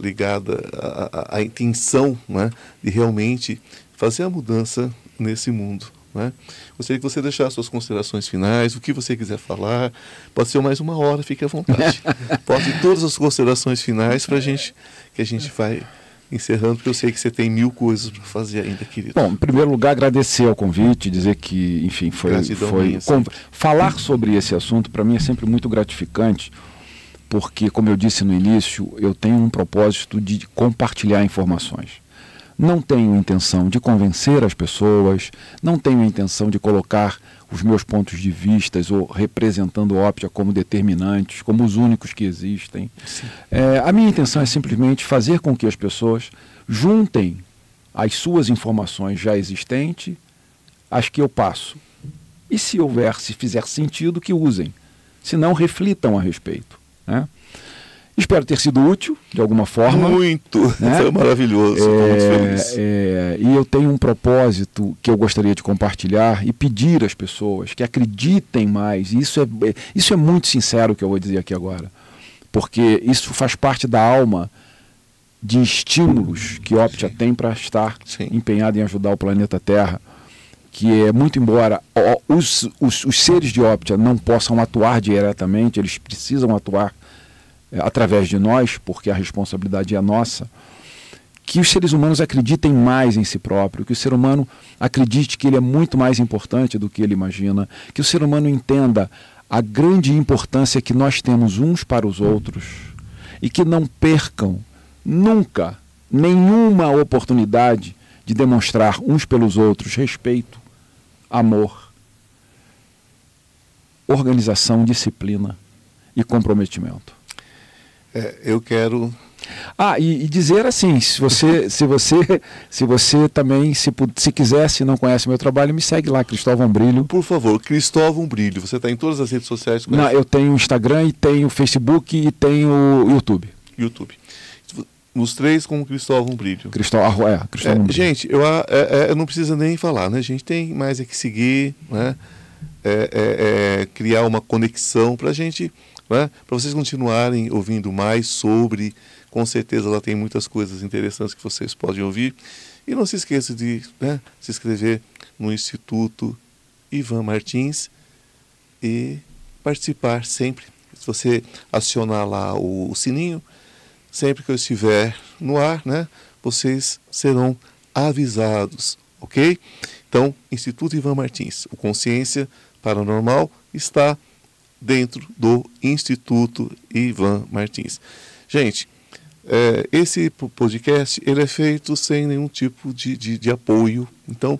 ligada à, à intenção né, de realmente fazer a mudança nesse mundo. Né? Gostaria que você deixasse suas considerações finais, o que você quiser falar. Pode ser mais uma hora, fique à vontade. Pode todas as considerações finais para a gente, que a gente vai encerrando, porque eu sei que você tem mil coisas para fazer ainda, querido. Bom, em primeiro lugar, agradecer ao convite, dizer que, enfim, foi. foi minha, com, falar sobre esse assunto para mim é sempre muito gratificante, porque, como eu disse no início, eu tenho um propósito de compartilhar informações. Não tenho intenção de convencer as pessoas, não tenho intenção de colocar os meus pontos de vista ou representando o Optia como determinantes, como os únicos que existem. É, a minha intenção é simplesmente fazer com que as pessoas juntem as suas informações já existentes às que eu passo. E se houver, se fizer sentido, que usem. Se não, reflitam a respeito. Né? Espero ter sido útil, de alguma forma. Muito, né? foi maravilhoso, é, muito feliz. É, e eu tenho um propósito que eu gostaria de compartilhar e pedir às pessoas que acreditem mais. Isso é, isso é muito sincero que eu vou dizer aqui agora, porque isso faz parte da alma de estímulos que Optia Sim. tem para estar Sim. empenhado em ajudar o planeta Terra. Que é muito embora os, os, os seres de Optia não possam atuar diretamente, eles precisam atuar é, através de nós, porque a responsabilidade é nossa, que os seres humanos acreditem mais em si próprio, que o ser humano acredite que ele é muito mais importante do que ele imagina, que o ser humano entenda a grande importância que nós temos uns para os outros e que não percam nunca nenhuma oportunidade de demonstrar uns pelos outros respeito, amor, organização, disciplina e comprometimento. É, eu quero ah, e, e, dizer assim, se você, se você, se você também, se, se quiser, se não conhece meu trabalho, me segue lá, Cristóvão Brilho. Por favor, Cristóvão Brilho. Você está em todas as redes sociais? Conhece? Não, eu tenho Instagram e tenho Facebook e tenho YouTube. YouTube. Os três com Cristóvão Brilho. Cristóvão, é, Cristóvão é, Brilho. Gente, eu, é, é, não precisa nem falar, né? A gente tem mais é que seguir, né? É, é, criar uma conexão para a gente né? para vocês continuarem ouvindo mais sobre. Com certeza ela tem muitas coisas interessantes que vocês podem ouvir. E não se esqueça de né, se inscrever no Instituto Ivan Martins e participar sempre. Se você acionar lá o, o sininho, sempre que eu estiver no ar, né, vocês serão avisados, ok? Então, Instituto Ivan Martins, o Consciência Paranormal está dentro do Instituto Ivan Martins. Gente, é, esse podcast ele é feito sem nenhum tipo de, de, de, apoio. Então,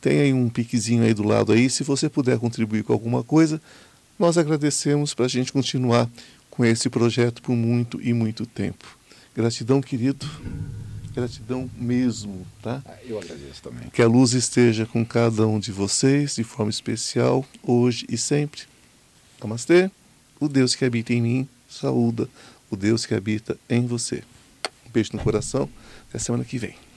tem aí um piquezinho aí do lado aí. Se você puder contribuir com alguma coisa, nós agradecemos para a gente continuar com esse projeto por muito e muito tempo. Gratidão, querido. Gratidão mesmo, tá? Ah, eu agradeço também. Que a luz esteja com cada um de vocês de forma especial, hoje e sempre. Namastê. O Deus que habita em mim saúda o Deus que habita em você. Um beijo no coração. Até semana que vem.